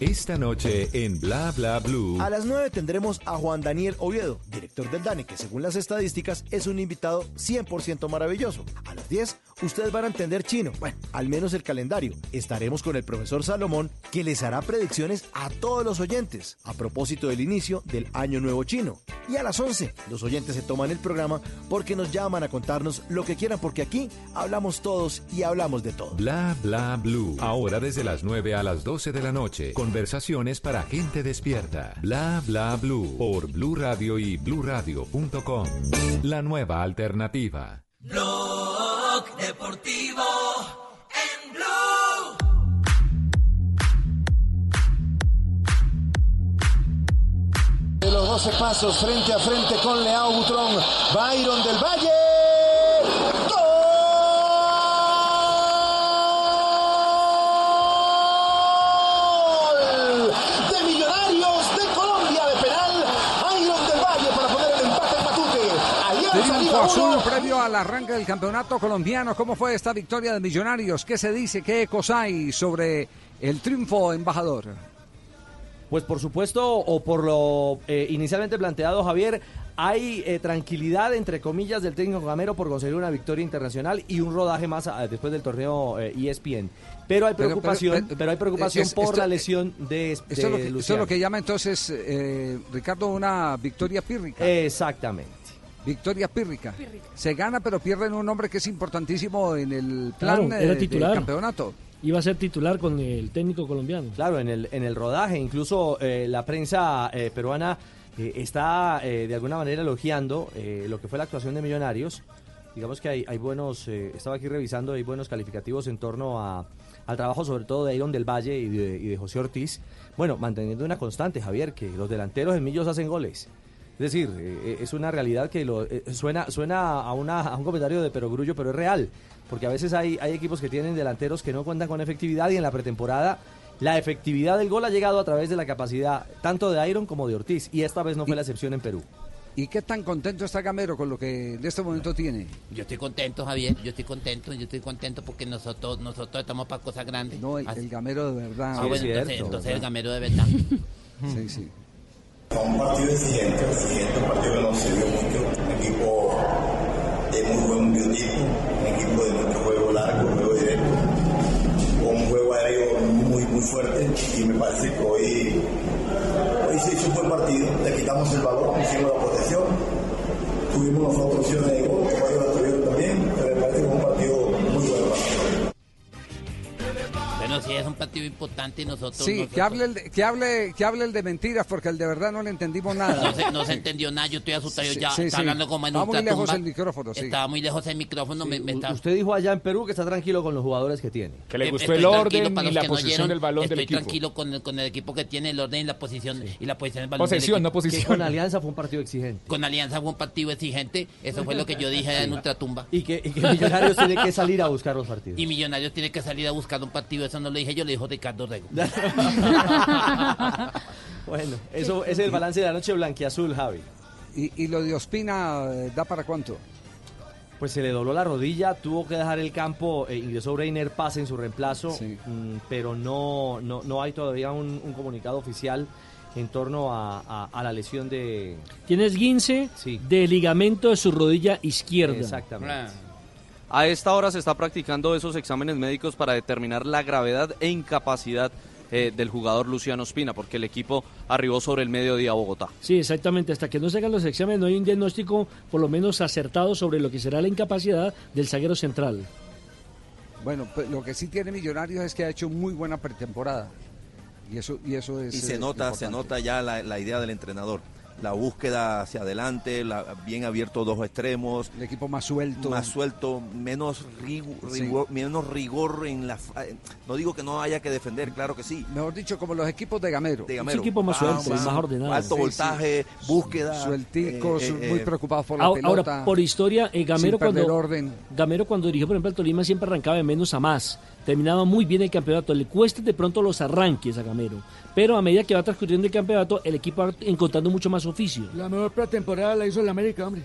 Esta noche en Bla Bla Blue. A las 9 tendremos a Juan Daniel Oviedo, director del DANE, que según las estadísticas es un invitado 100% maravilloso. A las 10 ustedes van a entender chino, bueno, al menos el calendario. Estaremos con el profesor Salomón, que les hará predicciones a todos los oyentes a propósito del inicio del Año Nuevo Chino. Y a las 11 los oyentes se toman el programa porque nos llaman a contarnos lo que quieran, porque aquí hablamos todos y hablamos de todo. Bla Bla Blue. Ahora desde las 9 a las 12 de la noche. Conversaciones para gente despierta. Bla Bla Blue. Por Blue Radio y bluradio.com. La nueva alternativa. Blog Deportivo en Blue. De los 12 pasos frente a frente con Leao Butrón. Byron del Valle. ¡Gol! De Millonarios de Colombia de penal. Byron del Valle para poner el empate en Matute. Alianza Triunfo Lima Azul previo al arranque del campeonato colombiano. ¿Cómo fue esta victoria de Millonarios? ¿Qué se dice? ¿Qué ecos hay sobre el triunfo embajador? Pues por supuesto, o por lo eh, inicialmente planteado, Javier, hay eh, tranquilidad, entre comillas, del técnico Gamero por conseguir una victoria internacional y un rodaje más ah, después del torneo eh, ESPN. Pero hay pero- preocupación, pero- pero, hay preocupación es- por esto- la lesión de, Esto es, lo de esto es lo que llama entonces, eh, Ricardo, una victoria pírrica. Exactamente. Victoria pírrica. Se gana, pero pierden un hombre que es importantísimo en el Claro, plan era eh, titular. del campeonato. Iba a ser titular con el técnico colombiano. Claro, en el, en el rodaje, incluso eh, la prensa eh, peruana eh, está eh, de alguna manera elogiando eh, lo que fue la actuación de Millonarios. Digamos que hay, hay buenos, eh, estaba aquí revisando, hay buenos calificativos en torno a, al trabajo sobre todo de Iron del Valle y de, y de José Ortiz. Bueno, manteniendo una constante, Javier, que los delanteros en Millos hacen goles. Es decir, eh, es una realidad que lo, eh, suena, suena a, una, a un comentario de perogrullo, pero es real. Porque a veces hay, hay equipos que tienen delanteros que no cuentan con efectividad y en la pretemporada la efectividad del gol ha llegado a través de la capacidad tanto de Iron como de Ortiz. Y esta vez no fue la excepción en Perú. ¿Y qué tan contento está Gamero con lo que en este momento tiene? Yo estoy contento, Javier. Yo estoy contento. Yo estoy contento porque nosotros nosotros estamos para cosas grandes. No, el, el Gamero de verdad. Ah, bueno, entonces, entonces el gamero de verdad. Sí, sí. Un partido exigente, exigente, un partido que nos sirvió mucho, un equipo de muy buen biotipo, un equipo de mucho juego largo, juego directo, con un juego aéreo muy, muy fuerte y me parece que hoy, hoy se hizo un buen partido, le quitamos el balón, hicimos la protección, tuvimos nosotros opciones de gol, Bueno, sí, es un partido importante y nosotros... Sí, nosotros- que hable, el de, que, hable, que hable el de mentiras, porque el de verdad no le entendimos nada. No se, no se entendió nada, yo estoy asustado, Sí, ya sí, está sí. hablando como en Está muy lejos el micrófono, sí. Estaba muy lejos el micrófono, me, me. Usted dijo allá en Perú que está tranquilo con los jugadores que tiene. Que le Eh, gustó estoy el orden para y la que no posición oyeron, del balón del Estoy equipo. tranquilo con el, con el equipo que tiene el orden y la posición y la posición del balón del Posesión, no equipo. posición. Que con Alianza fue un partido exigente. Con Alianza fue un partido exigente, eso fue lo que yo dije en ultratumba. Y que, y que Millonarios tiene que salir a buscar los partidos. Y Millonarios tiene que salir a buscar un partido, eso no lo dije yo, lo dijo Ricardo Rego. bueno, eso ese es el balance de la noche blanquiazul, Javi. ¿Y, y lo de Ospina eh, da para cuánto? Pues se le dobló la rodilla, tuvo que dejar el campo, eh, ingresó Breiner Paz en su reemplazo, mm, pero no, no, no hay todavía un, un comunicado oficial en torno a, a- a la lesión de... Tienes guince de ligamento de su rodilla izquierda. Exactamente. A esta hora se está practicando esos exámenes médicos para determinar la gravedad e incapacidad eh, del jugador Luciano Espina, porque el equipo arribó sobre el mediodía a Bogotá. Sí, exactamente. Hasta que no se hagan los exámenes no hay un diagnóstico por lo menos acertado sobre lo que será la incapacidad del zaguero central. Bueno, pues, lo que sí tiene Millonarios es que ha hecho muy buena pretemporada. Y eso, y eso es. Y se eh, nota, se nota ya la, la idea del entrenador. La búsqueda hacia adelante, la, bien abierto dos extremos. El equipo más suelto. Más suelto, menos, rigu- Sí. rigor, menos rigor en la... fa- No digo que no haya que defender, claro que sí. Mejor dicho, como los equipos de Gamero. De Gamero. equipo más suelto, Vamos, más ordenado. Alto Sí, voltaje, búsqueda. Suelticos, eh, eh, muy eh, preocupados por la Ahora, pelota. ahora, por historia, eh, Gamero, cuando, orden. Gamero cuando dirigió, por ejemplo, al Tolima siempre arrancaba de menos a más. Terminaba muy bien el campeonato. Le cuesta de pronto los arranques a Gamero. Pero a medida que va transcurriendo el campeonato, el equipo va encontrando mucho más oficio. La mejor pretemporada la hizo el América, hombre.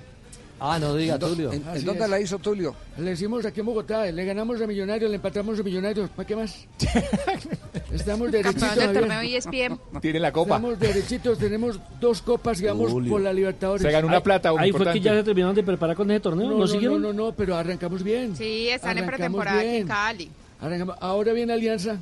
Ah, no diga, ¿En dó- Tulio. en- dónde es. la hizo Tulio? Le hicimos aquí en Bogotá, le ganamos a Millonarios, le empatamos a Millonarios, ¿para qué más? Estamos derechitos, Campeón del torneo ESPN. Tiene la copa. Estamos derechitos, tenemos dos copas y vamos Julio. por la Libertadores. Se ganó una plata, un Ahí fue que ya se terminaron de preparar con ese torneo. No, ¿No, no, siguieron? no, no, no, pero arrancamos bien. Sí, están en pretemporada aquí en. Cali. Arrancamos- Ahora viene Alianza,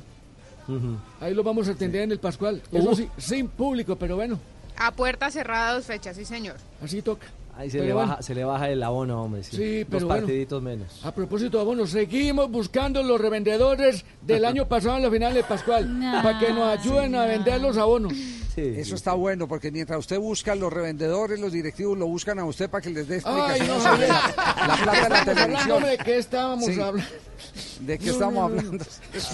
ahí lo vamos a atender en el Pascual. Eso Uh. sí, sin público, pero bueno, A puerta cerrada dos fechas, sí señor. así toca. Ahí se Pero le, bueno. baja, se le baja el abono, hombre. Sí, Sí, Dos pero bueno. partiditos menos. A propósito de abonos, seguimos buscando los revendedores del año pasado en la final de Pascual para que nos ayuden a vender los abonos. Eso está bueno, porque mientras usted busca, los revendedores, los directivos lo buscan a usted para que les dé Ay, explicaciones no, sobre la, la plata de la Estamos hablando televisión. de qué estábamos Sí. hablando. ¿De qué No, estamos no, no, hablando?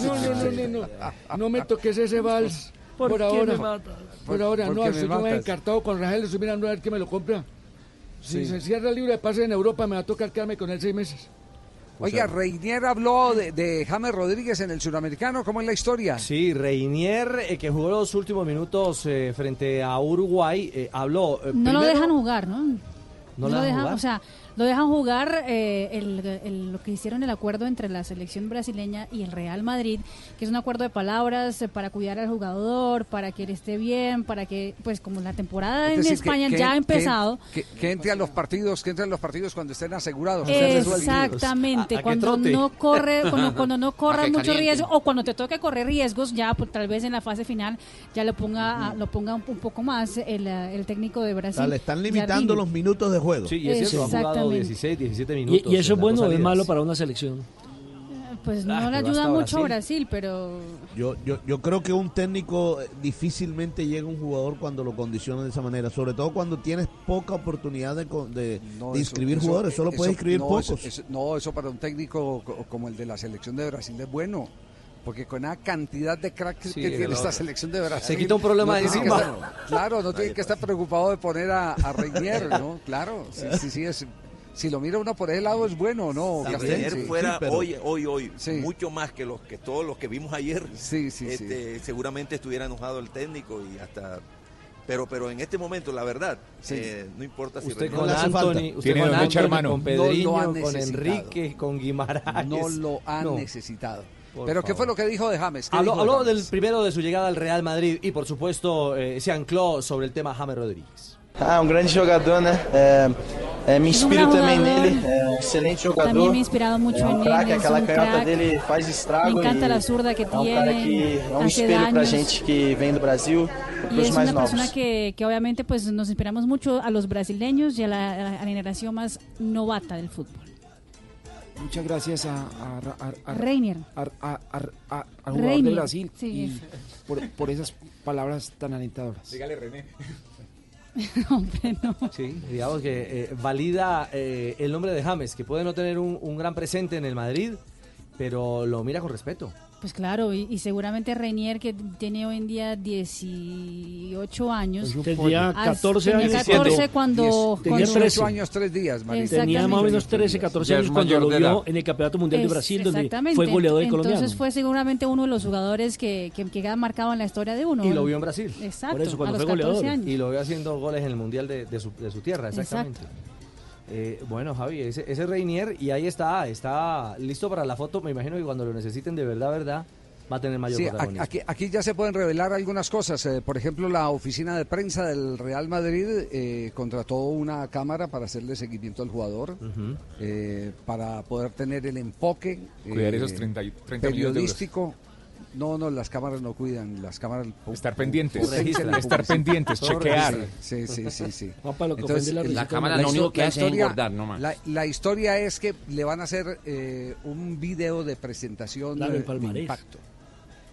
No, no, no, no, no. No me toques ese vals. ¿Por Por, qué ahora. me matas? Por ¿Por- ahora, por no, estoy encartado con Rangel, estoy mirando a ver quién me lo compra. Si se cierra el libro de pase en Europa, me va a tocar quedarme con él seis meses. Oiga, Reinier habló de, de James Rodríguez en el suramericano. ¿Cómo es la historia? Sí, Reinier, eh, que jugó los últimos minutos eh, frente a Uruguay, eh, habló. eh, No lo dejan jugar, ¿no? ¿No lo dejan jugar? O sea, Lo dejan jugar eh, el- el- lo que hicieron el acuerdo entre la selección brasileña y el Real Madrid, que es un acuerdo de palabras eh, para cuidar al jugador, para que él esté bien, para que, pues como la temporada Es en decir, España que- que- ya ha empezado. Que, que entre a los partidos, que entre a los partidos cuando estén asegurados. Exactamente, A- a que cuando no corre, cuando, cuando no corras mucho caliente. riesgo o cuando te toque correr riesgos, ya pues, tal vez en la fase final ya lo ponga, lo ponga un, un poco más el, el técnico de O Brasil. sea, le están limitando los minutos de juego. Sí, y es ha jugado Exactamente. 16, 17 ¿Y, minutos. y eso es bueno o es malo para una selección? Pues no Ah, le pero ayuda mucho Brasil. Brasil, pero Yo, yo, yo creo que un técnico eh, difícilmente llega a un jugador cuando lo condiciona de esa manera, sobre todo cuando tienes poca oportunidad de, de, No, de inscribir eso- jugadores, solo eso- puedes inscribir no, pocos. eso- eso- no, eso para un técnico co- como el de la selección de Brasil es bueno. Porque con la cantidad de cracks Sí, que tiene esta selección de Brasil. Se quita un problema no de encima. estar- claro, no tiene que estar preocupado de poner a, a Reinier, ¿no? Claro, sí, sí, sí, es, si lo mira uno por ese lado es bueno, ¿no? Si Castells? Reinier fuera Sí, pero- hoy, hoy, hoy, mucho más que los que todos los que vimos ayer, sí, sí, este, seguramente estuviera enojado el técnico y hasta. Pero, pero en este momento, la verdad, eh, no importa si Usted con Anthony, usted Tiene con, Anthony, hermano. con No Pedriño, lo ha con necesitado. Enrique, con Guimaraes. No lo ha No. necesitado. Por Pero ¿qué favor. fue lo que dijo de James? ¿Qué Habló, dijo de habló James? del primero de su llegada al Real Madrid y por supuesto eh, se ancló sobre el tema James Rodríguez. Ah, um grande jogador, né? É, é, me Es un inspiro gran também jugador. nele. É um excelente jogador. También me he inspirado mucho é um en él, craque, es aquela un canhota crack. dele faz estrago. Me encanta e la zurda que é um cara tiene, que é um hace espelho daños. gente que vem do Brasil e Y es una persona que, que obviamente pues nos inspiramos mucho a los brasileños y a la, a la generación más novata del fútbol. Muchas gracias a, a, a, a- Reinier. a- jugador de Brasil sí, por, por esas palabras tan alentadoras. Dígale, René. Sí, digamos que eh, valida eh, el nombre de James, que puede no tener un gran presente en el Madrid, pero lo mira con respeto. Pues claro, y, y seguramente Reinier, que tiene hoy en día 18 años. Tenía ah, 14 tenía años 14 cuando... Tenía cuando- 13 años, tres días, Marina. Tenía más o menos 13, 14 Ya es años cuando lo de vio en el Campeonato Mundial de Es- Brasil, donde fue goleador del Entonces colombiano. fue seguramente uno de los jugadores que, que, que queda marcado en la historia de uno. Y ¿no? lo vio en Brasil. Exacto, a los 14 años. Y lo vio haciendo goles en el Mundial de, de su, de su tierra, exactamente. Eh, bueno, Javi, ese, ese Reinier, y ahí está, está listo para la foto. Me imagino que cuando lo necesiten de verdad, verdad, va a tener mayor Sí, protagonismo. aquí, aquí ya se pueden revelar algunas cosas. Eh, por ejemplo, la oficina de prensa del Real Madrid eh, contrató una cámara para hacerle seguimiento al jugador, eh, para poder tener el enfoque Cuidar eh, esos 30 y- 30 millones de euros. periodístico. No, no, las cámaras no cuidan, las cámaras... Estar pendientes, estar pendientes, chequear. Sí, sí, sí, sí. Entonces, la cámara no- lo único que hace es historia- engordar, no más. La, la historia es que le van a hacer eh, un video de presentación Claro, de impacto.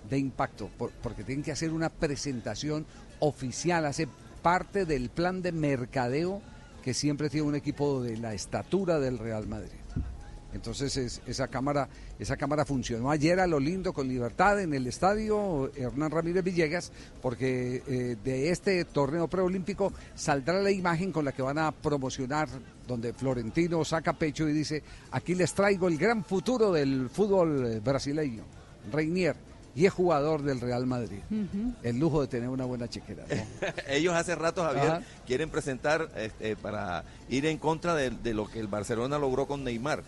De impacto, por- porque tienen que hacer una presentación oficial, hace parte del plan de mercadeo que siempre tiene un equipo de la estatura del Real Madrid. Entonces es- esa cámara esa cámara funcionó ayer a lo lindo con libertad en el estadio Hernán Ramírez Villegas porque eh, de este torneo preolímpico saldrá la imagen con la que van a promocionar donde Florentino saca pecho y dice aquí les traigo el gran futuro del fútbol brasileño Reinier y es jugador del Real Madrid el lujo de tener una buena chequera ¿no? Ellos hace rato, Javier, Ajá. quieren presentar este, para ir en contra de, de lo que el Barcelona logró con Neymar.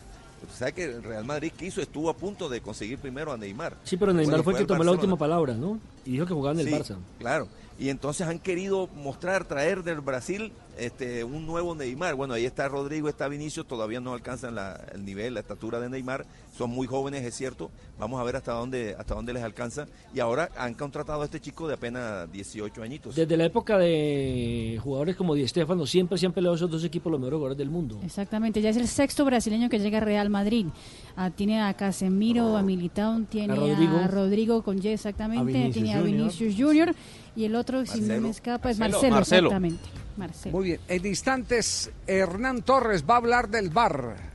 Usted sabe que el Real Madrid quiso, estuvo a punto de conseguir primero a Neymar. Sí, pero Neymar Bueno, fue el que tomó la última palabra, ¿no? Y dijo que jugaba en el Sí, Barça. Claro. Y entonces han querido mostrar, traer del Brasil este, un nuevo Neymar. Bueno, ahí está Rodrigo, está Vinicius, todavía no alcanzan la- el nivel, la estatura de Neymar. Son muy jóvenes, es cierto. Vamos a ver hasta dónde, hasta dónde les alcanza. Y ahora han contratado a este chico de apenas 18 añitos. Desde la época de jugadores como Di Stéfano, siempre se han peleado esos dos equipos los mejores jugadores del mundo. Exactamente, ya es el sexto brasileño que llega a Real Madrid. Ah, tiene a Casemiro, a Militao, tiene A a Rodrigo. Rodrigo, con Y exactamente, A tiene a Junior. Vinicius Junior y el otro, si no Marcelo. me escapa, es Marcelo. Marcelo, Marcelo. exactamente. Marcelo. muy bien en instantes Hernán Torres va a hablar del bar.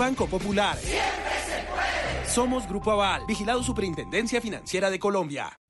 Banco Popular. Siempre se puede. Somos Grupo Aval, vigilado Superintendencia Financiera de Colombia.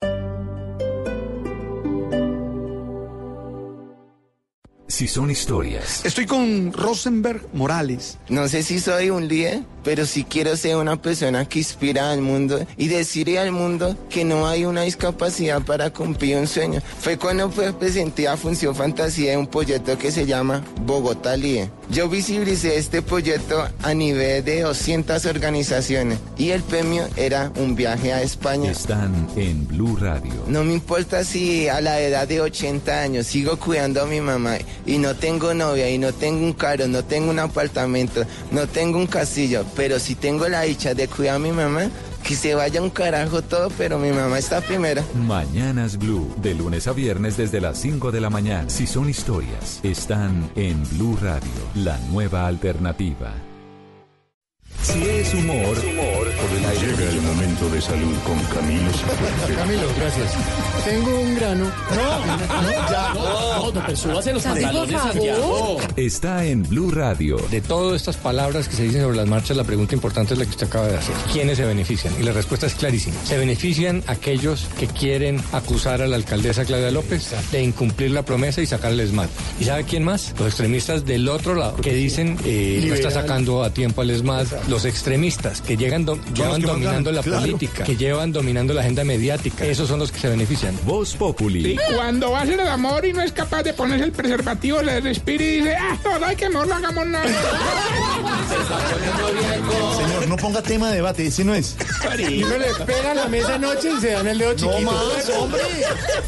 Si son historias, Estoy con Rosenberg Morales. No sé si soy un líder, pero sí quiero ser una persona que inspira al mundo y decirle al mundo que no hay una discapacidad para cumplir un sueño. Fue cuando pues, presenté a Función Fantasía un proyecto que se llama Bogotá Líder. Yo visibilicé este proyecto a nivel de 200 organizaciones y el premio era un viaje a España. están en Blue Radio. No me importa si a la edad de 80 años sigo cuidando a mi mamá y no tengo novia y no tengo un carro, no tengo un apartamento, no tengo un castillo, pero si tengo la dicha de cuidar a mi mamá, que se vaya un carajo todo, pero mi mamá está primero. Mañanas Blue, de lunes a viernes desde las 5 de la mañana. Si son historias, están en Blue Radio, la nueva alternativa. Si es humor, Llega el momento de salud con Camilo. Camilo, gracias. Tengo un grano. No, no, ya. No, no, pero súbase los pantalones. Santiago. está en Blue Radio. De todas estas palabras que se dicen sobre las marchas, la pregunta importante es la que usted acaba de hacer. ¿Quiénes se benefician? Y la respuesta es clarísima. Se benefician aquellos que quieren acusar a la alcaldesa Claudia López de incumplir la promesa y sacar el ESMAD. ¿Y sabe quién más? Los extremistas del otro lado, que dicen eh, no está sacando a tiempo al ESMAD. Los extremistas que llegan do- llevan dominando la claro. política, que llevan dominando la agenda mediática. Esos son los que se benefician. Voz Populi. Y cuando va a hacer el amor y no es capaz de ponerse el preservativo, le respira y dice, ah, no, hay que no hagamos nada. Señor, no ponga tema de debate, ese no es. Y uno le pega la mesa anoche y se dan el dedo chiquito. más, hombre.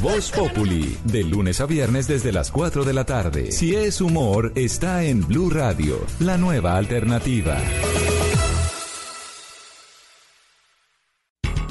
Voz Populi, de lunes a viernes desde las 4 de la tarde. Si es humor, está en Blue Radio, la nueva alternativa.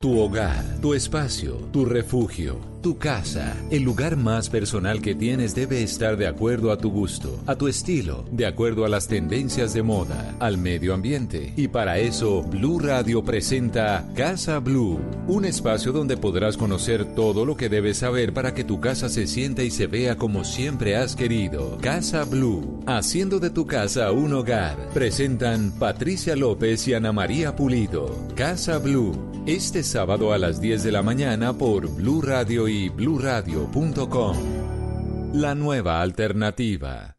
Tu hogar, tu espacio, tu refugio, tu casa, el lugar más personal que tienes debe estar de acuerdo a tu gusto, a tu estilo, de acuerdo a las tendencias de moda, al medio ambiente. Y para eso, Blue Radio presenta Casa Blue, un espacio donde podrás conocer todo lo que debes saber para que tu casa se sienta y se vea como siempre has querido. Casa Blue, haciendo de tu casa un hogar. Presentan Patricia López y Ana María Pulido. Casa Blue, este sábado a las 10 de la mañana por Blue Radio y bluradio.com. La nueva alternativa.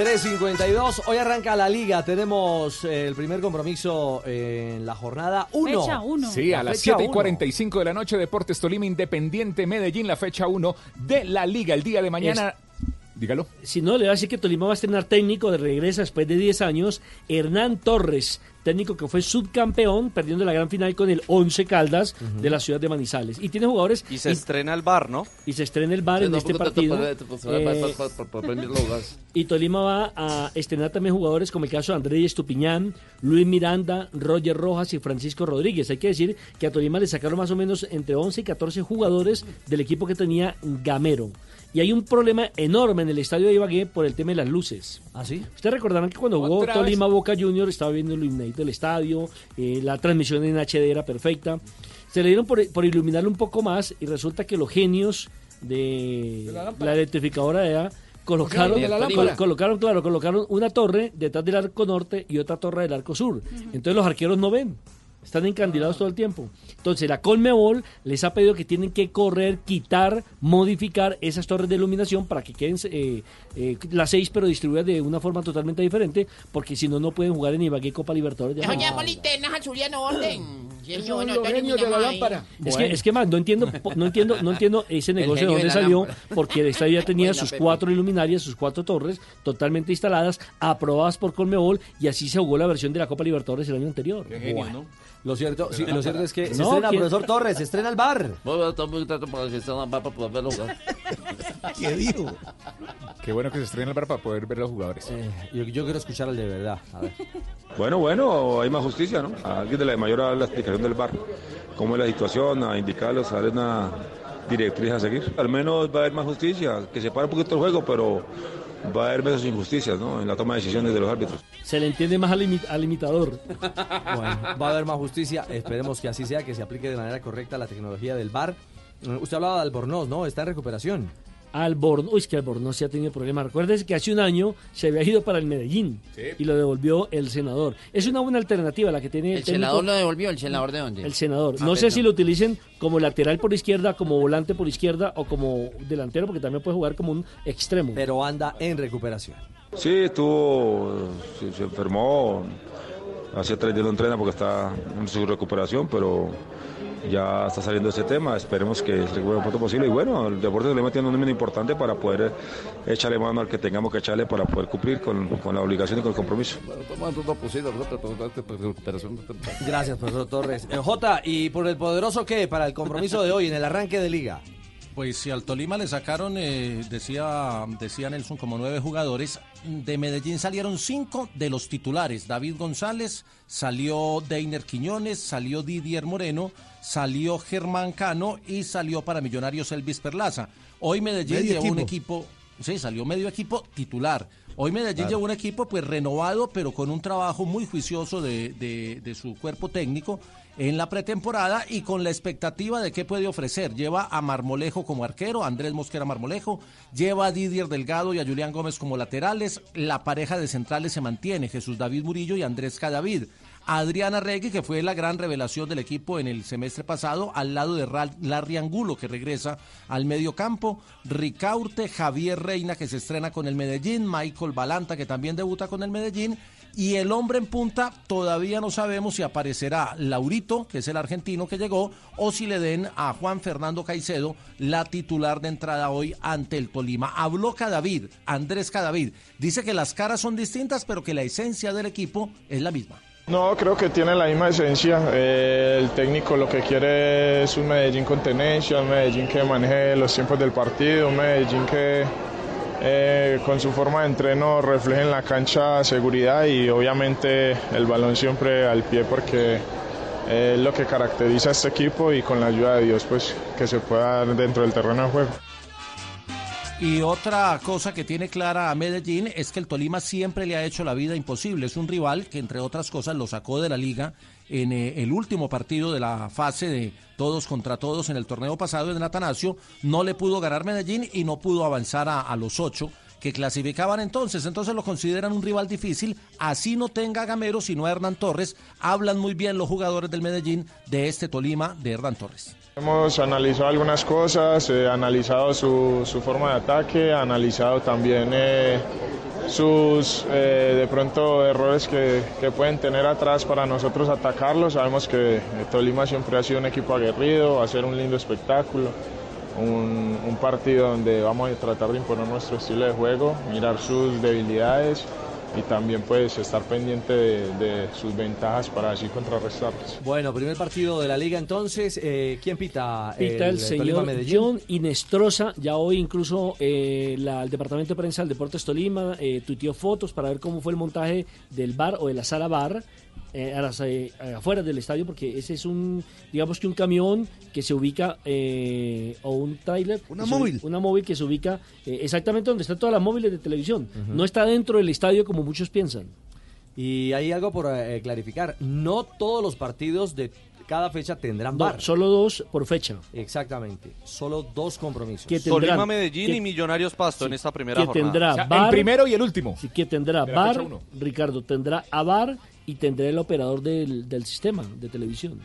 3.52, hoy arranca la liga, tenemos eh, el primer compromiso en la jornada 1. Fecha uno. Sí, a La las fecha 7 y uno. 45 de la noche, Deportes Tolima Independiente Medellín, la fecha 1 de la liga. El día de mañana. Dígalo. Si no, le va a decir que Tolima va a estrenar técnico de regresa después de 10 años. Hernán Torres técnico que fue subcampeón, perdiendo la gran final con el 11 Caldas de la ciudad de Manizales. Y tiene jugadores... Y se estrena el bar, ¿no? Y se estrena el bar en este partido. Eh, y Tolima va a estrenar también jugadores como el caso de Andrés Estupiñán, Luis Miranda, Roger Rojas y Francisco Rodríguez. Hay que decir que a Tolima le sacaron más o menos entre 11 y 14 jugadores del equipo que tenía Gamero. Y hay un problema enorme en el estadio de Ibagué por el tema de las luces. ¿Ah, sí? Ustedes recordarán que cuando jugó Tolima Boca Junior estaba viendo el iluminadito del estadio, eh, la transmisión en HD era perfecta. Se le dieron por, por iluminarlo un poco más y resulta que los genios de, De la electrificadora de edad colocaron, de la col- lámpara. colocaron, claro, colocaron una torre detrás del arco norte y otra torre del arco sur. Entonces los arqueros no ven. Están encandilados todo el tiempo. Entonces la Colmebol les ha pedido que tienen que correr, quitar, modificar esas torres de iluminación para que queden eh, eh, las seis pero distribuidas de una forma totalmente diferente, porque si no, no pueden jugar en Ibagué Copa Libertadores. de Eso linternas azules no orden. Esos eso son no los genios de la lámpara. Es que, es que más, no entiendo, no entiendo, no entiendo ese negocio de genio de dónde salió, lámpara. porque el estadio ya tenía sus Pepe. cuatro iluminarias, sus cuatro torres totalmente instaladas, aprobadas por Colmebol, y así se jugó la versión de la Copa Libertadores el año anterior. Bueno, Lo cierto, sí, lo cierto es que se No, estrena ¿quién- profesor Torres, se estrena el bar. ¿Qué dijo? Qué bueno que se estrene el bar para poder ver a los jugadores. Eh, yo, yo quiero escuchar al de verdad. A ver. Bueno, bueno, hay más justicia, ¿no? A alguien de la mayor a dar la explicación del bar, cómo es la situación, a indicarlos, a darle una directriz a seguir. Al menos va a haber más justicia, que se pare un poquito el juego, pero va a haber menos injusticias, ¿no? En la toma de decisiones de los árbitros. Se le entiende más al, imi- al imitador. Bueno, va a haber más justicia. Esperemos que así sea, que se aplique de manera correcta la tecnología del bar. Eh, Usted hablaba de Albornoz, ¿no? Está en recuperación. Albornoz, uy, es que Albornoz sí ha tenido problemas. Recuérdese que hace un año se había ido para el Medellín y lo devolvió el senador. Es una buena alternativa la que tiene el, ¿El técnico- senador lo devolvió? ¿El senador de dónde? El senador. Ah, No sé si lo utilicen como lateral por izquierda, como volante por izquierda o como delantero, porque también puede jugar como un extremo. Pero anda en recuperación. Sí, estuvo, se, se enfermó, hace tres días no entrena porque está en su recuperación, pero ya está saliendo ese tema, esperemos que se recupere lo pronto posible y bueno, el deporte se le tiene un número importante para poder echarle mano al que tengamos que echarle para poder cumplir con, con la obligación y con el compromiso. Gracias, profesor Torres. Eh, Jota, ¿y por el poderoso qué? Para el compromiso de hoy, en el arranque de liga. Pues si al Tolima le sacaron, eh, decía, decía Nelson, como nueve jugadores, de Medellín salieron cinco de los titulares. David González, salió Deiner Quiñones, salió Didier Moreno, salió Germán Cano y salió para Millonarios Elvis Perlaza. Hoy Medellín Medio llevó un equipo. equipo, sí, salió medio equipo titular. Hoy Medellín Claro. llevó un equipo pues renovado, pero con un trabajo muy juicioso de, de- de su cuerpo técnico en la pretemporada y con la expectativa de qué puede ofrecer. Lleva a Marmolejo como arquero, Andrés Mosquera Marmolejo, lleva a Didier Delgado y a Julián Gómez como laterales, la pareja de centrales se mantiene, Jesús David Murillo y Andrés Cadavid. Adriana Regui, que fue la gran revelación del equipo en el semestre pasado, al lado de Larry Angulo, que regresa al medio campo, Ricaurte, Javier Reina, que se estrena con el Medellín, Michael Balanta, que también debuta con el Medellín, y el hombre en punta, todavía no sabemos si aparecerá Laurito, que es el argentino que llegó, o si le den a Juan Fernando Caicedo la titular de entrada hoy ante el Tolima. Habló Cadavid, Andrés Cadavid. Dice que las caras son distintas, pero que la esencia del equipo es la misma. No, creo que tiene la misma esencia. Eh, el técnico lo que quiere es un Medellín con tenencia, un Medellín que maneje los tiempos del partido, un Medellín que eh, con su forma de entreno refleje en la cancha seguridad y obviamente el balón siempre al pie porque eh, es lo que caracteriza a este equipo y con la ayuda de Dios pues que se pueda dentro del terreno de juego. Y otra cosa que tiene clara a Medellín es que el Tolima siempre le ha hecho la vida imposible. Es un rival que, entre otras cosas, lo sacó de la liga en eh, el último partido de la fase de todos contra todos en el torneo pasado en Atanasio. No le pudo ganar Medellín y no pudo avanzar a, a los ocho que clasificaban entonces. Entonces lo consideran un rival difícil. Así no tenga a Gamero, sino a Hernán Torres. Hablan muy bien los jugadores del Medellín de este Tolima de Hernán Torres. Hemos analizado algunas cosas, eh, analizado su, su forma de ataque, analizado también eh, sus eh, de pronto errores que, que pueden tener atrás para nosotros atacarlos. Sabemos que Tolima siempre ha sido un equipo aguerrido, va a ser un lindo espectáculo, un, un partido donde vamos a tratar de imponer nuestro estilo de juego, mirar sus debilidades y también pues estar pendiente de, de sus ventajas para así contrarrestarlas. Bueno, primer partido de la liga entonces. Eh, ¿Quién pita? Pita el, Tolima señor? John Inestrosa. Ya hoy incluso eh, la- el Departamento de Prensa del Deportes Tolima eh, tuiteó fotos para ver cómo fue el montaje del bar o de la sala bar eh, a las, eh, afuera del estadio, porque ese es un, digamos que un camión que se ubica, eh, o un tráiler. Una móvil. Una móvil que se ubica eh, exactamente donde están todas las móviles de televisión. No está dentro del estadio como muchos piensan. Y hay algo por eh, clarificar. No todos los partidos de cada fecha tendrán No, bar. solo dos por fecha. Exactamente. Solo dos compromisos. Que tendrán- Tolima, Medellín que- y Millonarios Pasto en esta primera que jornada. tendrá O sea, el bar, primero y el último. sí, que tendrá bar. Ricardo, tendrá a bar y tendrá el operador del, del sistema de televisión.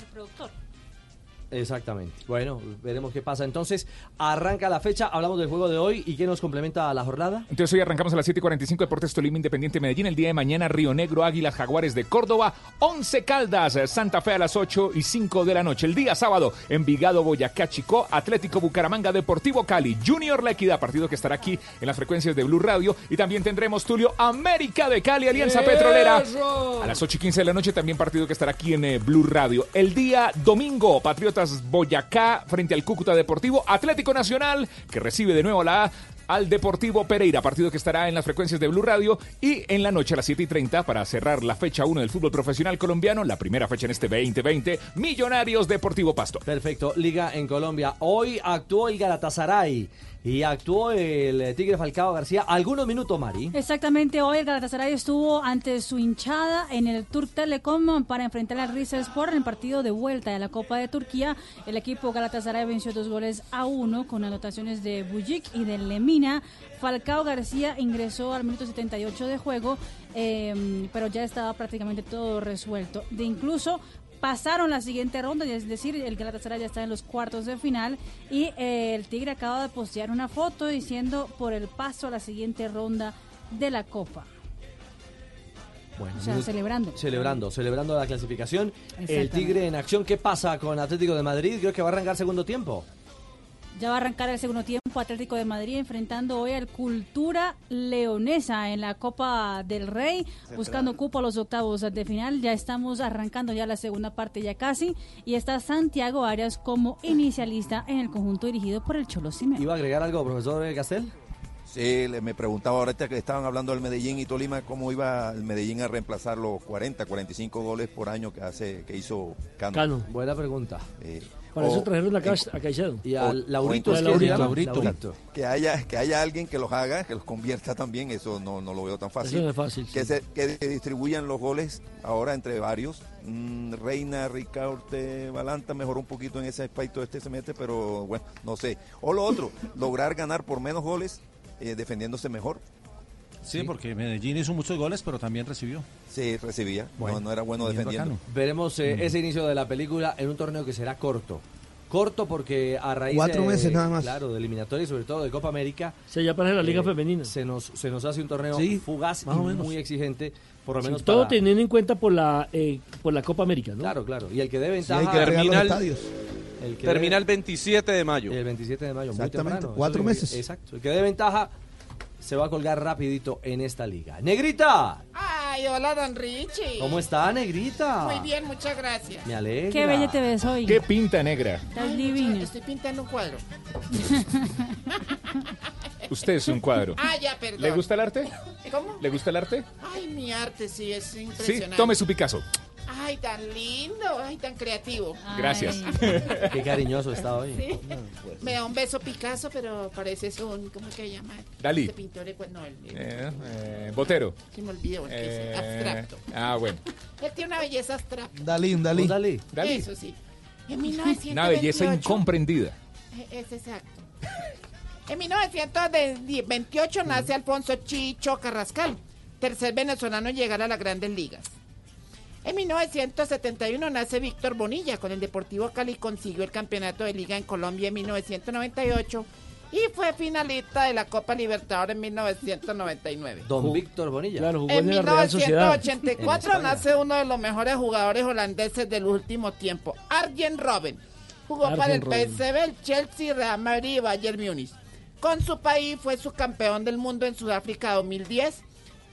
Exactamente. Bueno, veremos qué pasa. Entonces, arranca la fecha, hablamos del juego de hoy y qué nos complementa la jornada. Entonces hoy arrancamos a las 7.45 Deportes Tolima Independiente Medellín. El día de mañana Río Negro, Águilas Jaguares de Córdoba, 11 Caldas, eh, Santa Fe a las 8 y 5 de la noche. El día sábado, Envigado, Boyacá, Chicó, Atlético Bucaramanga, Deportivo Cali, Junior La Equidad, partido que estará aquí en las frecuencias de Blue Radio. Y también tendremos Tulio América de Cali, Alianza Petrolera. A las 8 y 15 de la noche también partido que estará aquí en eh, Blue Radio. El día domingo, Patriotas Boyacá frente al Cúcuta Deportivo, Atlético Nacional que recibe de nuevo la A al Deportivo Pereira, partido que estará en las frecuencias de Blue Radio y en la noche a las 7 y 30 para cerrar la fecha 1 del fútbol profesional colombiano, la primera fecha en este 2020, Millonarios Deportivo Pasto. Perfecto, Liga en Colombia. Hoy actuó el Galatasaray y actuó el Tigre Falcao García. Algunos minutos, Mari. Exactamente, hoy el Galatasaray estuvo ante su hinchada en el Turk Telecom para enfrentar al Rizespor en el partido de vuelta de la Copa de Turquía. El equipo Galatasaray venció dos goles a uno con anotaciones de Bujic y de Lemina. Falcao García ingresó al minuto 78 de juego, eh, pero ya estaba prácticamente todo resuelto. De incluso pasaron la siguiente ronda, es decir, el Galatasaray ya está en los cuartos de final y eh, el Tigre acaba de postear una foto diciendo por el paso a la siguiente ronda de la Copa. Bueno, O sea, celebrando. Celebrando, celebrando la clasificación. El. Tigre en acción. ¿Qué pasa con Atlético de Madrid? Creo que va a arrancar segundo tiempo. Ya va a arrancar el segundo tiempo Atlético de Madrid enfrentando hoy al Cultura Leonesa en la Copa del Rey, buscando cupo a los octavos de final. Ya estamos arrancando ya la segunda parte ya casi y está Santiago Arias como inicialista en el conjunto dirigido por el Cholo Simeone. ¿Iba a agregar algo, profesor Castel? Sí, le- me preguntaba ahorita que estaban hablando del Medellín y Tolima, cómo iba el Medellín a reemplazar los 40, 45 goles por año que hace que hizo Cano. Cano. Buena pregunta. Eh, Para o- eso trajeron a, Caicedo. Y o- a o Laurito, en ¿es que se llama? Laurito. Laurito. Que haya, que haya alguien que los haga, que los convierta también, eso no, no lo veo tan fácil. Eso no es fácil, Que, sí. se, que distribuyan los goles ahora entre varios. Mm, Reina, Ricaurte, Balanta mejoró un poquito en ese aspecto este semestre, pero bueno, no sé. O lo otro, lograr ganar por menos goles, eh, defendiéndose mejor. Sí, porque Medellín hizo muchos goles, pero también recibió. Sí, recibía. Bueno, no, no era bueno defendiendo. bacano. Veremos eh, Mm. ese inicio de la película en un torneo que será corto. Corto porque a raíz Cuatro de, meses nada más. Claro, de eliminatoria y sobre todo de Copa América. Se ya parece la Liga eh, Femenina. Se nos, se nos hace un torneo Sí, fugaz más y o menos. muy exigente, por lo Sí, menos todo para- teniendo en cuenta por la eh, por la Copa América, ¿no? Claro, claro. Y el que dé Sí, ventaja... que Terminal- estadios. el que Termina dé- el 27 de mayo. El 27 de mayo, muy Exactamente, temprano. cuatro Eso es- meses. Exacto. El que dé ventaja se va a colgar rapidito en esta liga. ¡Negrita! Ay, hola, don Richie. ¿Cómo está, Negrita? Muy bien, muchas gracias. Me alegra. Qué bella te ves hoy. ¿Qué pinta negra? Estás divina. Estoy pintando un cuadro. Usted es un cuadro. Ah, ya, perdón. ¿Le gusta el arte? ¿Cómo? ¿Le gusta el arte? Ay, mi arte sí es Sí, impresionante. tome su Picasso. Ay, tan lindo, ay, tan creativo. Gracias. Qué cariñoso está hoy. Sí. Me da un beso Picasso, pero pareces un, ¿cómo que se llama? Dalí. Este pintor, no, el, el- Eh, eh, Botero. se me olvidó, el que Eh, es abstracto. Ah, bueno. Él tiene una belleza abstracta. Dalí, un Dalí. ¿Un Dalí? Dalí. Eso sí. En 1928. Una belleza incomprendida. Eh, Es exacto. En 1928 nace Alfonso Chicho Carrascal, tercer venezolano en llegar a las grandes ligas. En 1971 nace Víctor Bonilla con el Deportivo Cali consiguió el campeonato de liga en Colombia en 1998 y fue finalista de la Copa Libertadores en 1999. Don Víctor Bonilla. Claro, jugó En en la Real Sociedad. 1984 En España. nace uno de los mejores jugadores holandeses del último tiempo, Arjen Robben. Jugó Arjen para el. PSV, el Chelsea, Real Madrid y Bayern Múnich. Con su país fue subcampeón del mundo en Sudáfrica 2010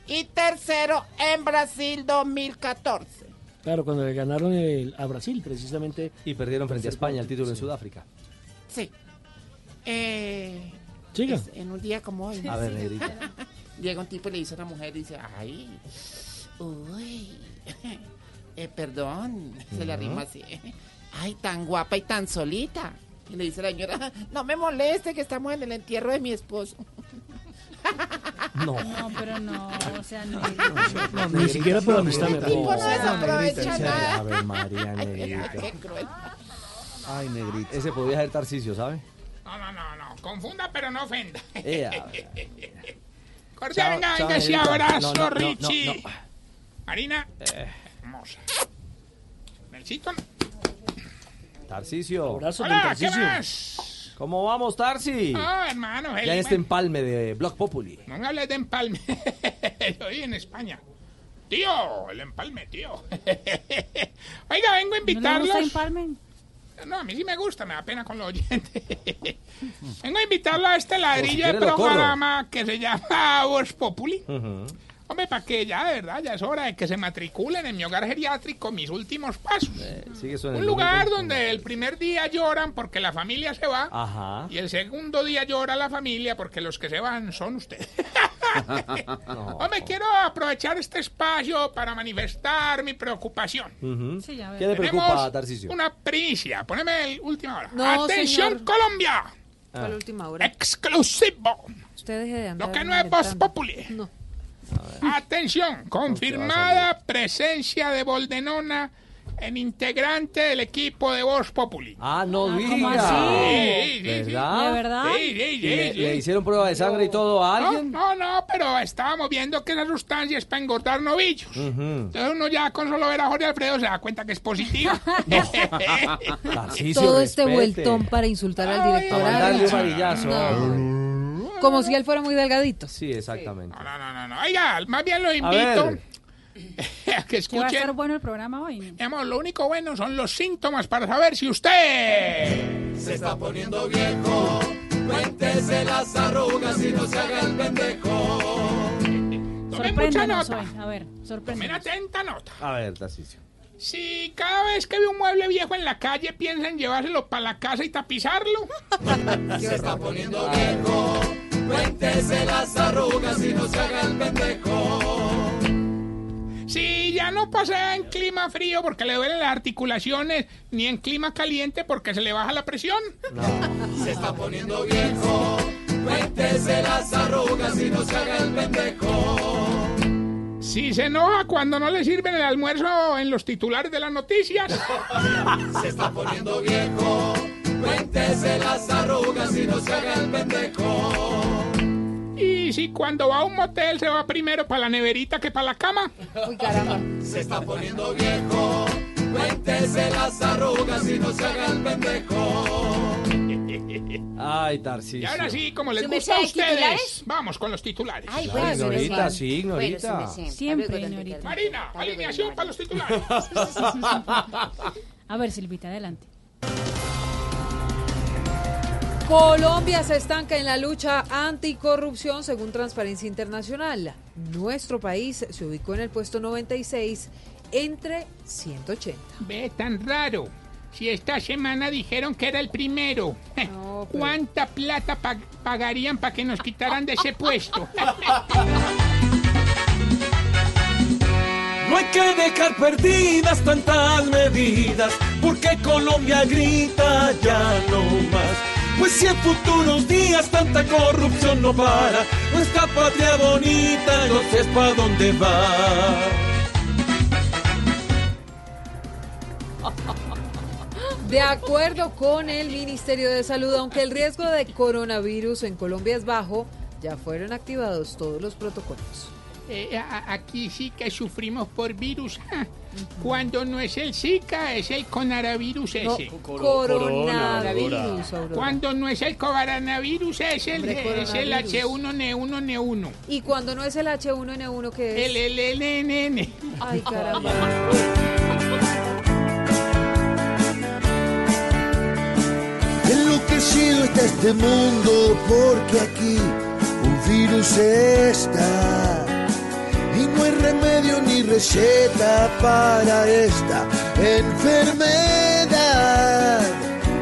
Y tercero en Brasil 2014. Claro, cuando le ganaron el- a Brasil, precisamente. Y perdieron frente a España el título en Sudáfrica. Sí. Eh, Siga. es- en un día como hoy. A ver, negrita. Llega un tipo y le dice a una mujer, dice, ay, uy, eh, perdón, se le arrima así, ay, tan guapa y tan solita. Y le dice la señora, no me moleste que estamos en el entierro de mi esposo. No. No, pero no, o sea, no. Ni siquiera por amistad me El tipo no desaprovecha nada. Ave María, negrita. Qué cruel. Ay, negrita. Ese podía ser Tarcicio, ¿sabe? No, no, no, no. Confunda, pero no ofenda. Eh, a ver. Corte, venga, venga, ese abrazo, No, no, no, Richie. no, no. Marina, hermosa. Nelsito. Tarcicio. Abrazo, Hola, ¿qué más? ¿Cómo vamos, Tarsi? Ah, hermano, Ya en este empalme de Block Populi. No me hables de empalme. Yo viví en España. Tío, el empalme, tío. Oiga, vengo a ¿No le invitarlos. gusta empalme? No, a mí sí me gusta, me da pena con los oyentes. Vengo a invitarlo a este ladrillo quiere de lo programa que se llama Voz Populi. Hombre, para que ya, de verdad, ya es hora de que se matriculen en mi hogar geriátrico mis últimos pasos. Sigue eso en Un lugar donde el primer día lloran porque la familia se va Ajá. y el segundo día llora la familia porque los que se van son ustedes. Hombre, quiero aprovechar este espacio para manifestar mi preocupación. Ujú. Sí, ya veo. ¿Qué le preocupa, Tarcicio? Una primicia. Poneme el última hora. No, Atención, señor. Colombia. La última hora. Exclusivo. Usted deje de andar Lo que no es Voz. Populi. No. Atención, confirmada presencia de Boldenona en integrante del equipo de Voz Populi. Ah, no Ah, diga. ¿cómo así? Sí, sí, sí. ¿Verdad? ¿De verdad? Sí, sí, ¿Y sí, le, sí. le hicieron prueba de sangre y todo a alguien? no, no, pero estábamos viendo que esa sustancia es para engordar novillos. Entonces uno ya con solo ver a Jorge Alfredo se da cuenta que es positiva. Tarcisio, Todo este respete. vueltón para insultar al Ay, director. A mandarle un Ávila. varillazo. No. Como si él fuera muy delgadito. Sí, exactamente. No, no, no, no. Oiga, más bien lo A invito ver. a que Que va a estar escuchen. bueno el programa hoy. Mi amor, lo único bueno son los síntomas para saber si usted... Se está poniendo viejo, cuéntese las arrugas y no se haga el pendejo. Tomen mucha Sorpréndanos nota. hoy. A ver, Tomen sorpréndanos. atenta nota. A ver, Tarcicio. Si cada vez que ve un mueble viejo en la calle piensa en llevárselo para la casa y tapizarlo, Se está poniendo viejo, cuéntese las arrugas y no se haga el pendejo. si ya no pasea en clima frío porque le duelen las articulaciones, ni en clima caliente porque se le baja la presión, Se está poniendo viejo, cuéntese las arrugas y no se haga el pendejo. si se enoja cuando no le sirven el almuerzo en los titulares de las noticias, Se está poniendo viejo, cuéntese las arrugas y no se haga el pendejo. Y si cuando va a un motel se va primero para la neverita que para la cama, Uy, caramba. Se está poniendo viejo, cuéntese las arrugas y no se haga el pendejo. Ay, y Tarcicio. ahora sí, como les ¿Su gusta a ustedes, titulares? vamos con los titulares. Ay, Ay, bueno, su Ignorita, sí, Ignorita. Bueno. Siempre, Ignorita. Marina, alineación para los titulares. A ver, Silvita, adelante. Colombia se estanca en la lucha anticorrupción según Transparencia Internacional. Nuestro país se ubicó en el puesto 96 entre 180. Ve tan raro. Si esta semana dijeron que era el primero, ¿cuánta plata pag- pagarían para que nos quitaran de ese puesto? No hay que dejar perdidas tantas medidas, porque Colombia grita ya no más. Pues si en futuros días tanta corrupción no para, nuestra patria bonita no sé pa' dónde va. De acuerdo con el Ministerio de Salud, aunque el riesgo de coronavirus en Colombia es bajo, ya fueron activados todos los protocolos. Eh, a- aquí sí que sufrimos por virus. ja. Cuando no es el Zika, es el coronavirus No, ese. coronavirus. Cuando no es el coronavirus, es el, Hombre, es el coronavirus. H1N1N1. Y cuando no es el H1N1, ¿qué es? El LLNN. Ay, caramba. Enloquecido está este mundo porque aquí un virus está y no hay remedio ni receta para esta enfermedad.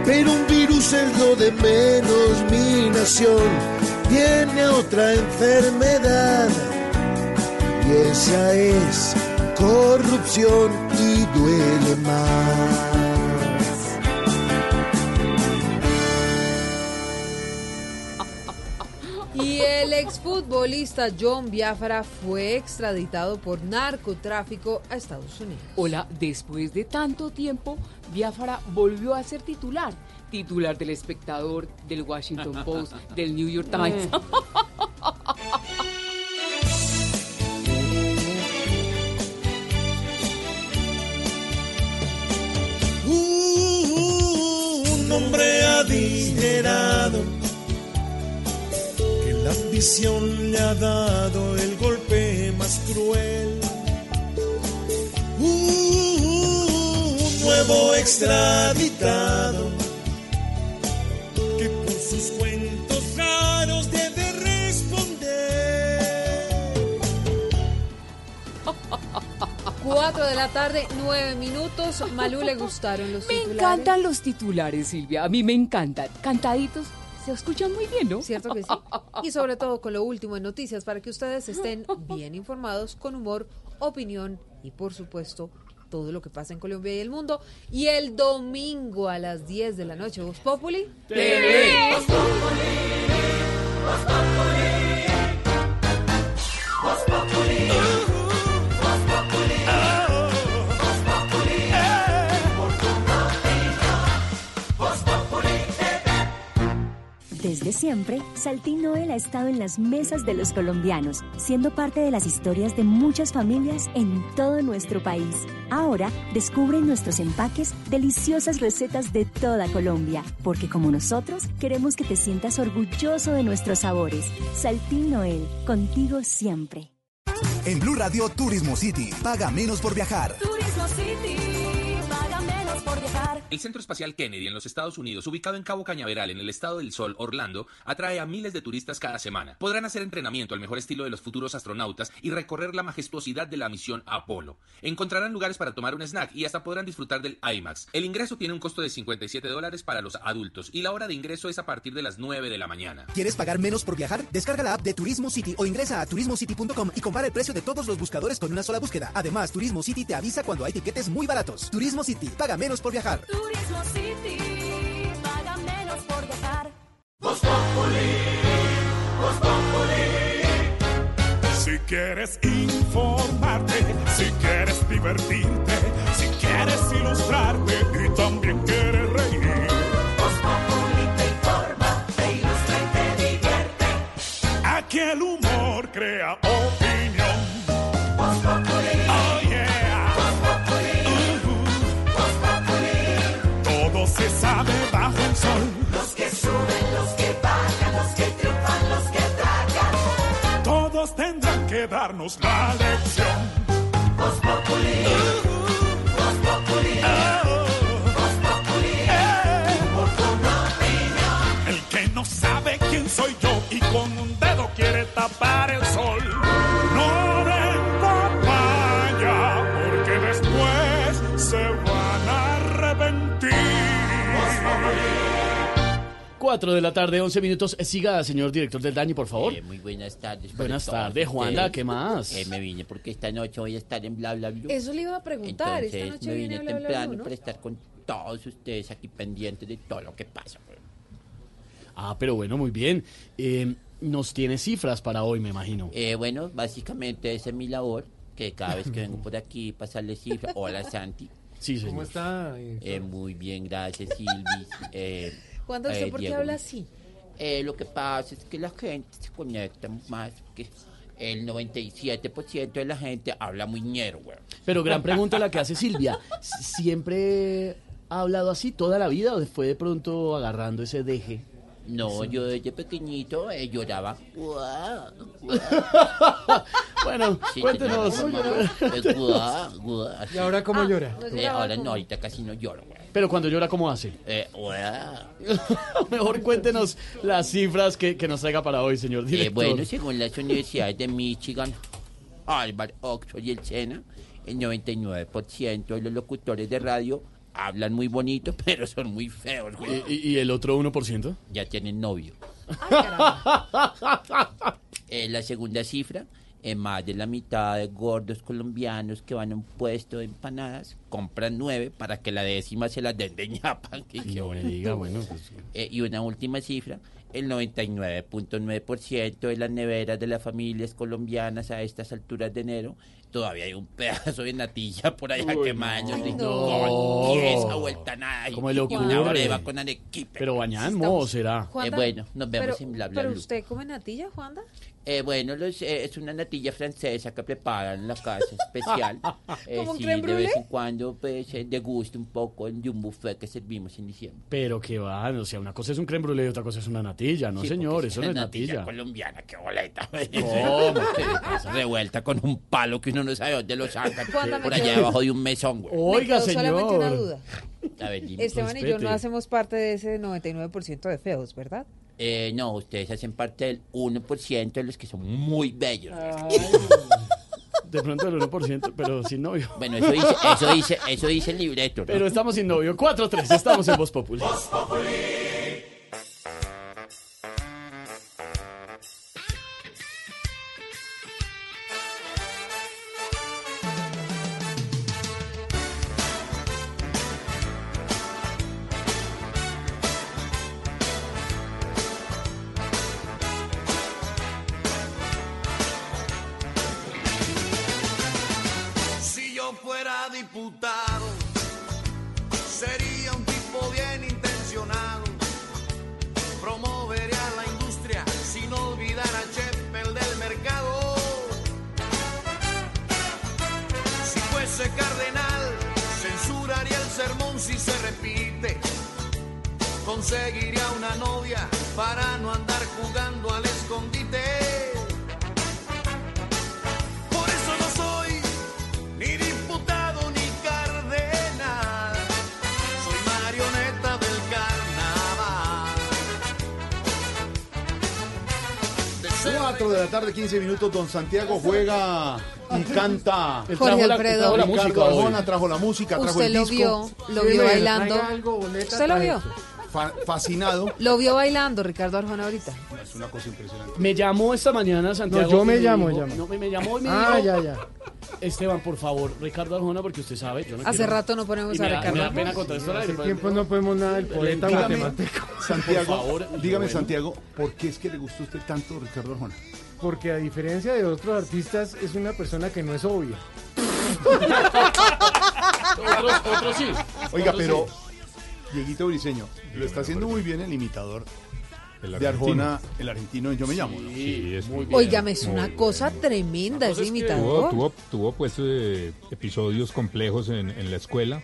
Pero un virus es lo de menos, mi nación tiene otra enfermedad y esa es corrupción y duele más. Y el exfutbolista John Biafra fue extraditado por narcotráfico a Estados Unidos. Hola, después de tanto tiempo, Biafra volvió a ser titular. Titular del espectador, del Washington Post, del New York Times. un hombre adinerado la ambición le ha dado el golpe más cruel. Un nuevo extraditado que por sus cuentos raros debe responder. 4 de la tarde, 9 minutos. Malú le gustaron los Me titulares. encantan los titulares, Silvia. A mí me encantan. Cantaditos, se escuchan muy bien, ¿no? Cierto que sí. Y sobre todo con lo último en noticias para que ustedes estén bien informados, con humor, opinión y por supuesto todo lo que pasa en Colombia y el mundo. Y el domingo a las 10 de la noche, Voz Populi. TV. Desde siempre, Saltín Noel ha estado en las mesas de los colombianos, siendo parte de las historias de muchas familias en todo nuestro país. Ahora, descubre en nuestros empaques deliciosas recetas de toda Colombia, porque como nosotros, queremos que te sientas orgulloso de nuestros sabores. Saltín Noel, contigo siempre. En Blue Radio Turismo City. Paga menos por viajar. Turismo City, por viajar. El Centro Espacial Kennedy en los Estados Unidos, ubicado en Cabo Cañaveral, en el estado del Sol, Orlando, atrae a miles de turistas cada semana. Podrán hacer entrenamiento al mejor estilo de los futuros astronautas y recorrer la majestuosidad de la misión Apolo. Encontrarán lugares para tomar un snack y hasta podrán disfrutar del IMAX. El ingreso tiene un costo de 57 dólares para los adultos y la hora de ingreso es a partir de las 9 de la mañana. ¿Quieres pagar menos por viajar? Descarga la app de Turismo City o ingresa a turismocity.com y compara el precio de todos los buscadores con una sola búsqueda. Además, Turismo City te avisa cuando hay tiquetes muy baratos. Turismo City, paga menos por viajar. Turismo City, paga menos por viajar. Si quieres informarte, si quieres divertirte, si quieres ilustrarte y también quieres reír. te informa, te ilustra y te divierte. Aquí el humor crea opinión. Darnos la lección. El 4 de la tarde, 11 minutos. Eh, Siga, señor director del Daño, por favor. Eh, muy buenas tardes. Buenas tardes, Juanda. ¿qué más? Eh, me vine porque esta noche voy a estar en Bla Bla Blue. Eso le iba a preguntar. Esta Entonces noche me viene vine Bla Bla temprano para estar con todos ustedes aquí pendientes de todo lo que pasa. Ah, pero bueno, muy bien. Eh, nos tiene cifras para hoy, me imagino. Eh, bueno, básicamente esa es mi labor, que cada vez que vengo por aquí pasarle cifras. Hola Santi. Sí, señor. ¿Cómo está? muy bien, gracias Silvi. Juanda, ¿usted eh, por qué habla así? Eh, lo que pasa es que la gente se conecta más que el 97% de la gente habla muy ñero, güey. Pero gran pregunta la que hace Silvia. ¿Siempre ha hablado así toda la vida o fue de pronto agarrando ese deje? No, yo desde pequeñito eh, lloraba. bueno, Sí, cuéntenos. tenía mi mamá, eh, ¿Y ahora cómo Ah, llora? eh, ahora no, ahorita casi no lloro. güey. Pero cuando llora, ¿cómo hace? Eh, guá. Mejor cuéntenos las cifras que, que nos traiga para hoy, señor Eh, director. bueno, según las universidades de Michigan, Harvard, Oxford y el Sena, el 99% de los locutores de radio hablan muy bonito, pero son muy feos, güey. ¿Y, y el otro 1%? Ya tienen novio. Eh, la segunda cifra, eh, más de la mitad de gordos colombianos que van a un puesto de empanadas compran nueve para que la décima se las den de ñapa. Que- que No me diga, bueno, pues, Eh, y una última cifra, el 99.9% de las neveras de las familias colombianas a estas alturas de enero todavía hay un pedazo de natilla por allá Uy, que maños no. y No. con esa vuelta nada y, ¿Cómo le y una breva con arequipe. Pero bañan será. Eh, bueno, nos vemos pero, en bla bla ¿Pero usted come natilla, Juanda? Eh, bueno, los, eh, es una natilla francesa que preparan en la casa especial. Eh, ¿Como un sí, crème de vez en cuando pues eh, degusto un poco de un buffet que servimos en diciembre. Pero que va, o sea, una cosa es un creme brûlée y otra cosa es una natilla. No, Sí, señor, eso es no es una natilla natilla. colombiana, qué boleta. ¿Cómo? Esa revuelta con un palo que uno no sabe dónde lo sacan. Me Por allá debajo de un mesón, güey. Oiga, Me quedó solamente una señor. duda. A ver, dime. Esteban y yo no hacemos parte de ese 99% de feos, ¿verdad? Eh, no, ustedes hacen parte del 1% de los que son muy bellos. De pronto el 1%, pero sin novio. Bueno, eso dice, eso dice, eso dice el libreto, ¿no? Pero estamos sin novio. 4-3, estamos en Voz Populi. Si 15 minutos. Don Santiago juega y canta. Trajo Jorge la- Alfredo. trajo la Ricardo música hoy. Arjona trajo la música, trajo Usted el lo disco. vio, lo vio bailando. ¿Usted lo vio? Fa- fascinado. Lo vio bailando, Ricardo Arjona, ahorita. Es una cosa impresionante. Me llamó esta mañana Santiago. No, yo me llamo, dijo- llamo. No, me, me llamó y me Ah, dijo, ya, ya. Esteban, por favor, Ricardo Arjona, porque usted sabe, yo no Hace quiero- rato no ponemos Y a me da- Ricardo Me da pena contar esto Hace pero- tiempo no podemos nada del poeta Dígame, matemático. Santiago, Por favor, dígame bueno. Santiago, ¿por qué es que le gustó a usted tanto Ricardo Arjona? Porque a diferencia de otros artistas, es una persona que no es obvia. Otros, otros sí. Oiga, Otros pero sí. Dieguito Briseño, lo está haciendo muy bien el imitador El de. Arjona, el argentino en Yo Me Llamo. ¿no? Sí, es muy Óigame, es una cosa tremenda ese Tuvo, imitador. tuvo, tuvo, pues eh, episodios complejos en, en la escuela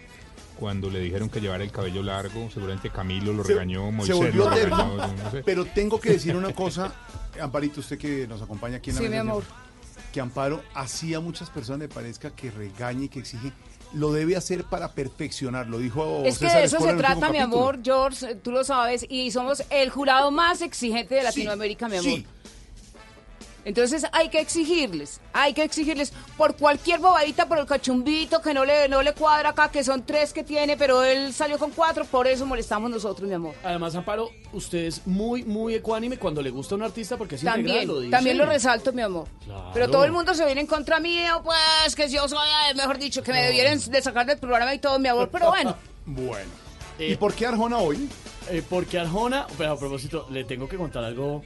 cuando le dijeron que llevara el cabello largo, seguramente Camilo lo Se- regañó, se Moisés volvió lo regañó, terco, yo no sé. pero tengo que decir una cosa, Amparito, usted que nos acompaña aquí en la Sí, mi amor. que Amparo así a muchas personas le parezca que regañe y que exige, lo debe hacer para perfeccionar, lo dijo Es que César de eso Escola se trata, mi capítulo. amor, George, tú lo sabes, y somos el jurado más exigente de Latinoamérica, mi amor. sí. Entonces hay que exigirles, hay que exigirles por cualquier bobadita, por el cachumbito que no le, no le cuadra acá, que son tres que tiene, pero él salió con cuatro, por eso molestamos nosotros, mi amor. Además, Amparo, usted es muy, muy ecuánime cuando le gusta a un artista porque es integral, También, lo dice. también lo resalto, mi amor. Claro. Pero todo el mundo se viene en contra mío, pues que yo soy, eh, mejor dicho, que me debieran de sacar del programa y todo, mi amor. Pero bueno, Bueno. ¿Y por qué Arjona hoy? Eh, porque Arjona, pero a propósito, le tengo que contar algo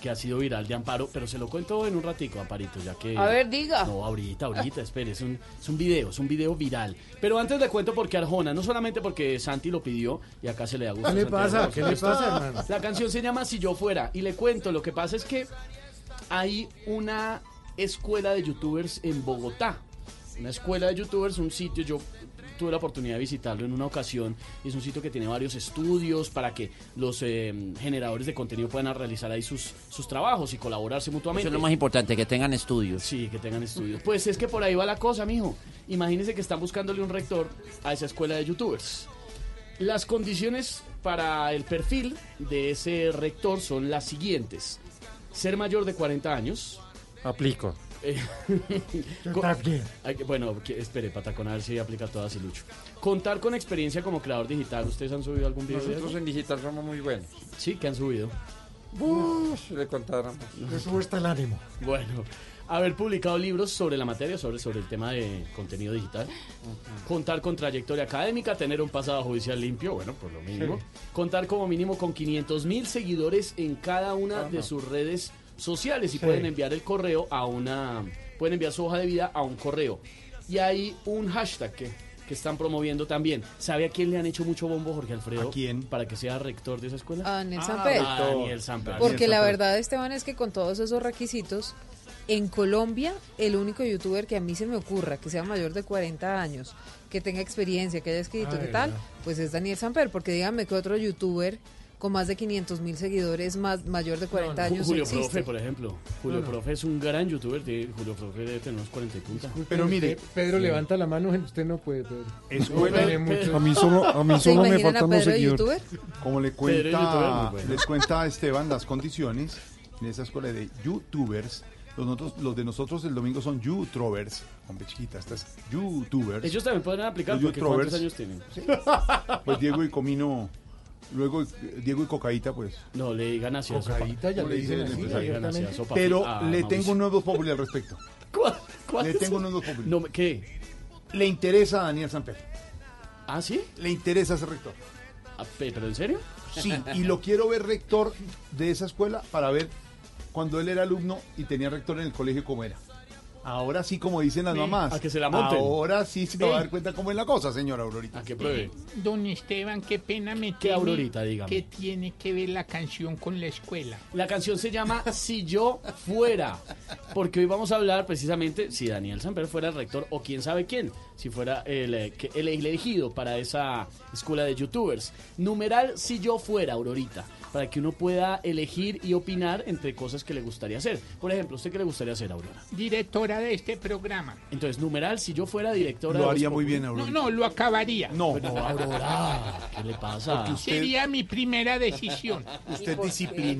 que ha sido viral de Amparo, pero se lo cuento en un ratico, Amparito, ya que... A ver, diga. No, ahorita, ahorita, espere, es un, es un video, es un video viral. Pero antes le cuento porque Arjona, no solamente porque Santi lo pidió y acá se le da gusto. ¿Qué le pasa? por ¿Qué le pasa, hermano? La canción se llama Si yo fuera y le cuento, lo que pasa es que hay una escuela de youtubers en Bogotá. Una escuela de youtubers, un sitio, yo tuve la oportunidad de visitarlo en una ocasión. Es un sitio que tiene varios estudios para que los eh, generadores de contenido puedan realizar ahí sus, sus trabajos y colaborarse mutuamente. Eso es lo más importante, que tengan estudios. Sí, que tengan estudios. Pues es que por ahí va la cosa, mijo. Imagínense que están buscándole un rector a esa escuela de youtubers. Las condiciones para el perfil de ese rector son las siguientes. Ser mayor de 40 años. Aplico. Eh, bueno, espere, Patacón, a ver si aplica todas y Lucho. Contar con experiencia como creador digital. ¿Ustedes han subido algún video? de Nosotros eso? en digital somos muy buenos. Sí, que han subido. Uf, le contáramos. Le sube hasta el ánimo. Bueno, haber publicado libros sobre la materia, sobre, sobre el tema de contenido digital. Contar con trayectoria académica, tener un pasado judicial limpio, bueno, por lo mínimo. Sí. Contar como mínimo con 500 mil seguidores en cada una de sus redes sociales y Sí. pueden enviar el correo a una, pueden enviar su hoja de vida a un correo. Y hay un hashtag que, que están promoviendo también. ¿Sabe a quién le han hecho mucho bombo, Jorge Alfredo? ¿A quién? Para que sea rector de esa escuela. A Daniel Ah, Samper. a Daniel Samper. Porque la verdad, Esteban, es que con todos esos requisitos, en Colombia, el único youtuber que a mí se me ocurra, que sea mayor de 40 años, que tenga experiencia, que haya escrito, tal, pues es Daniel Samper. Porque dígame que otro youtuber con más de 500 mil seguidores, más mayor de 40 años, Julio existe. Profe, por ejemplo. Julio No, no. Profe es un gran youtuber. De, Julio Profe debe tener unos 40 y punta. Pero mire, Pedro levanta la mano, usted no puede, Pedro. Escuela- No tiene mucho. A mí solo- a mí ¿Se solo me a faltan los seguidores. youtuber? Como le cuenta, bueno. les cuenta Esteban las condiciones en esa escuela de youtubers. Los, nosotros- los de nosotros el domingo son youtubers. Hombre chiquita, estas youtubers. Ellos también podrán aplicar Los porque ¿cuántos años tienen? Pues Diego y Comino, luego Diego y Cocaíta, pues. No, le digan así a Cocaíta, ya ¿Cómo le dicen el así, empresario? Le digan así a Sopa Pero Fi- a le Mauricio. tengo un nuevo popular al respecto. ¿Cuál Le es? tengo un nuevo popular. No, ¿Qué? Le interesa a Daniel Samper. ¿Ah, sí? Le interesa ser rector. Ah, pe- ¿Pero en serio? Sí, y lo quiero ver rector de esa escuela para ver cuando él era alumno y tenía rector en el colegio cómo era. Ahora sí, como dicen las Sí. mamás. A que se la monten. Ahora sí se va a dar cuenta cómo es la cosa, señora Aurorita. A que pruebe. Eh, Don Esteban, qué pena me ¿Qué tiene Aurorita, dígame? que tiene que ver la canción con la escuela. La canción se llama Si yo fuera, porque hoy vamos a hablar precisamente si Daniel Samper fuera el rector o quién sabe quién, si fuera el, eh, que- el elegido para esa escuela de youtubers. Numeral Si yo fuera, Aurorita, para que uno pueda elegir y opinar entre cosas que le gustaría hacer. Por ejemplo, ¿usted qué le gustaría hacer, Aurora? Directora de este programa. Entonces, numeral Si yo fuera directora Lo haría muy bien, No, Aurorita. no, lo acabaría. No, Pero, Aurora, ¿qué le pasa? Usted- Sería mi primera decisión. Usted disciplina.